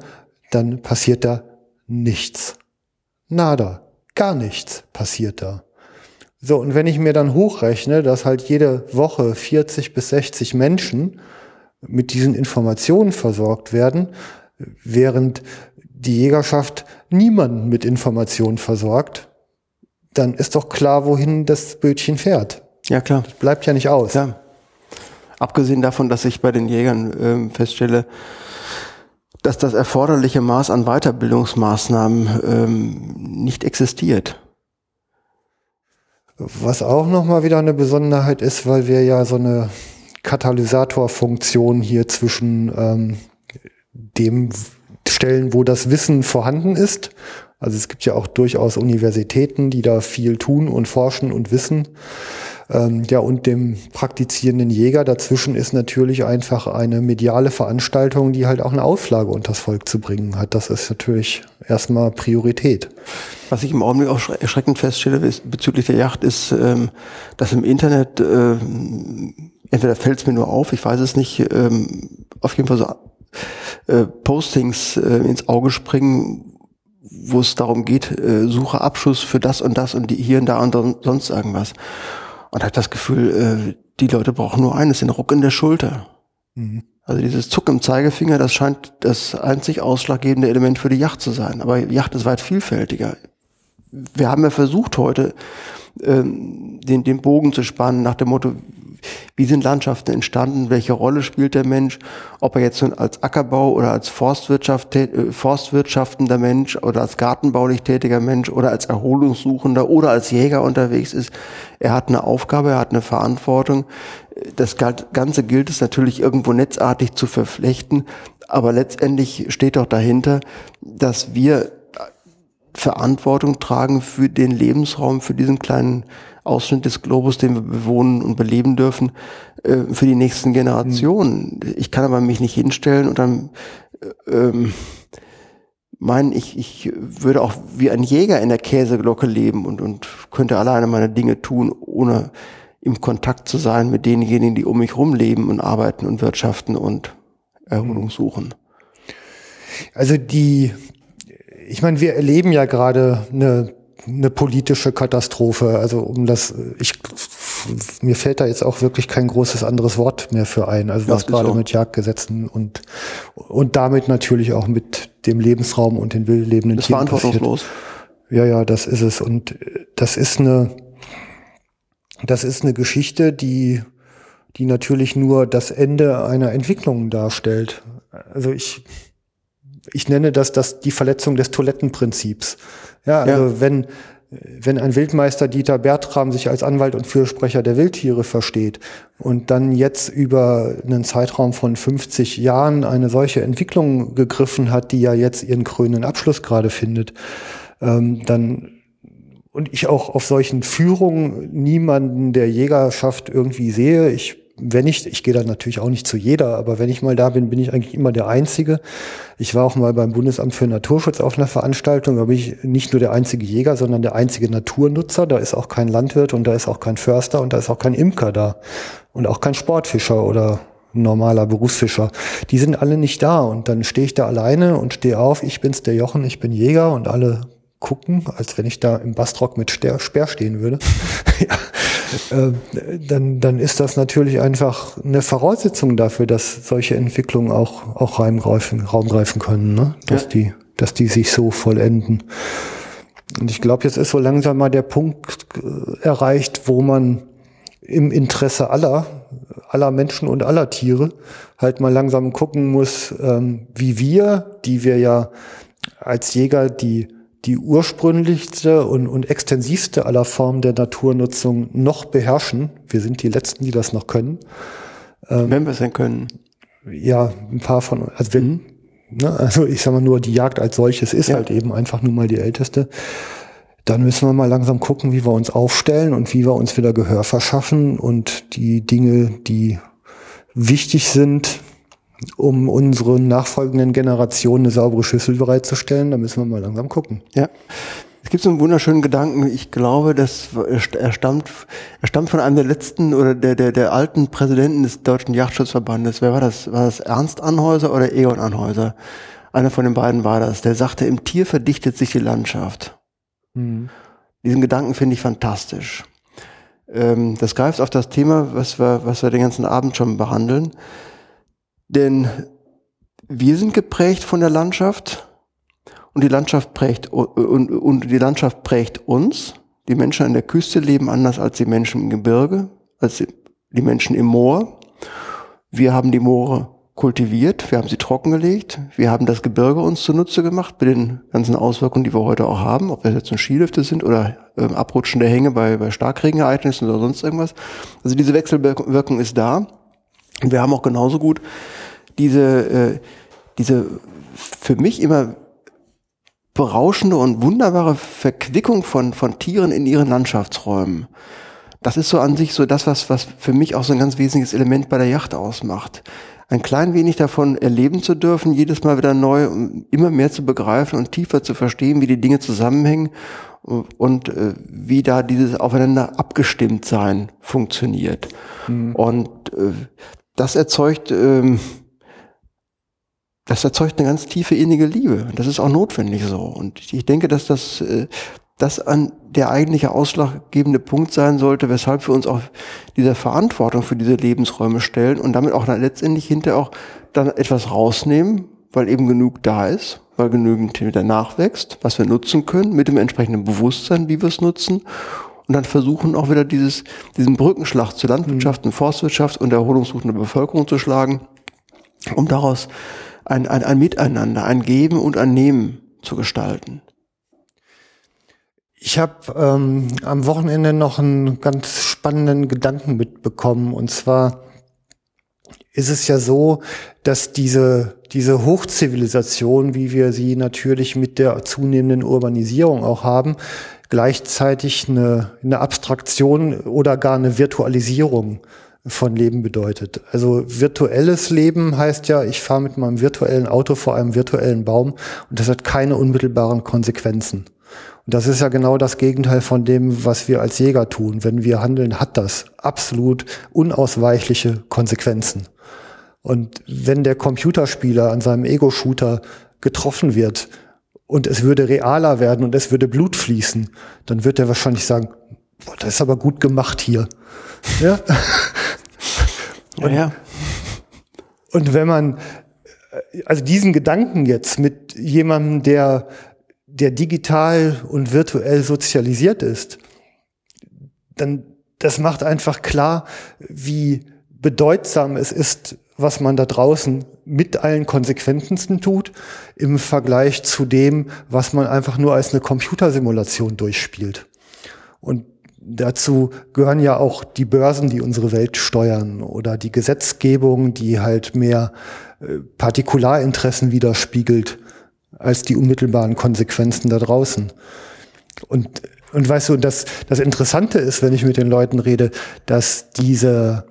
dann passiert da nichts. Nada. Gar nichts passiert da. So, und wenn ich mir dann hochrechne, dass halt jede Woche 40 bis 60 Menschen mit diesen Informationen versorgt werden, während die Jägerschaft niemanden mit Informationen versorgt, dann ist doch klar, wohin das Bötchen fährt. Ja, klar. Das bleibt ja nicht aus. Ja. Abgesehen davon, dass ich bei den Jägern äh, feststelle, dass das erforderliche Maß an Weiterbildungsmaßnahmen ähm, nicht existiert. Was auch nochmal wieder eine Besonderheit ist, weil wir ja so eine Katalysatorfunktion hier zwischen ähm, dem Stellen, wo das Wissen vorhanden ist. Also es gibt ja auch durchaus Universitäten, die da viel tun und forschen und wissen. Ähm, ja, und dem praktizierenden Jäger dazwischen ist natürlich einfach eine mediale Veranstaltung, die halt auch eine Auflage unters Volk zu bringen hat. Das ist natürlich erstmal Priorität. Was ich im Augenblick auch erschreckend feststelle ist, bezüglich der Yacht ist, ähm, dass im Internet, äh, entweder fällt es mir nur auf, ich weiß es nicht, ähm, auf jeden Fall so äh, Postings äh, ins Auge springen, wo es darum geht, äh, suche Abschuss für das und das und die hier und da und sonst irgendwas. Und hat das Gefühl, äh, die Leute brauchen nur eines, den Ruck in der Schulter. Mhm. Also dieses Zuck im Zeigefinger, das scheint das einzig ausschlaggebende Element für die Yacht zu sein. Aber Yacht ist weit vielfältiger. Wir haben ja versucht heute, ähm, den, den Bogen zu spannen nach dem Motto, wie sind Landschaften entstanden, welche Rolle spielt der Mensch, ob er jetzt als Ackerbau oder als Forstwirtschaft, äh, forstwirtschaftender Mensch oder als gartenbaulich tätiger Mensch oder als Erholungssuchender oder als Jäger unterwegs ist. Er hat eine Aufgabe, er hat eine Verantwortung. Das Ganze gilt es natürlich irgendwo netzartig zu verflechten, aber letztendlich steht doch dahinter, dass wir Verantwortung tragen für den Lebensraum, für diesen kleinen Ausschnitt des Globus, den wir bewohnen und beleben dürfen, äh, für die nächsten Generationen. Mhm. Ich kann aber mich nicht hinstellen und dann äh, ähm, meinen, ich, ich würde auch wie ein Jäger in der Käseglocke leben und, und könnte alleine meine Dinge tun, ohne im Kontakt zu sein mit denjenigen, die um mich rum leben und arbeiten und wirtschaften und Erholung mhm. suchen. Also die, ich meine, wir erleben ja gerade eine eine politische Katastrophe. Also um das, ich mir fällt da jetzt auch wirklich kein großes anderes Wort mehr für ein. Also was gerade mit Jagdgesetzen und und damit natürlich auch mit dem Lebensraum und den wildlebenden das Tieren verantwortungslos. Ja, ja, das ist es. Und das ist eine, das ist eine Geschichte, die die natürlich nur das Ende einer Entwicklung darstellt. Also ich ich nenne das das die Verletzung des Toilettenprinzips. Ja, also ja. wenn wenn ein Wildmeister Dieter Bertram sich als Anwalt und Fürsprecher der Wildtiere versteht und dann jetzt über einen Zeitraum von 50 Jahren eine solche Entwicklung gegriffen hat, die ja jetzt ihren krönenden Abschluss gerade findet, ähm, dann und ich auch auf solchen Führungen niemanden der Jägerschaft irgendwie sehe. Ich wenn ich, ich gehe da natürlich auch nicht zu jeder, aber wenn ich mal da bin, bin ich eigentlich immer der Einzige. Ich war auch mal beim Bundesamt für Naturschutz auf einer Veranstaltung, da bin ich nicht nur der einzige Jäger, sondern der einzige Naturnutzer. Da ist auch kein Landwirt und da ist auch kein Förster und da ist auch kein Imker da und auch kein Sportfischer oder normaler Berufsfischer. Die sind alle nicht da und dann stehe ich da alleine und stehe auf, ich bin's der Jochen, ich bin Jäger und alle gucken, als wenn ich da im Bastrock mit Speer stehen würde. ja. Äh, dann, dann ist das natürlich einfach eine Voraussetzung dafür, dass solche Entwicklungen auch, auch Raum greifen, Raum greifen können, ne? dass, ja. die, dass die sich so vollenden. Und ich glaube, jetzt ist so langsam mal der Punkt äh, erreicht, wo man im Interesse aller, aller Menschen und aller Tiere halt mal langsam gucken muss, ähm, wie wir, die wir ja als Jäger die die ursprünglichste und, und extensivste aller Formen der Naturnutzung noch beherrschen. Wir sind die Letzten, die das noch können. Ähm, Wenn wir es denn können. Ja, ein paar von, also wir, mhm. ne, also ich sag mal nur, die Jagd als solches ist ja. halt eben einfach nur mal die älteste. Dann müssen wir mal langsam gucken, wie wir uns aufstellen und wie wir uns wieder Gehör verschaffen und die Dinge, die wichtig sind, um unseren nachfolgenden Generationen eine saubere Schüssel bereitzustellen. Da müssen wir mal langsam gucken. Ja. Es gibt so einen wunderschönen Gedanken. Ich glaube, dass er stammt, er stammt von einem der letzten oder der, der, der alten Präsidenten des Deutschen Jagdschutzverbandes. Wer war das? War das Ernst Anhäuser oder Egon Anhäuser? Einer von den beiden war das. Der sagte, im Tier verdichtet sich die Landschaft. Mhm. Diesen Gedanken finde ich fantastisch. Ähm, das greift auf das Thema, was wir, was wir den ganzen Abend schon behandeln. Denn wir sind geprägt von der Landschaft und die Landschaft prägt und, und die Landschaft prägt uns. Die Menschen an der Küste leben anders als die Menschen im Gebirge, als die Menschen im Moor. Wir haben die Moore kultiviert, wir haben sie trockengelegt, wir haben das Gebirge uns zunutze gemacht mit den ganzen Auswirkungen, die wir heute auch haben, ob das jetzt ein Skilifte sind oder äh, abrutschende Hänge bei, bei Starkregenereignissen oder sonst irgendwas. Also diese Wechselwirkung ist da. Und wir haben auch genauso gut diese, äh, diese für mich immer berauschende und wunderbare Verquickung von, von Tieren in ihren Landschaftsräumen. Das ist so an sich so das, was, was für mich auch so ein ganz wesentliches Element bei der Yacht ausmacht. Ein klein wenig davon erleben zu dürfen, jedes Mal wieder neu, um immer mehr zu begreifen und tiefer zu verstehen, wie die Dinge zusammenhängen und äh, wie da dieses aufeinander abgestimmt sein funktioniert. Mhm. Und äh, das erzeugt, ähm, das erzeugt eine ganz tiefe innige Liebe. Das ist auch notwendig so. Und ich denke, dass das, äh, das an der eigentliche ausschlaggebende Punkt sein sollte, weshalb wir uns auch dieser Verantwortung für diese Lebensräume stellen und damit auch dann letztendlich hinterher auch dann etwas rausnehmen, weil eben genug da ist, weil genügend wieder nachwächst, was wir nutzen können, mit dem entsprechenden Bewusstsein, wie wir es nutzen. Und dann versuchen auch wieder dieses, diesen Brückenschlag zur Landwirtschaft und Forstwirtschaft und der erholungssuchenden Bevölkerung zu schlagen, um daraus ein, ein, ein Miteinander, ein Geben und ein Nehmen zu gestalten. Ich habe ähm, am Wochenende noch einen ganz spannenden Gedanken mitbekommen. Und zwar ist es ja so, dass diese, diese Hochzivilisation, wie wir sie natürlich mit der zunehmenden Urbanisierung auch haben, gleichzeitig eine, eine Abstraktion oder gar eine Virtualisierung von Leben bedeutet. Also virtuelles Leben heißt ja, ich fahre mit meinem virtuellen Auto vor einem virtuellen Baum und das hat keine unmittelbaren Konsequenzen. Und das ist ja genau das Gegenteil von dem, was wir als Jäger tun. Wenn wir handeln, hat das absolut unausweichliche Konsequenzen. Und wenn der Computerspieler an seinem Ego-Shooter getroffen wird und es würde realer werden und es würde Blut fließen, dann wird er wahrscheinlich sagen, boah, das ist aber gut gemacht hier. Ja? und, ja. und wenn man also diesen Gedanken jetzt mit jemandem, der der digital und virtuell sozialisiert ist, dann das macht einfach klar, wie bedeutsam es ist, was man da draußen mit allen Konsequenzen tut, im Vergleich zu dem, was man einfach nur als eine Computersimulation durchspielt. Und dazu gehören ja auch die Börsen, die unsere Welt steuern oder die Gesetzgebung, die halt mehr äh, Partikularinteressen widerspiegelt als die unmittelbaren Konsequenzen da draußen. Und, und weißt du, das, das Interessante ist, wenn ich mit den Leuten rede, dass diese,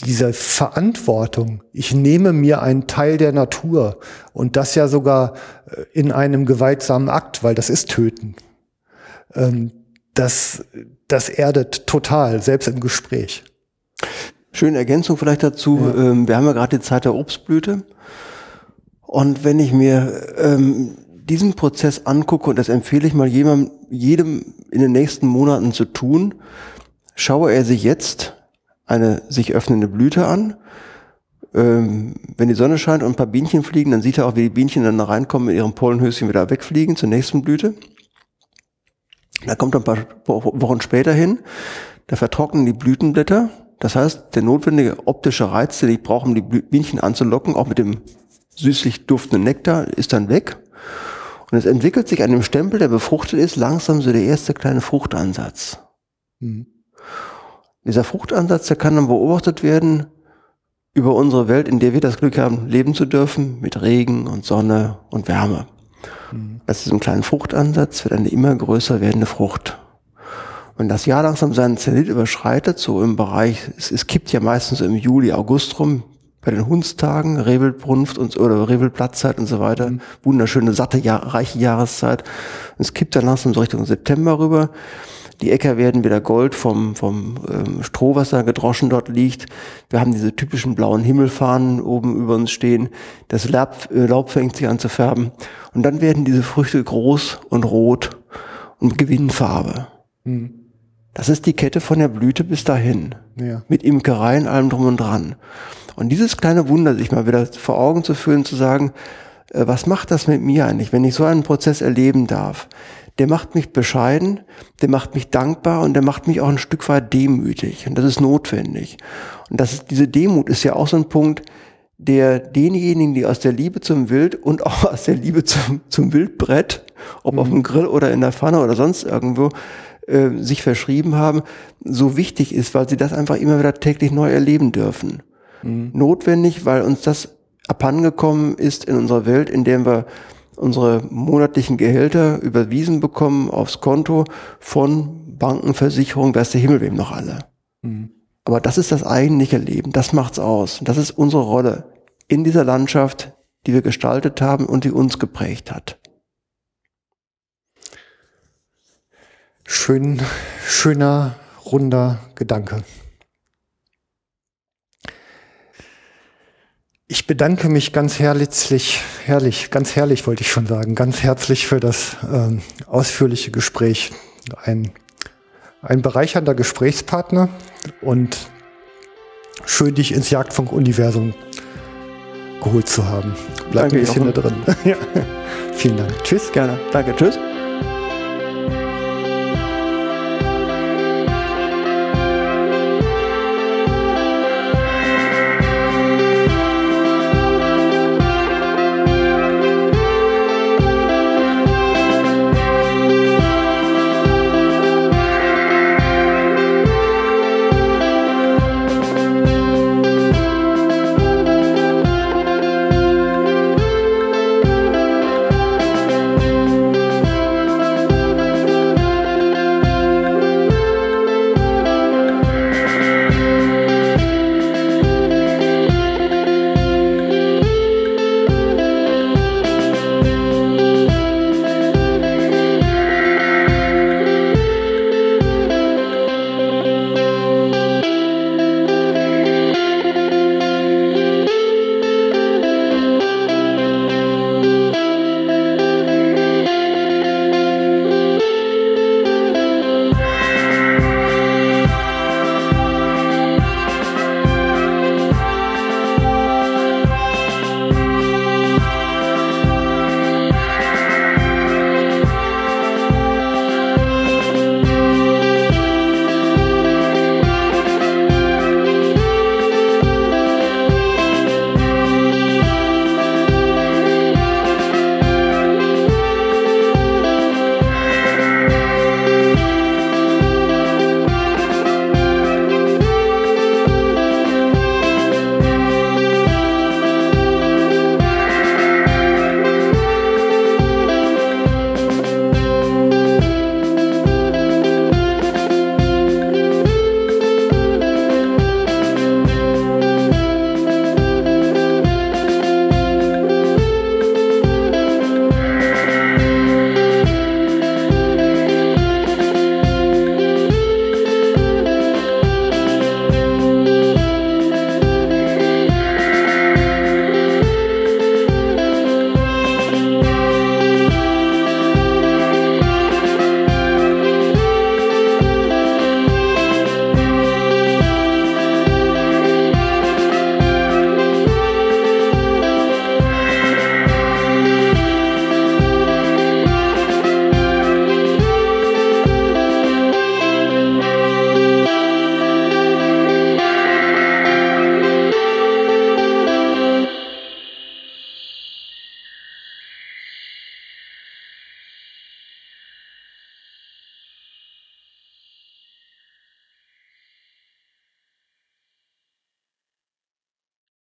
diese Verantwortung, ich nehme mir einen Teil der Natur und das ja sogar äh, in einem gewaltsamen Akt, weil das ist Töten. Ähm, das, das erdet total, selbst im Gespräch. Schöne Ergänzung vielleicht dazu. Ja. Ähm, wir haben ja gerade die Zeit der Obstblüte. Und wenn ich mir ähm, diesen Prozess angucke, und das empfehle ich mal jedem, jedem in den nächsten Monaten zu tun, schaue er sich jetzt eine sich öffnende Blüte an. Ähm, wenn die Sonne scheint und ein paar Bienchen fliegen, dann sieht er auch, wie die Bienchen dann da reinkommen, mit ihrem Pollenhöschen wieder wegfliegen zur nächsten Blüte. Da kommt ein paar Wochen später hin, da vertrocknen die Blütenblätter. Das heißt, der notwendige optische Reiz, den ich brauche, um die Bienchen anzulocken, auch mit dem süßlich duftende Nektar ist dann weg. Und es entwickelt sich an dem Stempel, der befruchtet ist, langsam so der erste kleine Fruchtansatz. Mhm. Dieser Fruchtansatz, der kann dann beobachtet werden über unsere Welt, in der wir das Glück haben, leben zu dürfen, mit Regen und Sonne und Wärme. Mhm. Aus diesem kleinen Fruchtansatz wird eine immer größer werdende Frucht. Wenn das Jahr langsam seinen Zenit überschreitet, so im Bereich, es, es kippt ja meistens im Juli, August rum, bei den Hundstagen, Revelbrunft und, oder Revelplatzzeit und so weiter. Mhm. Wunderschöne, satte, Jahr, reiche Jahreszeit. Und es kippt dann langsam so Richtung September rüber. Die Äcker werden wieder Gold vom, vom ähm, Strohwasser gedroschen dort liegt. Wir haben diese typischen blauen Himmelfahnen oben über uns stehen. Das Laub, äh, Laub fängt sich an zu färben. Und dann werden diese Früchte groß und rot und gewinnen Farbe. Mhm. Das ist die Kette von der Blüte bis dahin. Ja. Mit Imkereien, allem drum und dran. Und dieses kleine Wunder sich mal wieder vor Augen zu führen, zu sagen, äh, was macht das mit mir eigentlich, wenn ich so einen Prozess erleben darf? Der macht mich bescheiden, der macht mich dankbar und der macht mich auch ein Stück weit demütig. Und das ist notwendig. Und das ist, diese Demut ist ja auch so ein Punkt, der denjenigen, die aus der Liebe zum Wild und auch aus der Liebe zum, zum Wildbrett, ob mhm. auf dem Grill oder in der Pfanne oder sonst irgendwo, äh, sich verschrieben haben, so wichtig ist, weil sie das einfach immer wieder täglich neu erleben dürfen mhm. notwendig, weil uns das abhandengekommen ist in unserer Welt, in der wir unsere monatlichen Gehälter überwiesen bekommen aufs Konto von Banken, Versicherungen, weiß der Himmel wem noch alle. Mhm. Aber das ist das eigentliche Leben, das macht's aus. Das ist unsere Rolle in dieser Landschaft, die wir gestaltet haben und die uns geprägt hat. Schön, schöner, runder Gedanke. Ich bedanke mich ganz herzlich, herrlich, ganz herrlich wollte ich schon sagen, ganz herzlich für das ähm, ausführliche Gespräch. Ein, ein bereichernder Gesprächspartner und schön, dich ins Jagdfunk-Universum geholt zu haben. Bleib Danke, ein bisschen da drin. ja. Vielen Dank. Tschüss. Gerne. Danke. Tschüss.